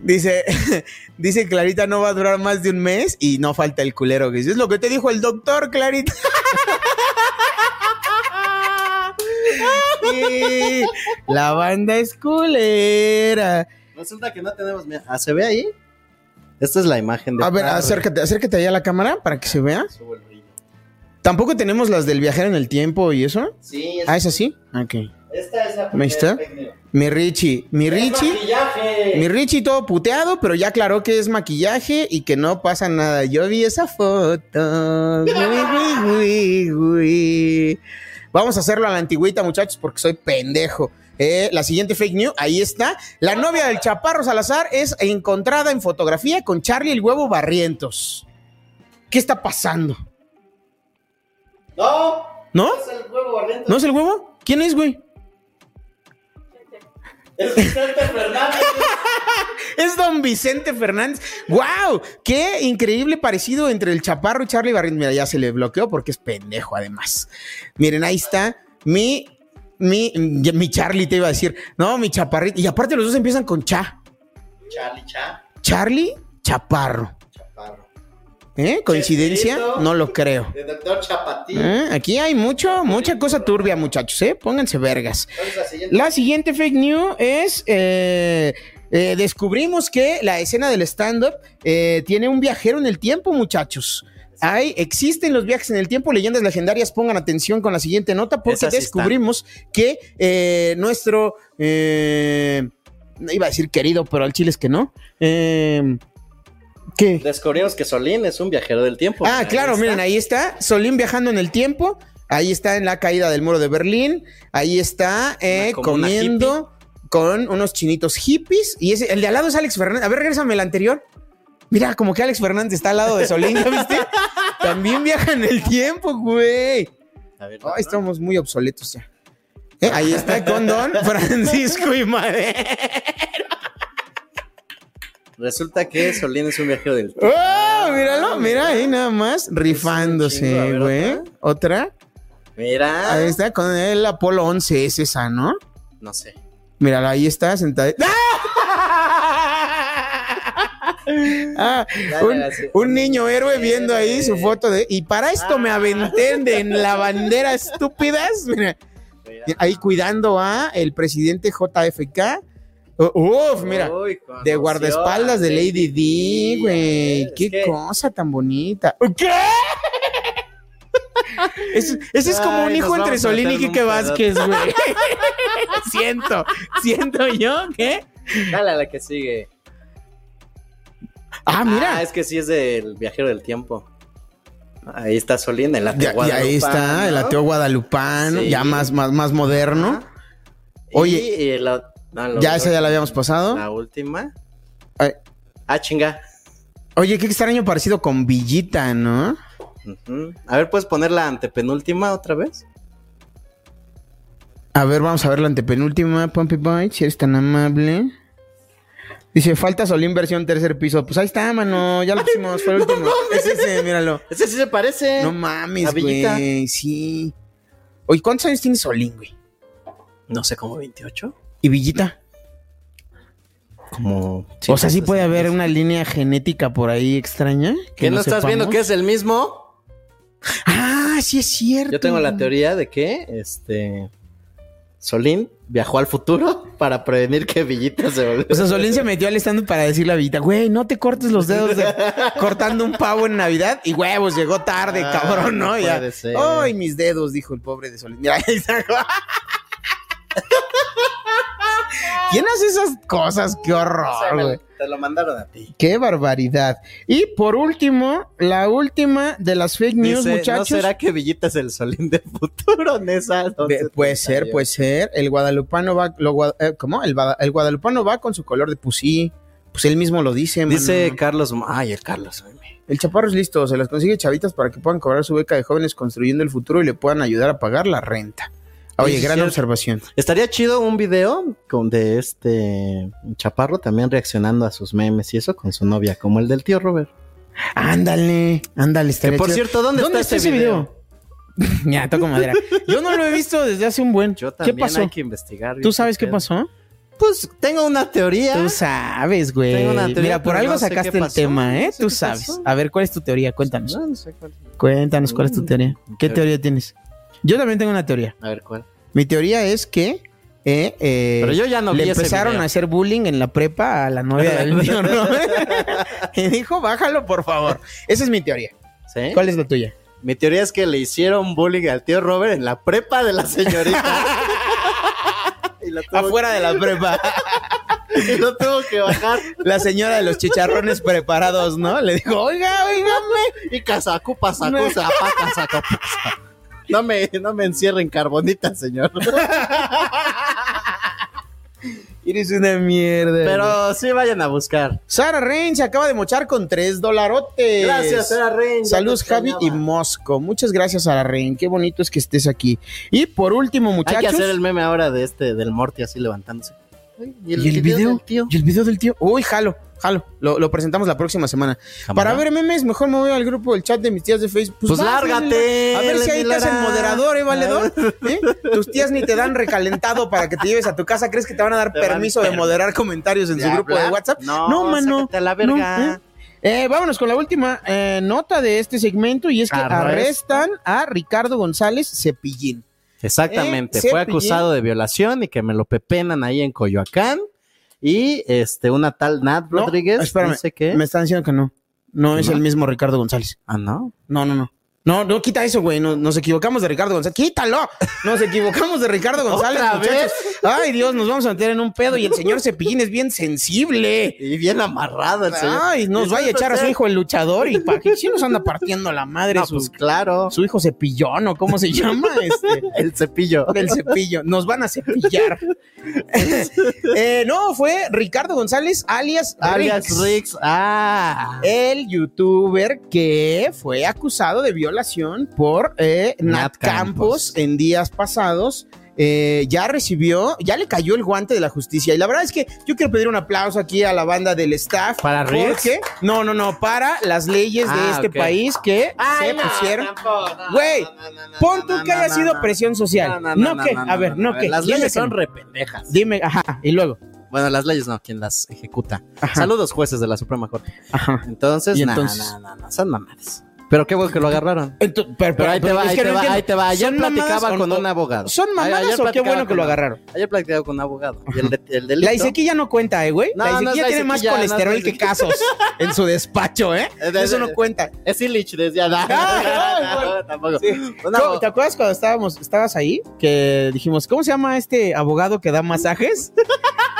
Dice, dice Clarita no va a durar más de un mes y no falta el culero que dice, es lo que te dijo el doctor, Clarita. La banda es culera. Resulta que no tenemos, ah, ¿se ve ahí? Esta es la imagen de A ver, acércate, acércate allá a la cámara para que se vea. Tampoco tenemos las del viajero en el tiempo y eso. Sí, Ah, ¿es así? Ok. esta es la Ahí está. Mi Richie, mi Richie. maquillaje! Mi Richie todo puteado, pero ya aclaró que es maquillaje y que no pasa nada. Yo vi esa foto. Uy, uy, uy. Vamos a hacerlo a la antigüita, muchachos, porque soy pendejo. Eh, la siguiente fake news, ahí está. La novia del Chaparro Salazar es encontrada en fotografía con Charlie el huevo Barrientos. ¿Qué está pasando? No, ¿No? es el huevo barriento. ¿No es el huevo? ¿Quién es, güey? Es Vicente Fernández. Es don Vicente Fernández. ¡Wow! ¡Qué increíble parecido entre el Chaparro y Charlie Barrientos! Mira, ya se le bloqueó porque es pendejo, además. Miren, ahí está mi, mi, mi Charlie, te iba a decir. No, mi Chaparrito. Y aparte los dos empiezan con Cha. Charlie Cha. Charlie. Chaparro. ¿Eh? ¿Coincidencia? No lo creo. El doctor Chapatín. ¿Eh? Aquí hay mucho, mucha cosa turbia, muchachos, ¿eh? Pónganse vergas. ¿Cuál es la siguiente? La siguiente fake news es. eh, eh, descubrimos que la escena del stand-up eh, tiene un viajero en el tiempo, muchachos. Hay, existen los viajes en el tiempo, leyendas legendarias. Pongan atención con la siguiente nota porque Esas descubrimos que eh, nuestro. eh, iba a decir querido, pero al chile es que no. ¿Qué? Descubrimos que Solín es un viajero del tiempo. Ah, claro, miren, ahí está. Solín viajando en el tiempo. Ahí está en la caída del muro de Berlín. Ahí está eh, comiendo con unos chinitos hippies. Y ese, el de al lado es Alex Fernández. A ver, regrésame el anterior. Mira, como que Alex Fernández está al lado de Solín, ¿ya viste? También viaja en el tiempo, güey. ver, Ay, estamos muy obsoletos ya. Eh, Ahí está con Don Francisco y Madero. Resulta que Solín es un viajero del tiempo. ¡Oh! Míralo, mira ahí nada más, rifándose, güey. ¿Otra? Mira. Ahí está con el Apolo 11, es esa, ¿no? No sé. Míralo, ahí está sentado. Ah, un, un niño héroe viendo ahí su foto de. Y para esto me aventé de- en la bandera estúpidas. Mira, ahí cuidando a el presidente JFK. Uf, mira, Uy, de guardaespaldas de Lady D, güey. Qué cosa tan bonita. ¿Qué? Ese, es como un hijo entre Solín y Quique Vázquez, güey. siento, siento yo que. Dale a la que sigue. Ah, mira. es que sí es del viajero del tiempo. Ahí está Solín, el ateo y ahí está, el ateo guadalupano, Sí. ya más, más, más moderno. Oye, Y, y la- no, ya esa ya la habíamos pasado. La última. Ay. Ah, chinga. Oye, qué extraño parecido con Villita, ¿no? A ver, ¿puedes poner la antepenúltima otra vez? A ver, vamos a ver la antepenúltima, Pumpy Boy, si eres tan amable. Dice, falta Solín versión tercer piso. Pues ahí está, mano, ya lo pusimos, fue el último. Es ese, míralo. Ese sí se parece. No mames, güey, sí. Oye, ¿cuántos años tiene Solín, güey? No sé, como 28. ¿Y Villita? Como. o sea, sí puede haber una línea genética por ahí extraña. ¿Qué no, estás viendo que es el mismo? Ah, sí es cierto. Yo tengo la teoría de que este Solín viajó al futuro para prevenir que Villita se volviera. O sea, Solín se metió al stand para decirle a Villita, güey, no te cortes los dedos de- cortando un pavo en Navidad. Y huevos, llegó tarde, Ah, cabrón, ¿no? no Ya. puede ser. Ay, mis dedos, dijo el pobre de Solín. Mira, ahí está. ¿Quién hace esas cosas? Qué horror, güey. Te lo mandaron a ti. Qué barbaridad. Y por último, la última de las fake news, Dice, muchachos. ¿No será que Villita es el Solín del futuro, Nesa? Ve- puede ser, puede ser. El guadalupano va, lo gua- eh, ¿cómo? El, guadalupano va con su color de pusí. Pues él mismo lo dice, Dice mano. Carlos. Ay, el Carlos. ay, El chaparro es listo, se las consigue chavitas para que puedan cobrar su beca de jóvenes construyendo el futuro y le puedan ayudar a pagar la renta. Oye, Sí, gran cierto. observación. Estaría chido un video con de este Chaparro también reaccionando a sus memes y eso con su novia, como el del tío Robert. Ándale, ándale, estaría por chido. cierto, ¿dónde está ese ya, toco madera. Yo no lo he visto desde hace un buen. Yo ¿Qué también pasó? hay que investigar. ¿Tú sabes qué pedo. pasó? Pues tengo una teoría. Tú sabes, güey. Tengo una teoría, Mira, por algo no sacaste qué el tema, ¿eh? no sé Tú qué sabes. pasó. A ver, ¿cuál es tu teoría? Cuéntanos. No, no sé cuál. Cuéntanos, ¿cuál es tu Mm, teoría? ¿Qué teoría tienes? Yo también tengo una teoría. A ver cuál. Mi teoría es que eh, eh, Pero yo ya no le vi empezaron a hacer bullying en la prepa a la novia del tío Robert. y dijo, bájalo, por favor. Esa es mi teoría. ¿Sí? ¿Cuál es la tuya? Mi teoría es que le hicieron bullying al tío Robert en la prepa de la señorita. y Afuera de la prepa. y lo tuvo que bajar. La señora de los chicharrones preparados, ¿no? Le dijo, oiga, oígame. Y casacu, pasacu, zapa, casacu, pasa. No me, no me encierren carbonita, señor. Eres una mierda. Pero sí vayan a buscar. Sara Rain se acaba de mochar con tres dolarotes. Gracias, Sara Rain, Saludos, Javi y Mosco. Muchas gracias, Sara Rain. Qué bonito es que estés aquí. Y por último, muchachos. Hay que hacer el meme ahora de este, del Morty así levantándose. ¿Y el, video? del tío? ¿Y el video del tío? Uy, jalo, jalo. Lo, lo presentamos la próxima semana. Para ver memes, mejor me voy al grupo del chat de mis tías de Facebook. Pues lárgate, A ver si ahí te hacen moderador, ¿eh, valedor? ¿Eh? Tus tías ni te dan recalentado para que te lleves a tu casa. ¿Crees que te van a dar Te permiso de moderar comentarios en ¿De su grupo de? WhatsApp? No, mano. a la verga. No, ¿eh? Eh, vámonos con la última eh, nota de este segmento y es que Arrestan. arrestan a Ricardo González Cepillín. Exactamente, Eh, fue acusado de violación y que me lo pepenan ahí en Coyoacán. Y este, una tal Nat No, Rodríguez espérame, dice que. Me están diciendo que no. No ¿Que es no? el mismo Ricardo González. Ah, no. No, no, no. No, no, quita eso, güey. No- nos equivocamos de Ricardo González. ¡Quítalo! Nos equivocamos de Ricardo González, ¿Otra muchachos. vez? Ay, Dios, nos vamos a meter en un pedo y el señor Cepillín es bien sensible. Y bien amarrado el señor. Ay, nos ¿Y vaya a echar a su hijo el luchador y para que sí nos anda partiendo la madre No, su, pues claro. su hijo Cepillón o cómo se llama este. El cepillo. El cepillo. Nos van a cepillar. Eh, no, fue Ricardo González, alias Alias Rix. Ah. El youtuber que fue acusado de por eh, Nat, Nat Campos. Campos. en días pasados. eh, ya recibió, ya le cayó el guante de la justicia. Y la verdad es que yo quiero pedir un aplauso aquí a la banda del staff. ¿Para? Porque, no, no, no, para las leyes de Ah, este país que se pusieron. Güey, pon tú que haya sido presión social. No, que, a ver, no, que. Las leyes son no. rependejas. Dime, ajá, y luego. Bueno, las leyes no, quien las ejecuta. Ajá. Saludos, jueces de la Suprema Corte. Ajá. Entonces, Y no, entonces- no, no, no, son mamadas. Pero qué bueno que lo agarraron. Pero, Pero ahí te va, ahí te no va, ahí te va. Ayer ¿Son mamadas platicaba con no? un abogado. ¿Son mamadas Ayer o qué bueno que lo agarraron? Ayer platicaba con un abogado. Y el, de- el delito... La Isequilla no cuenta, eh, güey. No, la Isequilla la tiene más colesterol que casos en su despacho, ¿eh? Eh, Eso no cuenta. Es Illich desde ay, Tampoco. Sí. Un ¿Cómo- abogado- ¿Te acuerdas cuando estábamos, estabas ahí? Que dijimos, ¿cómo se llama este abogado que da masajes?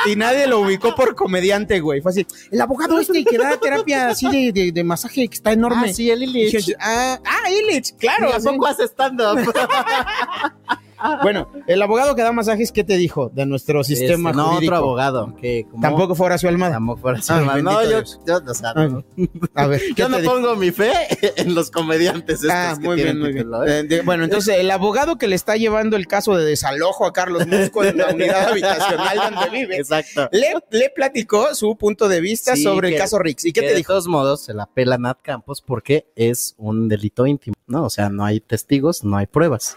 Y nadie lo ubicó por comediante, güey. Fue así, el abogado este que da terapia así de, de- de masaje que está enorme. Ah, sí, el Illich. Ah, ah, Illich, claro. ¿Y ¿A poco hace stand-up? Bueno, el abogado que da masajes, ¿qué te dijo de nuestro sistema Este, no, jurídico? otro abogado. Que como- Tampoco fue Horacio Almada. Tampoco. Ay, no, yo, yo, o sea, Ay, no. A ver, ¿qué Yo no pongo mi fe en los comediantes estos Ah, que muy bien, muy bien. ¿eh? Eh, de- bueno, entonces el abogado que le está llevando el caso de desalojo a Carlos Musco en la unidad habitacional donde vive, Exacto. le, le platicó su punto de vista Sí, sobre el caso Rix. ¿Y qué que te de dijo? todos modos se la pela Nat Campos porque es un delito íntimo, ¿no? O sea, no hay testigos, no hay pruebas.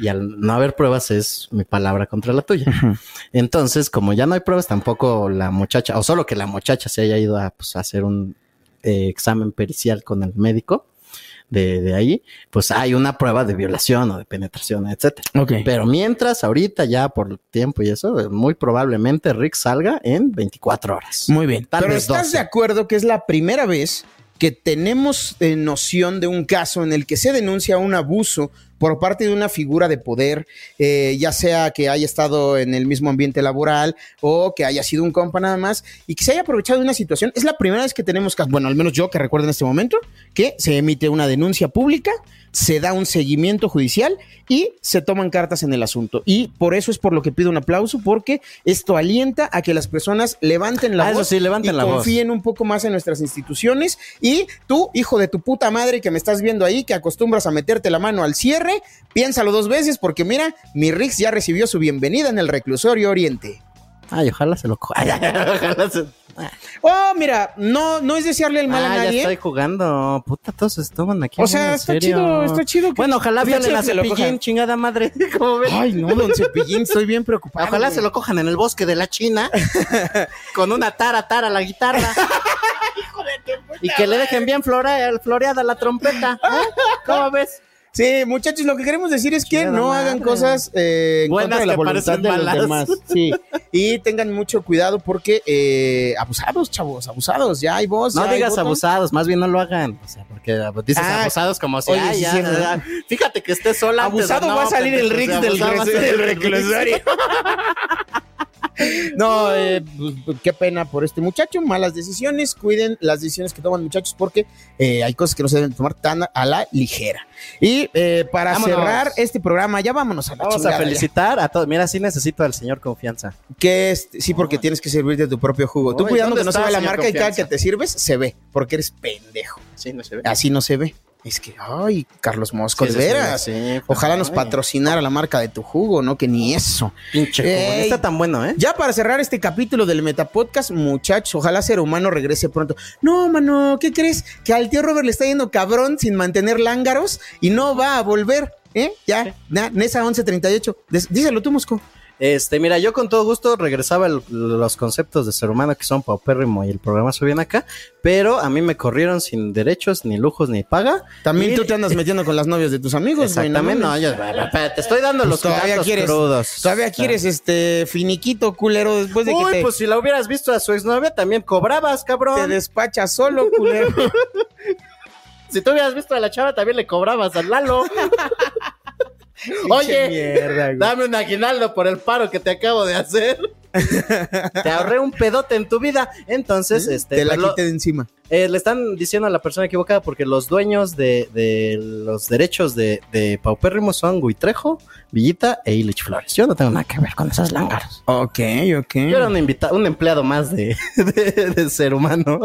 y al no haber pruebas es mi palabra contra la tuya. Entonces, como ya no hay pruebas, tampoco la muchacha, o solo que la muchacha se haya ido a, pues, a hacer un eh, examen pericial con el médico. De, de ahí, pues hay una prueba de violación o de penetración, etcétera. Pero mientras, ahorita ya por tiempo y eso, muy probablemente Rick salga en 24 horas. Muy bien. Tal Pero vez ¿estás 12. de acuerdo que es la primera vez que tenemos eh, noción de un caso en el que se denuncia un abuso por parte de una figura de poder, eh, ya sea que haya estado en el mismo ambiente laboral o que haya sido un compa nada más y que se haya aprovechado de una situación? Es la primera vez que tenemos bueno, al menos yo que recuerdo en este momento, que se emite una denuncia pública, se da un seguimiento judicial y se toman cartas en el asunto. Y por eso es por lo que pido un aplauso, porque esto alienta a que las personas levanten la Ah, voz sí, levanten y la voz. confíen un poco más en nuestras instituciones. Y tú, hijo de tu puta madre que me estás viendo ahí, que acostumbras a meterte la mano al cierre, piénsalo dos veces, porque mira, mi Rix ya recibió su bienvenida en el reclusorio Oriente. Ay, ojalá se lo coja. ojalá se... Oh, mira, no, no es desearle el mal Ah, a ya nadie. estoy jugando. Puta, todos estaban aquí. O sea, está serio. chido, está chido. que- Bueno, ojalá violen a Cepillín, chingada madre. Ay, no, don Cepillín, estoy bien preocupado. Ojalá se lo cojan en el bosque de la China con una tara tara la guitarra. y que le dejen bien flore- floreada la trompeta. ¿eh? ¿Cómo ves? Sí, muchachos, lo que queremos decir es que no madre. hagan cosas eh, en Buenas contra de la que voluntad parecen de los malas. demás. Sí. Y tengan mucho cuidado porque eh, abusados, chavos, abusados. Ya hay voz. No ya hay digas abusados, más bien no lo hagan. O sea, porque dices Ah, abusados como si, oye, ay, sí, ya, sí, ya, sí. ya. fíjate que esté sola. antes de- Abusado no, va a salir el pendejo, Rix o sea, del, abusado va a res- ser del el Rix. reclusorio. No, eh, pues, qué pena por este muchacho. Malas decisiones. Cuiden las decisiones que toman muchachos porque eh, hay cosas que no se deben tomar tan a la ligera. Y eh, para Vámonos. cerrar este programa, ya vámonos a la Vamos a ya. felicitar a todos. Mira, sí necesito al señor confianza. Que es, sí, porque tienes que servir de tu propio jugo. Tú cuidando ¿dónde que no se vea la marca y cada que te sirves, se ve, porque eres pendejo. Sí, no se ve. Así no se ve. Es que, ay, Carlos Mosco, Sí, de veras. sí, pues, Ojalá nos patrocinara la marca de tu jugo, ¿no? Que ni eso. Pinche jugo, está tan bueno, ¿eh? Ya para cerrar este capítulo del Metapodcast, muchachos, ojalá ser humano regrese pronto. No, mano, ¿qué crees? Que al tío Robert le está yendo cabrón sin mantener lángaros y no va a volver, ¿eh? Ya, na- Nesa 1138. Des- díselo tú, Mosco. Este, mira, yo con todo gusto regresaba el- los conceptos de ser humano que son paupérrimo y el programa subían acá, pero a mí me corrieron sin derechos, ni lujos, ni paga. También Y- tú te andas metiendo con las novias de tus amigos. Exactamente, no, mames. yo, te estoy dando Pues los todavía datos quieres, crudos. Todavía quieres este finiquito culero después de Uy, que te, pues si la hubieras visto a su exnovia, también cobrabas, cabrón. te despachas solo, culero. Si tú hubieras visto a la chava, también le cobrabas al Lalo. Oye, mierda, dame un aguinaldo por el paro que te acabo de hacer. te ahorré un pedote en tu vida. Entonces, este. te la pues quité de encima. Eh, le están diciendo a la persona equivocada porque los dueños de, de los derechos de, de Paupérrimo son Guitrejo, Villita e Illich Flores. Yo no tengo nada que ver con esas lángaros. Ok, ok. Yo era un, invita- un empleado más de, de- de ser humano.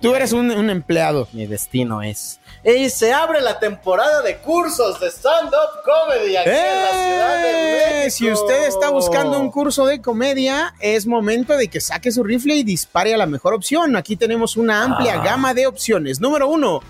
Tú eres un, un empleado. Mi destino es. Y se abre la temporada de cursos de stand-up comedy aquí en la Ciudad de ¡Eh! México. Si usted está buscando un curso de comedia, es momento de que saque su rifle y dispare a la mejor opción. Aquí tenemos una amplia Ah. gama de opciones. Número uno.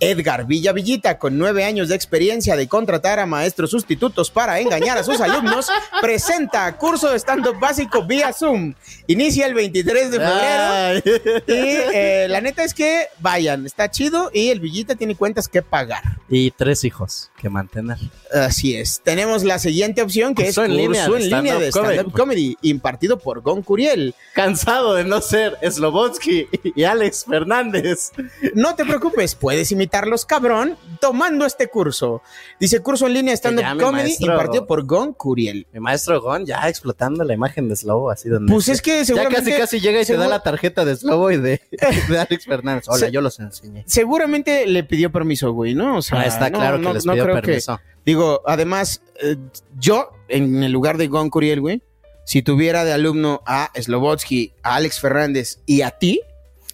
Edgar Villavillita, con nueve años de experiencia de contratar a maestros sustitutos para engañar a sus alumnos, presenta curso de stand-up básico vía Zoom. Inicia el 23 de febrero. Y eh, la neta es que vayan, está chido y el Villita tiene cuentas que pagar. Y tres hijos que mantener. Así es. Tenemos la siguiente opción que Curso es en línea curso en línea de stand-up comedy. impartido por Gon Curiel. Cansado de no ser Slobodsky y Alex Fernández. No te preocupes, puedes imitarlos cabrón tomando este curso. Dice curso en línea de ya, stand-up comedy maestro. impartido por Gon Curiel. Mi maestro Gon ya explotando la imagen de Slobo así donde. Pues es que Ya seguramente- casi casi llega y te da la tarjeta de Slobo y de, de Alex Fernández. Hola, Se- yo los enseñé. Seguramente le pidió permiso, güey, ¿no? O sea, Ah, está no, claro que les no pidió creo que- digo, además, eh, yo, en el lugar de Gon Curiel, güey, si tuviera de alumno a Slobodsky, a Alex Fernández y a ti,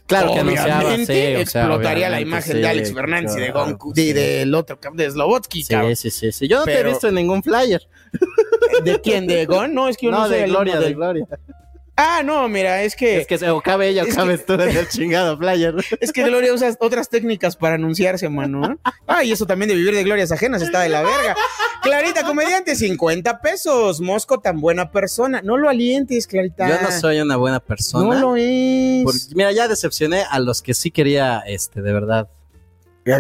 Claro que anunciaba, obviamente sí, o sea, explotaría la imagen sí, de Alex Fernández y de Gon, sí. y del otro, de Slobodsky, Sí, cabrón. sí, sí, sí. Yo no te he visto en ningún flyer. ¿De quién? ¿De Gon? No, es que yo no, No, soy de Gloria, de Gloria. Ah, no, mira, es que... Es que se o cabe ella o Es cabes tú en el chingado flyer. Es que Gloria usa otras técnicas para anunciarse, mano. Ay, eso también de vivir de glorias ajenas está de la verga. Clarita, comediante, 50 pesos. Mosco, tan buena persona. No lo alientes, Clarita. Yo no soy una buena persona. No lo es. Porque, mira, ya decepcioné a los que sí quería, este, de verdad.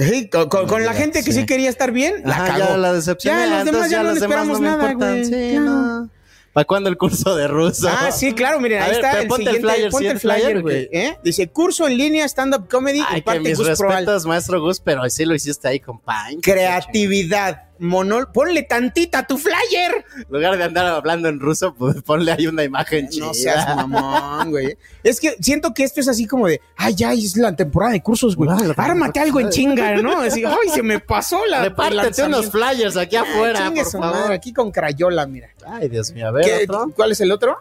Sí, con, con- con la gente que sí. Sí. quería estar bien, la Ajá, cagó. ya la decepcioné. Ya, los demás ya, no los le demás esperamos me nada, güey. Sí, Claro. no. ¿Para cuándo el curso de ruso? Ah, sí, claro, miren, A ahí ver, está el ponte el siguiente, flyer, ponte el ¿sí, el flyer güey. ¿eh? Dice, curso en línea, stand-up comedy, Ay, que imparte mis Gus Proal. respetos, maestro Gus, pero sí lo hiciste ahí con Pain. Creatividad, monol... Ponle tantita a tu flyer. En lugar de andar hablando en ruso, pues ponle ahí una imagen chida. No seas mamón, güey. Es que siento que esto es así como de, ay, ya es la temporada de cursos, güey. Ármate algo en chinga, ¿no? Así, ay, se me pasó la. Repártete el lanzamiento". unos flyers aquí afuera, Chingue por favor. madre, aquí con crayola, mira. Ay, Dios mío, a ver, ¿Qué- otro. ¿Cuál es el otro?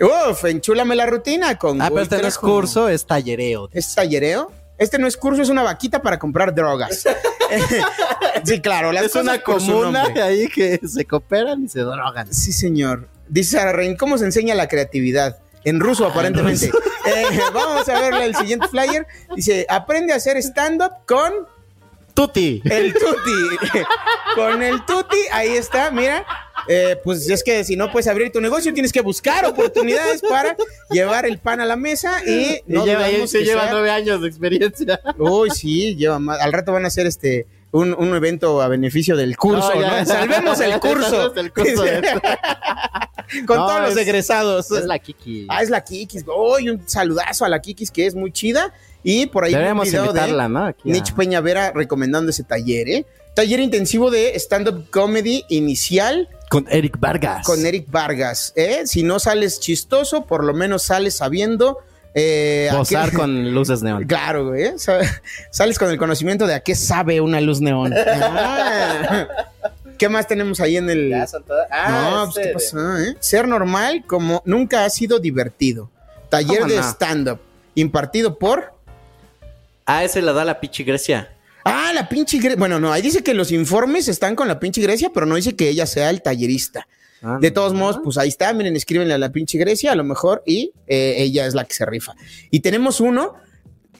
Uf, enchúlame la rutina con. Ah, pero este no es curso, es tallereo. ¿Es tallereo? Este no es curso, es una vaquita para comprar drogas. sí, claro, las es una comuna ahí que se cooperan y se drogan. Sí, señor. Dice Sara Rein, ¿cómo se enseña la creatividad? En ruso, aparentemente. Eh, vamos a verle el siguiente flyer. Dice, aprende a hacer stand-up con Tuti. el tuti. con el tuti, ahí está, mira. Eh, pues es que si no puedes abrir tu negocio, tienes que buscar oportunidades para llevar el pan a la mesa y Y no lleva, dudamos sí que lleva nueve años de experiencia. Uy, sí, lleva más. Al rato van a hacer este un, un evento a beneficio del curso, No, ya. ¿no? Salvemos el curso. El curso de. Con No, todos los es- egresados. Es la Kiki. Ah, es la Kikis. Uy, un saludazo a la Kikis que es muy chida. Y por ahí Deberíamos invitarla, de ¿no? Aquí Nich Peña Vera recomendando ese taller, ¿eh? Taller intensivo de stand-up comedy inicial Con Eric Vargas. con Eric Vargas, ¿eh? Si no sales chistoso, por lo menos sales sabiendo... Eh, a Posar qué- con luces neón. Claro, güey. ¿eh? Sa- Sales con el conocimiento de a qué sabe una luz neón. Ah. ¿Qué más tenemos ahí en el...? Ah, no, pues, ¿qué pasó, eh? Ser normal como nunca ha sido divertido. Taller ¿Cómo de no? stand-up. Impartido por... Ah, ese la da la pichi Grecia. Ah, la pinche Grecia. Bueno, no, ahí dice que los informes están con la pinche Grecia, pero no dice que ella sea el tallerista. Ah, De todos modos, pues ahí está, miren, escríbenle a la pinche Grecia, a lo mejor, y eh, ella es la que se rifa. Y tenemos uno,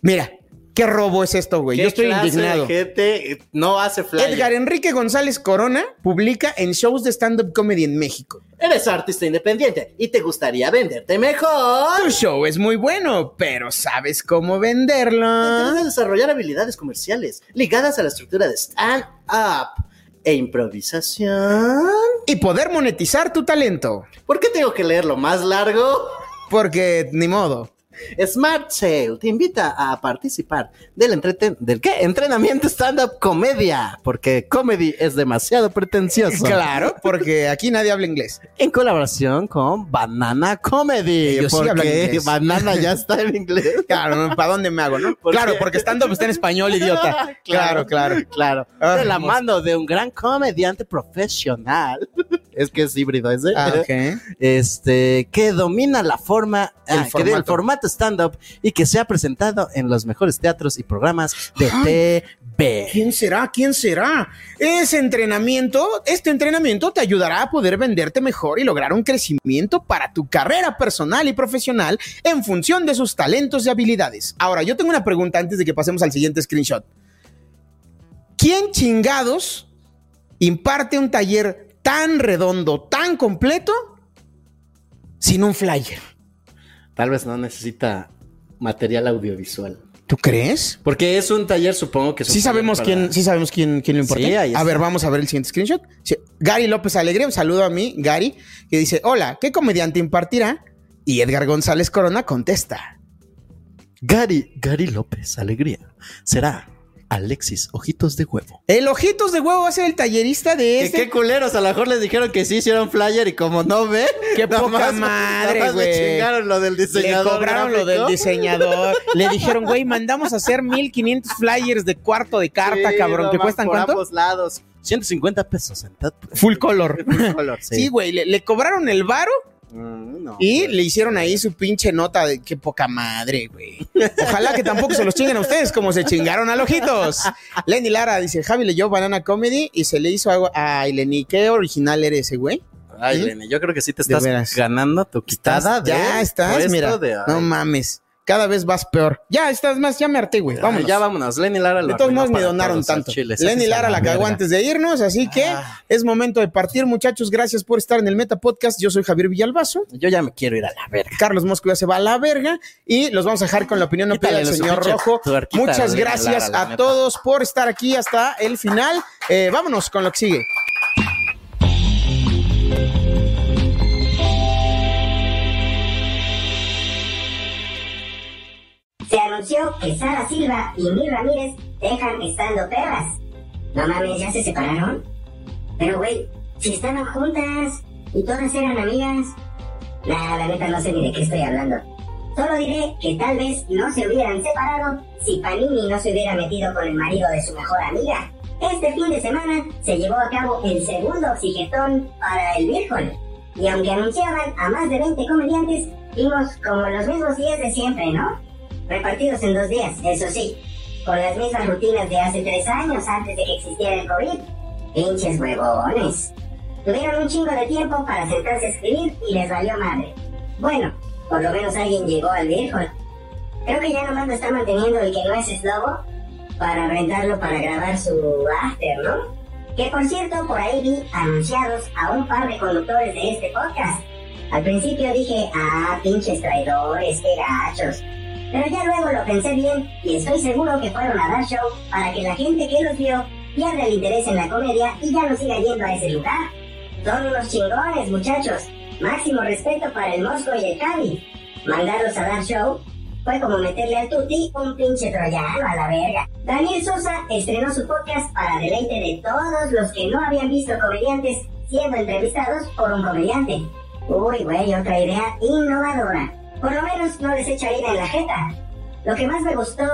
mira, ¿qué robo es esto, güey? ¿Qué Yo estoy clase indignado. de gente no hace flyer? Edgar Enrique González Corona publica en shows de stand-up comedy en México. Eres artista independiente y te gustaría venderte mejor. Tu show es muy bueno, pero ¿sabes cómo venderlo? Debes desarrollar habilidades comerciales ligadas a la estructura de stand-up e improvisación. Y poder monetizar tu talento. ¿Por qué tengo que leerlo más largo? Porque ni modo. Smart Sale te invita a participar del, entreten del ¿qué? entrenamiento stand-up comedia, porque comedy es demasiado pretencioso. Claro, porque aquí nadie habla inglés. En colaboración con Banana Comedy, sí hablan porque inglés. Banana ya está en inglés. Claro, ¿para dónde me hago, no? Claro, porque stand-up está en español, idiota. Claro, claro. Claro. Ah, de la mano de un gran comediante profesional. Es que es híbrido ese. Ah. Este, que domina la forma, El ah, que el formato. formato stand-up y que se ha presentado en los mejores teatros y programas de TV. ¿Quién será? ¿Quién será? Ese entrenamiento, este entrenamiento te ayudará a poder venderte mejor y lograr un crecimiento para tu carrera personal y profesional en función de sus talentos y habilidades. Ahora, yo tengo una pregunta antes de que pasemos al siguiente screenshot. ¿Quién chingados imparte un taller tan redondo, tan completo, sin un flyer? Tal vez no necesita material audiovisual. ¿Tú crees? Porque es un taller, supongo que es un Sí sabemos para- quién, sí sabemos quién, quién lo importa. Sí, a está. ver, vamos a ver el siguiente screenshot. Sí, Gary López Alegre, un saludo a mí, Gary, que dice: Hola, ¿qué comediante impartirá? Y Edgar González Corona contesta. Gary, Gary López, alegría. Será Alexis Ojitos de Huevo. El Ojitos de Huevo va a ser el tallerista de este. qué culeros, a lo mejor les dijeron que sí hicieron flyer y como no ven, Qué poca madre, más le güey. chingaron lo del Le diseñador. cobraron lo del diseñador. Le dijeron, güey, mandamos a hacer 1500 flyers de cuarto de carta, Sí, cabrón. no ¿Que cuestan por cuánto? ambos lados. 150 pesos en tat- Full color. Full color, sí. Sí, güey, le, le cobraron el varo Mm, no, y güey. le hicieron ahí su pinche nota de qué poca madre, güey. Ojalá que tampoco se los chinguen a ustedes como se chingaron a Lojitos. Lenny Lara dice, Javi leyó Banana Comedy y se le hizo algo a Lenny. ¿Qué original eres ese güey? Ay. Lenny, yo creo que sí te estás ganando tu quitada de ya estás, mira. de- no mames. Cada vez vas peor. Ya estás más, ya me harté, güey. Vámonos. Ya vámonos. Lenny Lara lo De todos modos, ni donaron tanto. chile, Lenny Lara la cagó antes de irnos, así que Ah. es momento de partir, muchachos. Gracias por estar en el Meta Podcast. Yo soy Javier Villalbazo. Yo ya me quiero ir a la verga. Carlos Mosco ya se va a la verga y los vamos a dejar con la opinión opinada del señor Rojo. Muchas gracias Lara, la a todos por estar aquí hasta el final. Eh, vámonos con lo que sigue. Se anunció que Sara Silva y Mir Ramírez dejan estando perras. No mames, ¿ya se separaron? Pero güey, si estaban juntas y todas eran amigas. Nah, la neta no sé ni de qué estoy hablando. Solo diré que tal vez no se hubieran separado si Panini no se hubiera metido con el marido de su mejor amiga. Este fin de semana se llevó a cabo el segundo oxigetón para el Virgol. Y aunque anunciaban a más de 20 comediantes, vimos como los mismos días de siempre, ¿no? Repartidos en dos días, eso sí, con las mismas rutinas de hace tres años antes de que existiera el COVID. Pinches huevones. Tuvieron un chingo de tiempo para sentarse a escribir y les valió madre. Bueno, por lo menos alguien llegó al viejo. Creo que ya nomás lo está manteniendo el que no es eslobo para rentarlo para grabar su after, ¿no? Que por cierto, por ahí vi anunciados a un par de conductores de este podcast. Al principio dije, ah, pinches traidores, qué gachos. Pero ya luego lo pensé bien y estoy seguro que fueron a dar show para que la gente que los vio pierda el interés en la comedia y ya no siga yendo a ese lugar. Son unos chingones, muchachos. Máximo respeto para el Mosco y el Javi. Mandarlos a dar show fue como meterle al tuti un pinche troyano a la verga. Daniel Sosa estrenó su podcast para deleite de todos los que no habían visto comediantes siendo entrevistados por un comediante. Uy, güey, otra idea innovadora. Por lo menos no les echa harina en la jeta. Lo que más me gustó...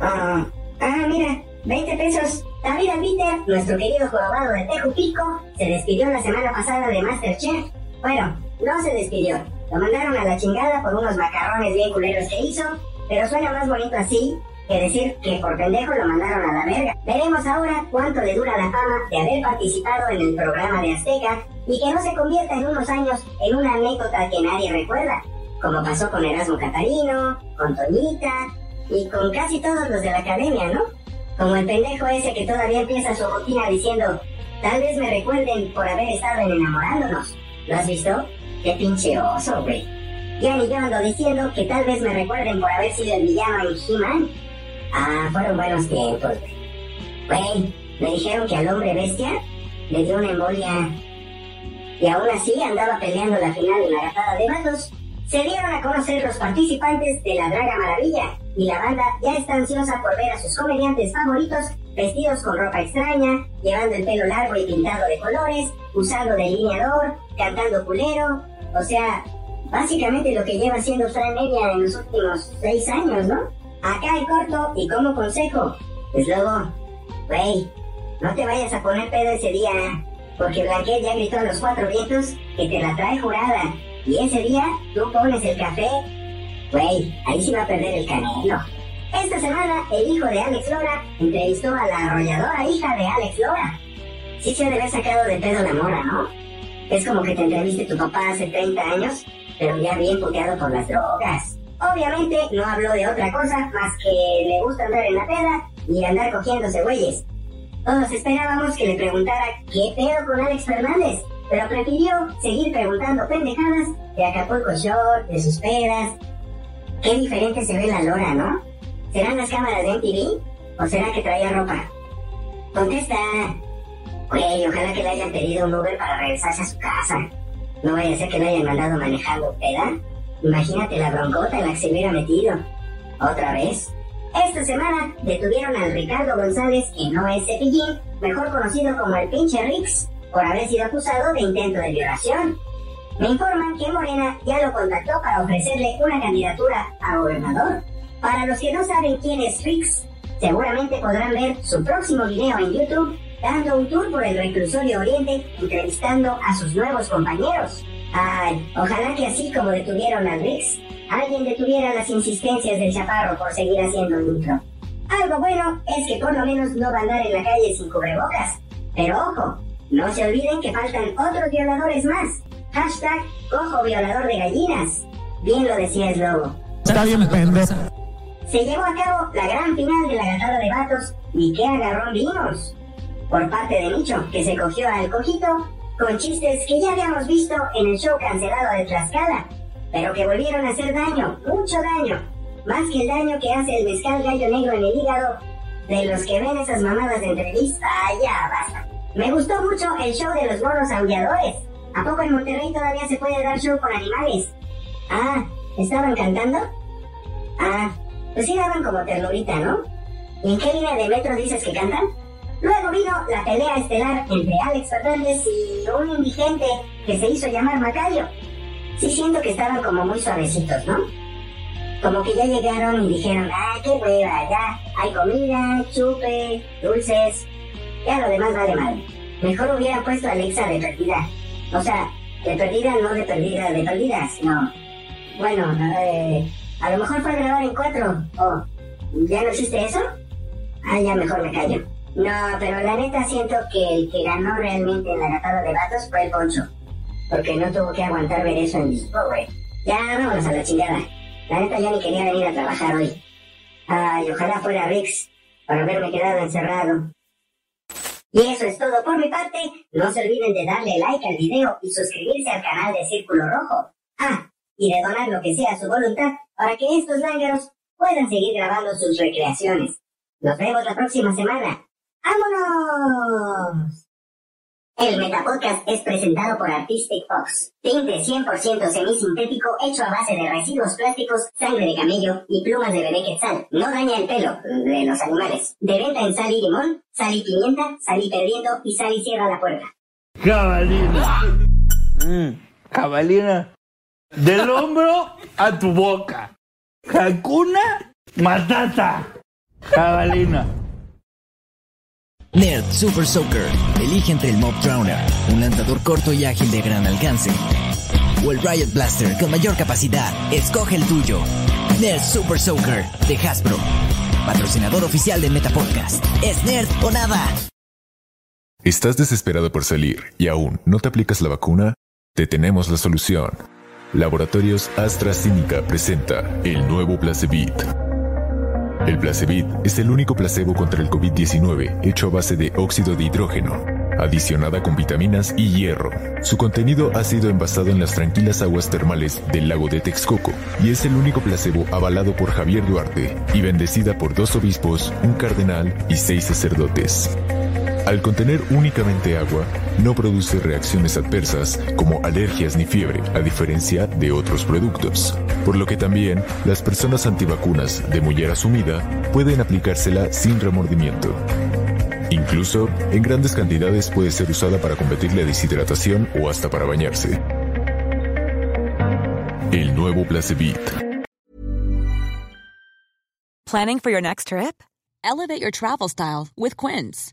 Ah, ah, mira, 20 pesos. David Albiter, nuestro querido jorobado de Tejupico, se despidió la semana pasada de Masterchef. Bueno, no se despidió. Lo mandaron a la chingada por unos macarrones bien culeros que hizo, pero suena más bonito así que decir que por pendejo lo mandaron a la verga. Veremos ahora cuánto le dura la fama de haber participado en el programa de Azteca y que no se convierta en unos años en una anécdota que nadie recuerda, como pasó con Erasmo Catarino, con Toñita y con casi todos los de la academia, ¿no? Como el pendejo ese que todavía empieza su rutina diciendo, tal vez me recuerden por haber estado en enamorándonos. ¿Lo has visto? Qué pinche oso, güey. Ya ni yo ando diciendo que tal vez me recuerden por haber sido el villano en He-Man. Ah, fueron buenos tiempos, güey. Güey, me dijeron que al hombre bestia le dio una embolia y aún así andaba peleando la final en la gatada de vatos. se dieron a conocer los participantes de la Draga Maravilla y la banda ya está ansiosa por ver a sus comediantes favoritos vestidos con ropa extraña, llevando el pelo largo y pintado de colores, usando delineador, cantando culero, o sea, básicamente lo que lleva haciendo Fran Evia en los últimos seis años, ¿no? Acá el corto y como consejo, pues luego, güey, no te vayas a poner pedo ese día, porque Blanquet ya gritó a los cuatro vientos que te la trae jurada. Y ese día tú pones el café, güey, ahí sí va a perder el canelo. Esta semana el hijo de Alex Lora entrevistó a la arrolladora hija de Alex Lora. Sí se debe haber sacado de pedo la mora, ¿no? Es como que te entreviste tu papá hace 30 años, pero ya bien puteado por las drogas. Obviamente no habló de otra cosa más que le gusta andar en la peda y andar cogiéndose güeyes. Todos esperábamos que le preguntara qué pedo con Alex Fernández, pero prefirió seguir preguntando pendejadas de Acapulco Shore, de sus pedas. Qué diferente se ve la lora, ¿no? ¿Serán las cámaras de MTV? ¿O será que traía ropa? Contesta. Güey, ojalá que le hayan pedido un Uber para regresarse a su casa. No vaya a ser que lo hayan mandado manejando peda. Imagínate la broncota en la que se hubiera metido. ¿Otra vez? Esta semana detuvieron al Ricardo González, que no es Cepillín, mejor conocido como el pinche Rix, por haber sido acusado de intento de violación. Me informan que Morena ya lo contactó para ofrecerle una candidatura a gobernador. Para los que no saben quién es Rix, seguramente podrán ver su próximo video en YouTube dando un tour por el reclusorio Oriente entrevistando a sus nuevos compañeros. Ay, ojalá que así como detuvieron a Rix, alguien detuviera las insistencias del chaparro por seguir haciendo el intro. Algo bueno es que por lo menos no va a andar en la calle sin cubrebocas. Pero ojo, no se olviden que faltan otros violadores más. Hashtag cojo violador de gallinas. Bien lo decía Slobo. Está bien, pendejo. Se llevó a cabo la gran final de la gatada de vatos y qué agarrón vimos. Por parte de Nicho, que se cogió al cojito con chistes que ya habíamos visto en el show cancelado de Tlaxcala, pero que volvieron a hacer daño, mucho daño, más que el daño que hace el mezcal gallo negro en el hígado de los que ven esas mamadas de entrevista. Ya, basta. Me gustó mucho el show de los monos aulladores. ¿A poco en Monterrey todavía se puede dar show con animales? Ah, ¿estaban cantando? Ah, pues sí daban como ternurita, ¿no? ¿Y en qué línea de metro dices que cantan? Luego vino la pelea estelar entre Alex Fernández y un indigente que se hizo llamar Macayo. Sí siento que estaban como muy suavecitos, ¿no? Como que ya llegaron y dijeron, ah, qué hueva, ya hay comida, chupe, dulces, ya lo demás vale mal. Mejor hubiera puesto a Alexa de perdida. O sea, de perdida, no de perdida, de perdidas, no. Bueno, eh, a lo mejor fue a grabar en cuatro. Oh, ¿ya no existe eso? Ah, ya mejor me callo. No, pero la neta siento que el que ganó realmente en la gatada de vatos fue el Poncho. Porque no tuvo que aguantar ver eso en güey. Ya, vámonos a la chingada. La neta ya ni quería venir a trabajar hoy. Ay, ojalá fuera Rix para haberme quedado encerrado. Y eso es todo por mi parte. No se olviden de darle like al video y suscribirse al canal de Círculo Rojo. Ah, y de donar lo que sea su voluntad para que estos lángaros puedan seguir grabando sus recreaciones. Nos vemos la próxima semana. ¡Vámonos! El Metapodcast es presentado por Artistic Fox. Tinte 100% semisintético hecho a base de residuos plásticos, sangre de camello y plumas de bebé quetzal. No daña el pelo de los animales. De venta en sal y limón, sal y pimienta, sal y perdiendo y sal y cierra la puerta. Cabalina. Mm, cabalina. Del hombro a tu boca. Hakuna Matata. Cabalina. Nerd Super Soaker. Elige entre el Mob Drowner, un lanzador corto y ágil de gran alcance, o el Riot Blaster con mayor capacidad. Escoge el tuyo. Nerd Super Soaker de Hasbro. Patrocinador oficial de Metapodcast. ¿Es nerd o nada? ¿Estás desesperado por salir y aún no te aplicas la vacuna? Te tenemos la solución. Laboratorios AstraZeneca presenta el nuevo Placebit. El Placebit es el único placebo contra el COVID-19 hecho a base de óxido de hidrógeno, adicionada con vitaminas y hierro. Su contenido ha sido envasado en las tranquilas aguas termales del lago de Texcoco y es el único placebo avalado por Javier Duarte y bendecida por dos obispos, un cardenal y seis sacerdotes. Al contener únicamente agua, no produce reacciones adversas como alergias ni fiebre, a diferencia de otros productos. Por lo que también las personas antivacunas de mujer asumida pueden aplicársela sin remordimiento. Incluso, en grandes cantidades puede ser usada para combatir la deshidratación o hasta para bañarse. El nuevo Placebit. Planning for your next trip? Elevate your travel style with Quince.